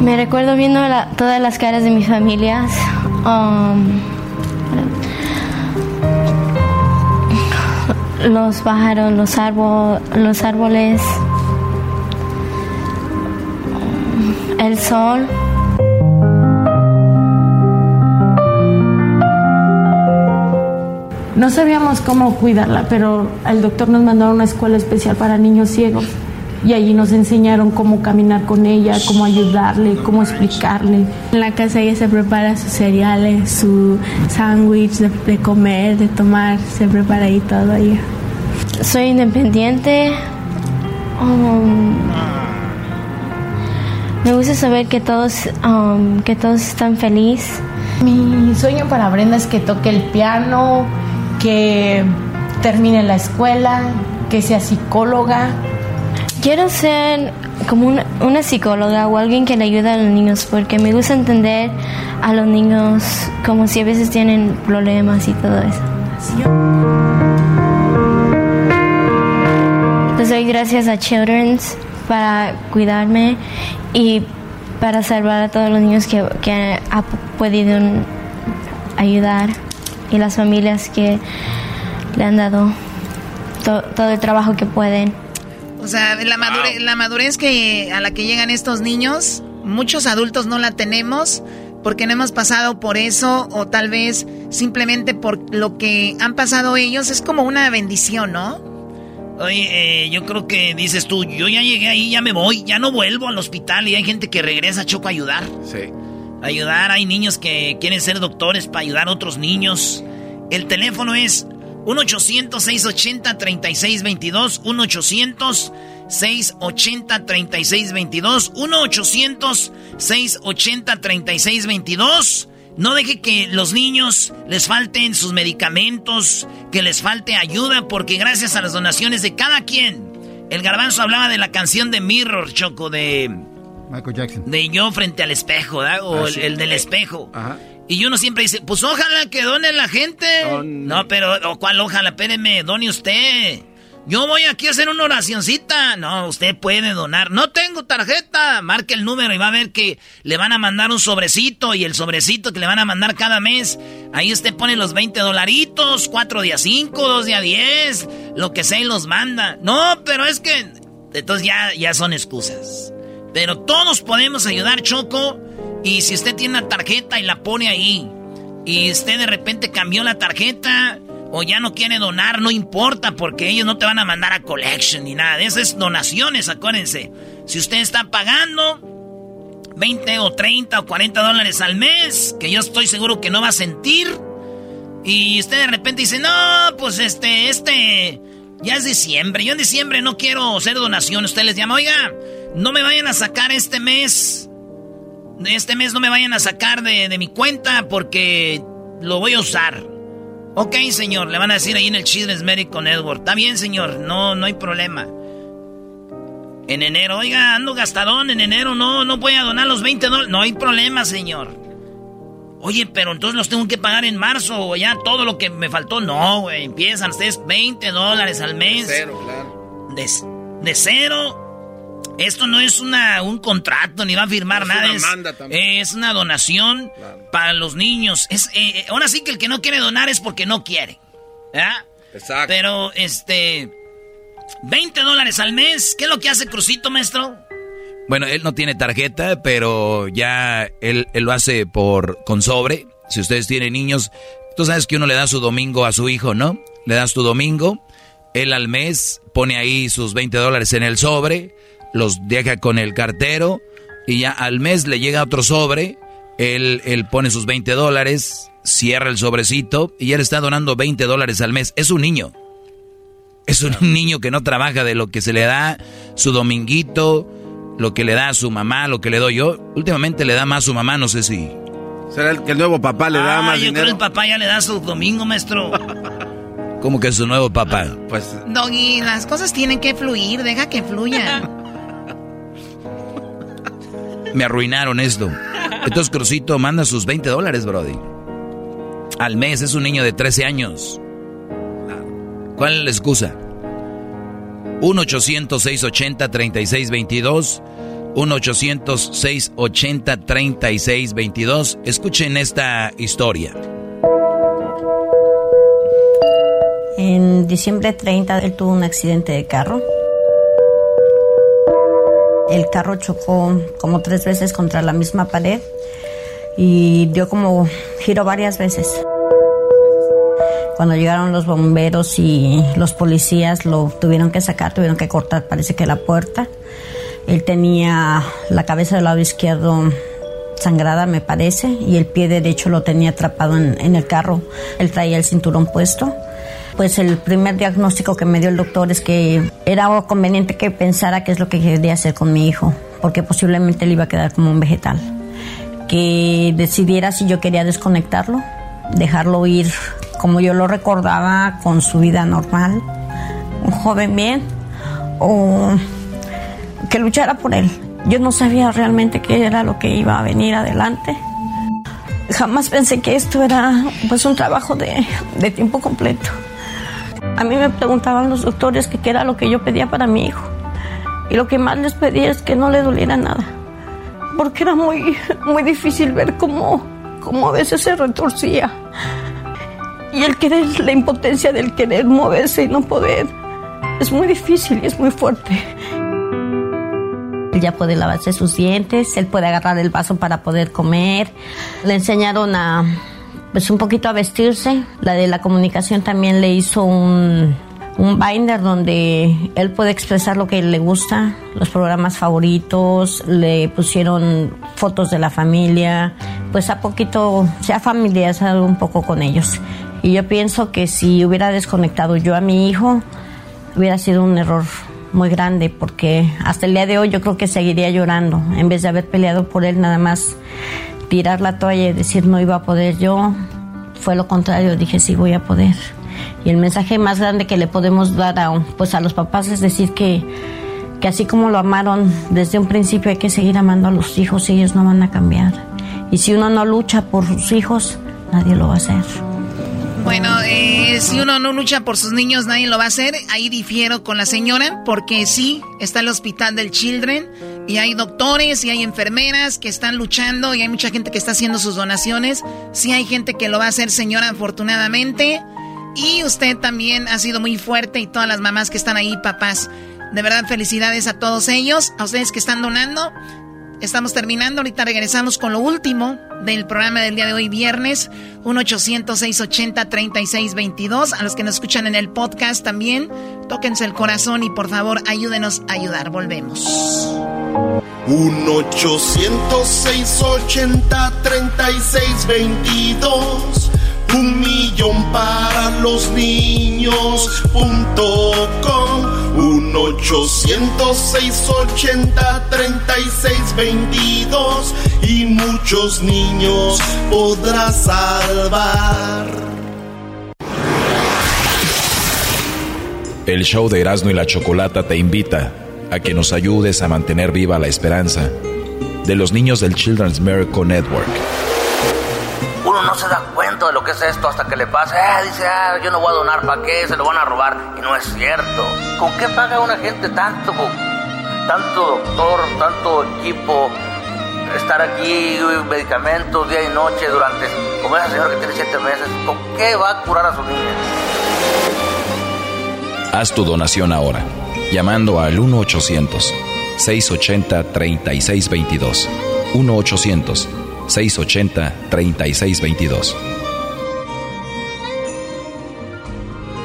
Me recuerdo viendo todas las caras de mis familias. Um, los pájaros, los, los árboles, el sol. No sabíamos cómo cuidarla, pero el doctor nos mandó a una escuela especial para niños ciegos y allí nos enseñaron cómo caminar con ella, cómo ayudarle, cómo explicarle. En la casa ella se prepara sus cereales, su sándwich de, comer, de tomar, se prepara ahí todo ella. Soy independiente. Um, me gusta saber que todos, um, que todos están felices. Mi sueño para Brenda es que toque el piano, que termine la escuela, que sea psicóloga, Quiero ser como una, psicóloga o alguien que le ayude a los niños porque me gusta entender a los niños como si a veces tienen problemas y todo eso. Les doy gracias a Children's para cuidarme y para salvar a todos los niños que, que ha podido ayudar y las familias que le han dado todo el trabajo que pueden. O sea, la, madurez, la madurez que a la que llegan estos niños, muchos adultos no la tenemos porque no hemos pasado por eso o tal vez simplemente por lo que han pasado ellos. Es como una bendición, ¿no? Oye, eh, yo creo que dices tú, yo ya llegué ahí, ya me voy, ya no vuelvo al hospital y hay gente que regresa a Choco a ayudar. Sí. Ayudar, hay niños que quieren ser doctores para ayudar a otros niños. El teléfono es 1-800-680-3622. 1-800-680-3622. 1-800-680-3622. No deje que los niños les falten sus medicamentos, que les falte ayuda, porque gracias a las donaciones de cada quien. El garbanzo hablaba de la canción de Mirror, Choco, de... Michael Jackson. De yo frente al espejo, ¿verdad? O ah, el, el, del espejo. Ajá. Y uno siempre dice, pues ojalá que done la gente. No, pero, ¿o cuál ojalá? Espéreme, done usted. Yo voy aquí a hacer una oracioncita. No, usted puede donar. No tengo tarjeta. Marque el número y va a ver que le van a mandar un sobrecito. Y el sobrecito que le van a mandar cada mes. Ahí usted pone los 20 dolaritos. 4 días 5, 2 días 10. Lo que sea y los manda. No, pero es que... Entonces ya, ya son excusas. Pero todos podemos ayudar, Choco. Y si usted tiene una tarjeta y la pone ahí, y usted de repente cambió la tarjeta, o ya no quiere donar, no importa, porque ellos no te van a mandar a collection ni nada. Esas es donaciones, acuérdense. Si usted está pagando 20 o 30 o 40 dólares al mes, que yo estoy seguro que no va a sentir, y usted de repente dice, no, pues este, este, ya es diciembre, yo en diciembre no quiero hacer donación, usted les llama, oiga, no me vayan a sacar este mes este mes no me vayan a sacar de, mi cuenta porque lo voy a usar. Ok, señor, le van a decir ahí en el Children's Medical Network. Está bien, señor, no, no hay problema. En enero, oiga, ando gastadón, en enero no, no voy a donar los 20 dólares. No hay problema, señor. Oye, pero entonces los tengo que pagar en marzo o ya todo lo que me faltó. No, güey, empiezan ustedes 20 dólares al mes. De cero, claro. De, de cero esto no es una, un contrato ni va a firmar nada. es, es, una donación para los niños. Es, eh, eh, ahora sí que el que no quiere donar es porque no quiere. Exacto. Pero, este. 20 dólares al mes. ¿Qué es lo que hace Crucito, maestro? Bueno, él no tiene tarjeta, pero ya él, él lo hace por con sobre. Si ustedes tienen niños, tú sabes que uno le da su domingo a su hijo, ¿no? Le das tu domingo, él al mes pone ahí sus 20 dólares en el sobre los deja con el cartero y ya al mes le llega otro sobre Él, él pone sus 20 dólares, cierra el sobrecito y él está donando 20 dólares al mes. Es un niño. Es un niño que no trabaja de lo que se le da su dominguito, lo que le da a su mamá, lo que le doy yo. Últimamente le da más a su mamá, no sé si. ¿Será el que el nuevo papá le da ah, más yo dinero? Creo el papá ya le da su domingo, maestro. ¿Cómo que su nuevo papá? Pues. Doggy, las cosas tienen que fluir, deja que fluyan. Me arruinaron esto. Entonces Crucito manda sus 20 dólares, Brody. Al mes es un niño de 13 años. ¿Cuál es la excusa? 1-800-680-3622. 1-800-680-3622. Escuchen esta historia. En diciembre 30 él tuvo un accidente de carro. El carro chocó como tres veces contra la misma pared y dio como giro varias veces. Cuando llegaron los bomberos y los policías lo tuvieron que sacar, tuvieron que cortar, parece que la puerta. Él tenía la cabeza del lado izquierdo sangrada, me parece, y el pie derecho lo tenía atrapado en, en el carro. Él traía el cinturón puesto. Pues el primer diagnóstico que me dio el doctor es que era conveniente que pensara qué es lo que quería hacer con mi hijo, porque posiblemente él iba a quedar como un vegetal. Que decidiera si yo quería desconectarlo, dejarlo ir como yo lo recordaba, con su vida normal, un joven bien, o que luchara por él. Yo no sabía realmente qué era lo que iba a venir adelante. Jamás pensé que esto era pues un trabajo de, de tiempo completo. A mí me preguntaban los doctores qué era lo que yo pedía para mi hijo. Y lo que más les pedía es que no le doliera nada. Porque era muy, muy difícil ver cómo, cómo a veces se retorcía. Y el querer, la impotencia del querer moverse y no poder, es muy difícil y es muy fuerte. Él ya puede lavarse sus dientes, él puede agarrar el vaso para poder comer. Le enseñaron a, pues un poquito a vestirse. La de la comunicación también le hizo un, un binder donde él puede expresar lo que le gusta, los programas favoritos, le pusieron fotos de la familia, pues a poquito se ha familiarizado un poco con ellos. Y yo pienso que si hubiera desconectado yo a mi hijo, hubiera sido un error muy grande porque hasta el día de hoy yo creo que seguiría llorando en vez de haber peleado por él nada más tirar la toalla y decir no iba a poder yo fue lo contrario dije sí voy a poder y el mensaje más grande que le podemos dar a pues a los papás es decir que que así como lo amaron desde un principio hay que seguir amando a los hijos y ellos no van a cambiar. Y si uno no lucha por sus hijos nadie lo va a hacer. Bueno, eh, si uno no lucha por sus niños, nadie lo va a hacer. Ahí difiero con la señora, porque sí, está el hospital del Children y hay doctores y hay enfermeras que están luchando y hay mucha gente que está haciendo sus donaciones. Sí hay gente que lo va a hacer, señora, afortunadamente. Y usted también ha sido muy fuerte y todas las mamás que están ahí, papás. De verdad, felicidades a todos ellos, a ustedes que están donando. Estamos terminando, ahorita regresamos con lo último del programa del día de hoy, viernes, 1-800-680-3622. A los que nos escuchan en el podcast también, tóquense el corazón y por favor ayúdenos a ayudar. Volvemos. 1-800-680-3622. Un millón para los niños punto com. 1-800-680-3622. Y muchos niños podrás salvar. El show de Erasmo y la Chocolata te invita a que nos ayudes a mantener viva la esperanza de los niños del Children's Miracle Network. Uno no se da de lo que es esto hasta que le pasa. Eh, dice, ah, yo no voy a donar, ¿para qué? Se lo van a robar. Y no es cierto. ¿Con qué paga una gente tanto? Tanto doctor, tanto equipo, estar aquí, medicamentos día y noche durante, como esa señora que tiene siete meses. ¿Con qué va a curar a su niña? Haz tu donación ahora, llamando al 1-800-680-3622. 1-800-680-3622.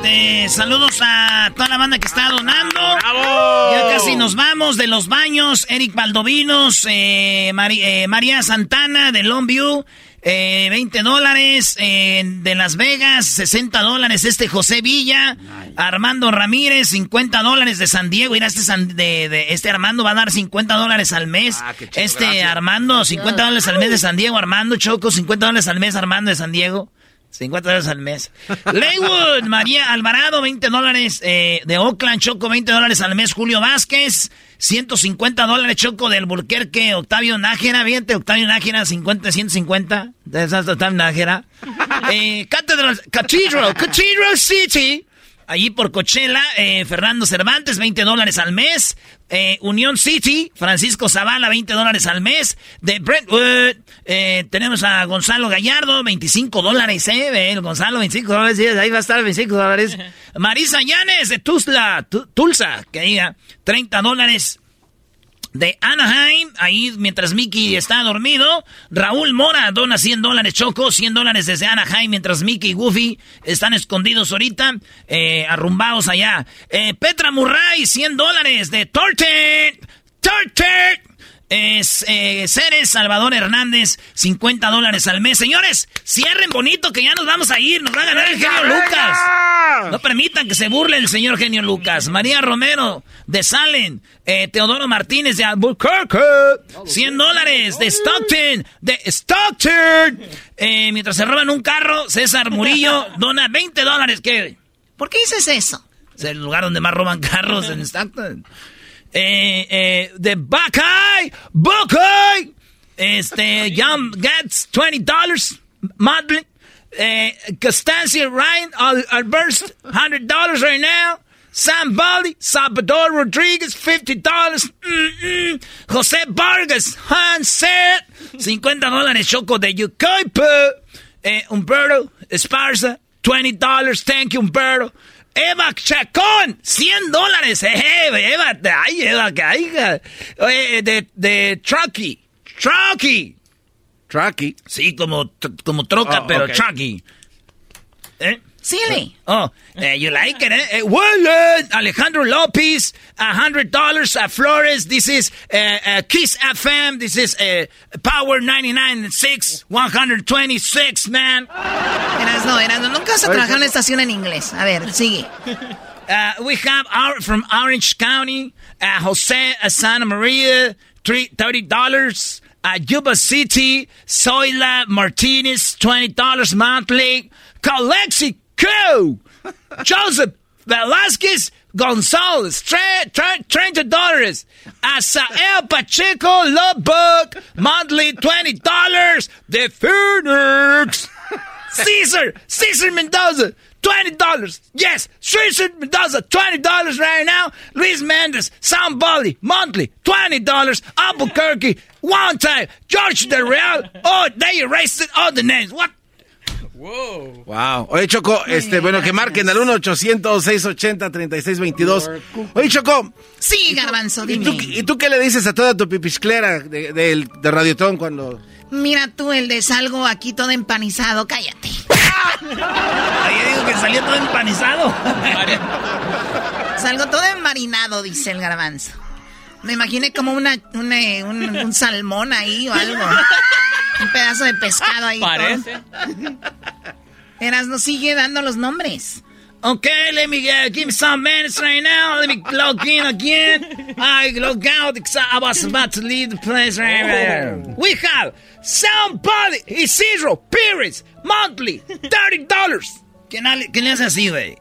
Este, saludos a toda la banda que está donando. Ya casi nos vamos de los baños. Eric Valdovinos, eh, eh, María Santana de Longview. Eh, 20 dólares eh, de Las Vegas, 60 dólares este José Villa, Armando Ramírez, 50 dólares de San Diego, mira, este, de, este Armando va a dar 50 dólares al mes, ah, este Armando, 50 dólares al mes de San Diego, Armando Choco, 50 dólares al mes Armando de San Diego. 50 dólares al mes. Leywood, María Alvarado, 20 dólares eh, de Oakland, Choco, 20 dólares al mes. Julio Vázquez, 150 dólares, Choco, del Burquerque. Octavio Nájera, fíjate, Octavio Nájera, 50, 150. De esas Octavio Nájera. Eh, Cathedral, Cathedral, Cathedral City. Allí por Coachella, eh, Fernando Cervantes, 20 dólares al mes. Eh, Unión City, Francisco Zavala, 20 dólares al mes. De Brentwood, eh, tenemos a Gonzalo Gallardo, 25 dólares, ¿eh? El Gonzalo, 25 dólares, ahí va a estar 25 dólares. Marisa Llanes, de Tuzla, Tulsa, que diga, 30 dólares de Anaheim, ahí mientras Mickey está dormido. Raúl Mora dona 100 dólares, Choco, 100 dólares desde Anaheim, mientras Mickey y Goofy están escondidos ahorita, eh, arrumbados allá. Eh, Petra Murray, 100 dólares de Torten. Torten. Es eh, Ceres Salvador Hernández, 50 dólares al mes. Señores, cierren bonito que ya nos vamos a ir. Nos va a ganar el genio Lucas. No permitan que se burle el señor genio Lucas. María Romero de Salen. Eh, Teodoro Martínez de Albuquerque. 100 dólares de Stockton. De Stockton. Eh, mientras se roban un carro, César Murillo dona 20 dólares. ¿Qué? ¿Por qué dices eso? Es el lugar donde más roban carros en Stockton eh, eh, de Buckeye, Buckeye, este, Young gets $20 monthly. Uh, Costancia Ryan, Alberst, $100 right now. Sam Baldi, Salvador Rodriguez, $50. Mm José Vargas, Hanset, 50 dólares. Choco de Yucaipa. Eh, Humberto Esparza, $20. Thank you, Humberto. Eva Chacón, 100 dólares. Eh, Eva, ay, Eva, que hay. de, de Trucky. Trucky. Trucky. Sí, como, como troca, oh, pero okay. Trucky. ¿Eh? Silly. Oh, uh, you like it, eh? well, Alejandro Lopez, $100 at Flores. This is uh, uh, Kiss FM. This is uh, Power 99.6, 126, man. Eras, no, eras, no, nunca has trabajado en una estación en inglés. A ver, sigue. Uh, we have our, from Orange County, uh, Jose Santa Maria, $30. Uh, Yuba City, Zoila Martinez, $20 monthly. Calexi Crew, Joseph Velasquez Gonzalez, Trent Dollars, Asael Pacheco Lubbock, monthly $20, The Phoenix, Caesar, Caesar Mendoza, $20. Yes, Caesar Mendoza, $20 right now. Luis Mendes, Sam monthly, $20. Albuquerque, one time. George Del Real, oh, they erased all the names. What Wow. Wow. Oye, Choco, este, bueno, que marquen al 1-800-680-3622. Oye, Choco. Sí, Garbanzo, dime. ¿y tú, qué le dices a toda tu pipisclera de, de, de Radiotón cuando...? Mira tú, el de salgo aquí todo empanizado, cállate. Ahí digo que salió todo empanizado. Salgo todo enmarinado, dice el garbanzo. Me imaginé como una, un salmón ahí o algo. Un pedazo de pescado ahí. Parece. Eras no sigue dando los nombres. Okay, let me uh, give me some minutes right now. Let me log in again. I log out because I was about to leave the place right oh. We have somebody, Isidro Pires, monthly, $30. ¿Quién, ¿Quién le hace así, güey?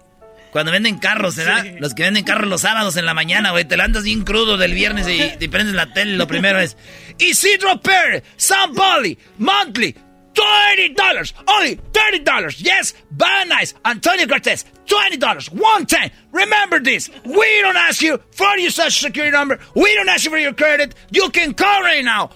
Cuando venden carros, ¿verdad? Los que venden carros los sábados en la mañana, güey. Te la andas bien crudo del viernes y te prendes la tele. Lo primero es Isidro Pérez, Somebody, monthly, $20. Only $30. Yes, very nice. Antonio Cortez, $20. One time. Remember this. We don't ask you for your social security number. We don't ask you for your credit. You can call right now.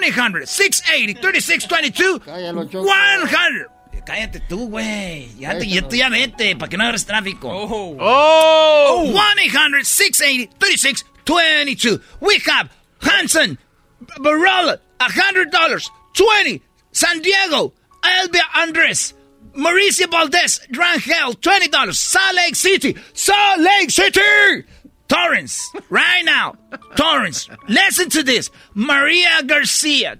1-800-680-3622. 100. Cállate tú, güey. Ya, te, ya, ya vete, para que no hagas tráfico. Oh. oh. 1-800-680-3622. We have Hanson, Barola, $100. 20. San Diego, Elvia Andres, Mauricio Valdez, Rangel, $20. Salt Lake City, Salt Lake City! Torrance, right now. Torrance, listen to this. Maria Garcia,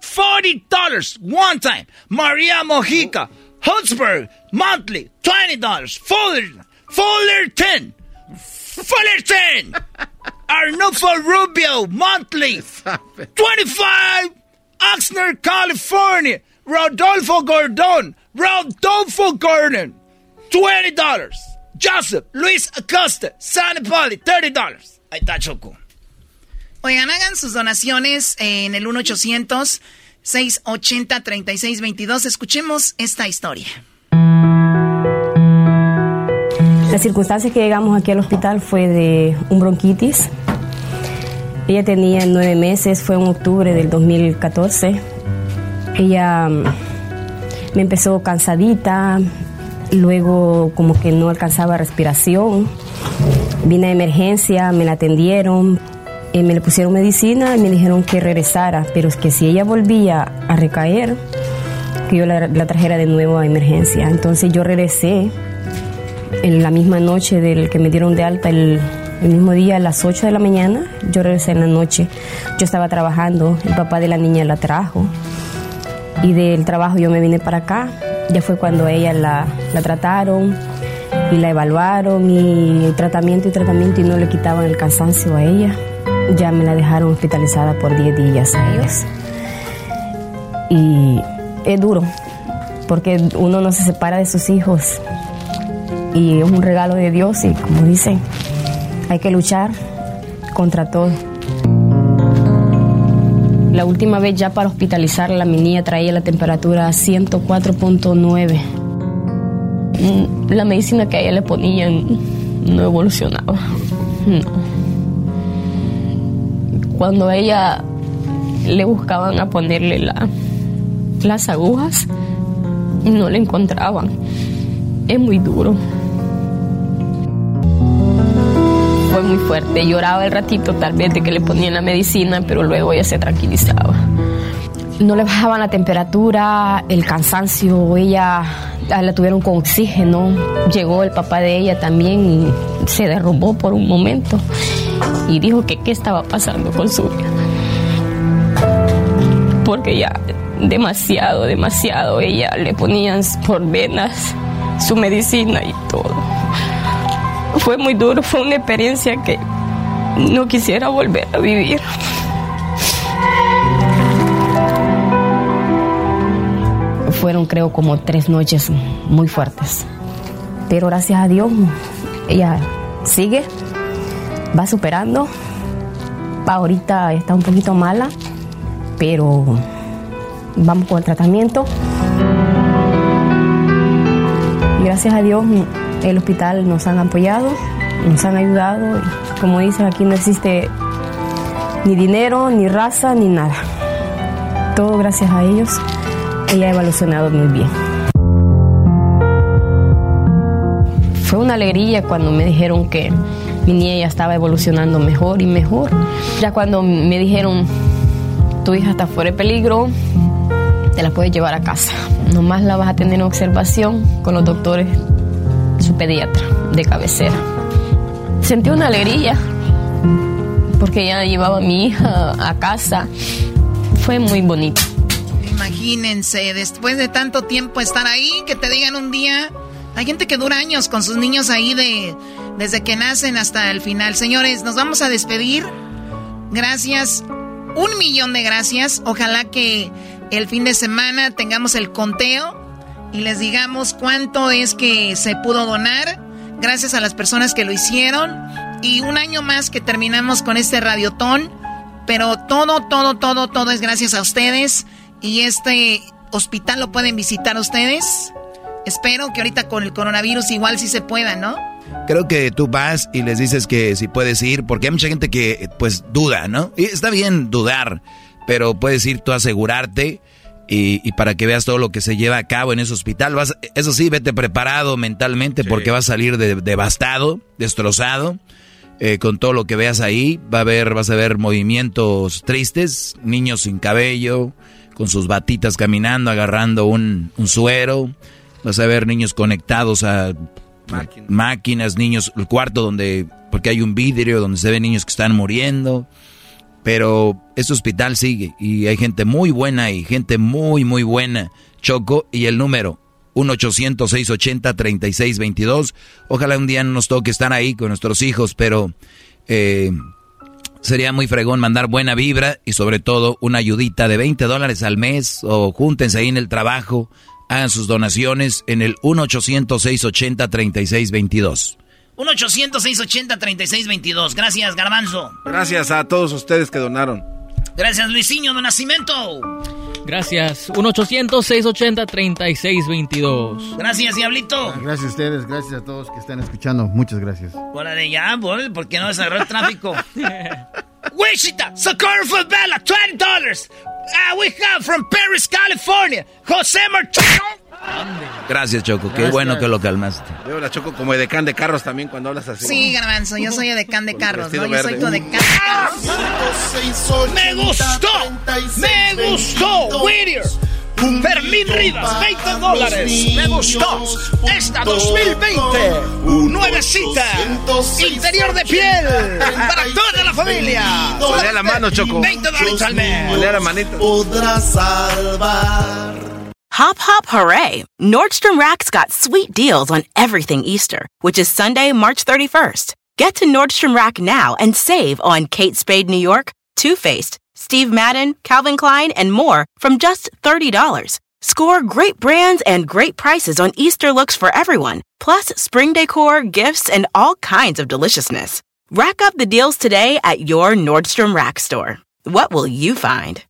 $40 one time. Maria Mojica, Huntsburg, monthly, $20. Fuller, Fuller 10. Fullerton! Arnulfo Rubio, monthly, 25. Oxnard, California, Rodolfo Gordon, Rodolfo Gordon, $20. Joseph Luis Acosta, San Poli, $30. Ahí está Choco. Oigan, hagan sus donaciones en el 1-800-680-3622. Escuchemos esta historia. Las circunstancias que llegamos aquí al hospital fue de un bronquitis. Ella tenía nueve meses, fue en octubre del 2014. Ella mm, me empezó cansadita, luego como que no alcanzaba respiración. Vine a emergencia, me la atendieron, eh, me le pusieron medicina y me dijeron que regresara, pero es que si ella volvía a recaer, que yo la, trajera de nuevo a emergencia. Entonces yo regresé en la misma noche del que me dieron de alta, el, mismo día a las 8 de la mañana, yo regresé en la noche. Yo estaba trabajando, el papá de la niña la trajo y del trabajo yo me vine para acá. Ya fue cuando ella la, la trataron y la evaluaron y tratamiento y tratamiento y no le quitaban el cansancio a ella. Ya me la dejaron hospitalizada por 10 días a ellos. Y es duro, porque uno no se separa de sus hijos y es un regalo de Dios y como dicen, hay que luchar contra todo. La última vez ya para hospitalizarla, mi niña traía la temperatura a 104.9. Mm, La medicina que a ella le ponían no evolucionaba. No. Cuando ella le buscaban a ponerle la- las agujas, no le encontraban. Es muy duro. Fue muy fuerte. Lloraba el ratito tal vez de que le ponían la medicina, pero luego ella se tranquilizaba. No le bajaban la temperatura, el cansancio, ella la tuvieron con oxígeno. Llegó el papá de ella también y se derrumbó por un momento y dijo que qué estaba pasando con su vida. Porque ya demasiado, demasiado, ella le ponían por venas su medicina y todo. Fue muy duro, fue una experiencia que no quisiera volver a vivir. Fueron creo como tres noches muy fuertes. Pero gracias a Dios ella sigue, va superando. Ahorita está un poquito mala, pero vamos con el tratamiento. Gracias a Dios el hospital nos han apoyado, nos han ayudado. Como dicen, aquí no existe ni dinero, ni raza, ni nada. Todo gracias a ellos. Ella ha evolucionado muy bien. Fue una alegría cuando me dijeron que mi niña ya estaba evolucionando mejor y mejor. Ya cuando me dijeron, tu hija está fuera de peligro, te la puedes llevar a casa. Nomás la vas a tener en observación con los doctores, su pediatra de cabecera. Sentí una alegría porque ya llevaba a mi hija a casa. Fue muy bonito. Imagínense, después de tanto tiempo estar ahí, que te digan un día. Hay gente que dura años con sus niños ahí de desde que nacen hasta el final. Señores, nos vamos a despedir. Gracias, un millón de gracias. Ojalá que el fin de semana tengamos el conteo y les digamos cuánto es que se pudo donar. Gracias a las personas que lo hicieron. Y un año más que terminamos con este radiotón. Pero todo, todo, todo, todo es gracias a ustedes. Y este hospital lo pueden visitar ustedes. Espero que ahorita con el coronavirus igual sí se pueda, ¿no? Creo que tú vas y les dices que si puedes ir, porque hay mucha gente que pues duda, ¿no? Y está bien dudar, pero puedes ir tú a asegurarte y, y para que veas todo lo que se lleva a cabo en ese hospital. Vas, eso sí, vete preparado mentalmente porque vas a salir de- devastado, destrozado. eh, con todo lo que veas ahí, va a haber, vas a ver movimientos tristes, niños sin cabello, con sus batitas caminando, agarrando un, un suero, Vas a ver niños conectados a máquinas, niños, el cuarto donde, porque hay un vidrio donde se ven niños que están muriendo. Pero este hospital sigue y hay gente muy buena y gente muy, muy buena. Choco y el número 1-800-680-3622. Ojalá un día no nos toque estar ahí con nuestros hijos, pero eh, sería muy fregón mandar buena vibra y sobre todo una ayudita de 20 dólares al mes o júntense ahí en el trabajo, hagan sus donaciones en el 1-800-680-3622. 1-800-680-3622. Gracias, Garbanzo. Gracias a todos ustedes que donaron. Gracias, Luisinho de Nacimiento. Gracias. 1-800-680-3622. Gracias, Diablito. Gracias a ustedes, gracias a todos que están escuchando. Muchas gracias. Hola de ya, ¿por qué no desarrolló el tráfico? Wichita, Socorro for Bella, $20. Uh, we have from Paris, California, José Martino. Gracias, Choco. Qué bueno que lo calmaste. Yo la Choco como edecán de carros también cuando hablas así. Sí, Garbanzo, yo soy edecán de carros, ¿no? Yo soy tu edecán de carros. ¡Me gustó! ¡Me gustó! Whittier. Fermín Rivas, 20 dólares. Me gustó. Esta 2020. Nuevecita. Interior de piel. Para toda la familia. Ponle la mano, Choco. 20 dólares al mes. Ponle la manita. Podrás salvar. Hop, hop, hooray! Nordstrom Rack's got sweet deals on everything Easter, which is Sunday, March 31st. Get to Nordstrom Rack now and save on Kate Spade New York, Too Faced, Steve Madden, Calvin Klein, and more from just $30. Score great brands and great prices on Easter looks for everyone, plus spring decor, gifts, and all kinds of deliciousness. Rack up the deals today at your Nordstrom Rack store. What will you find?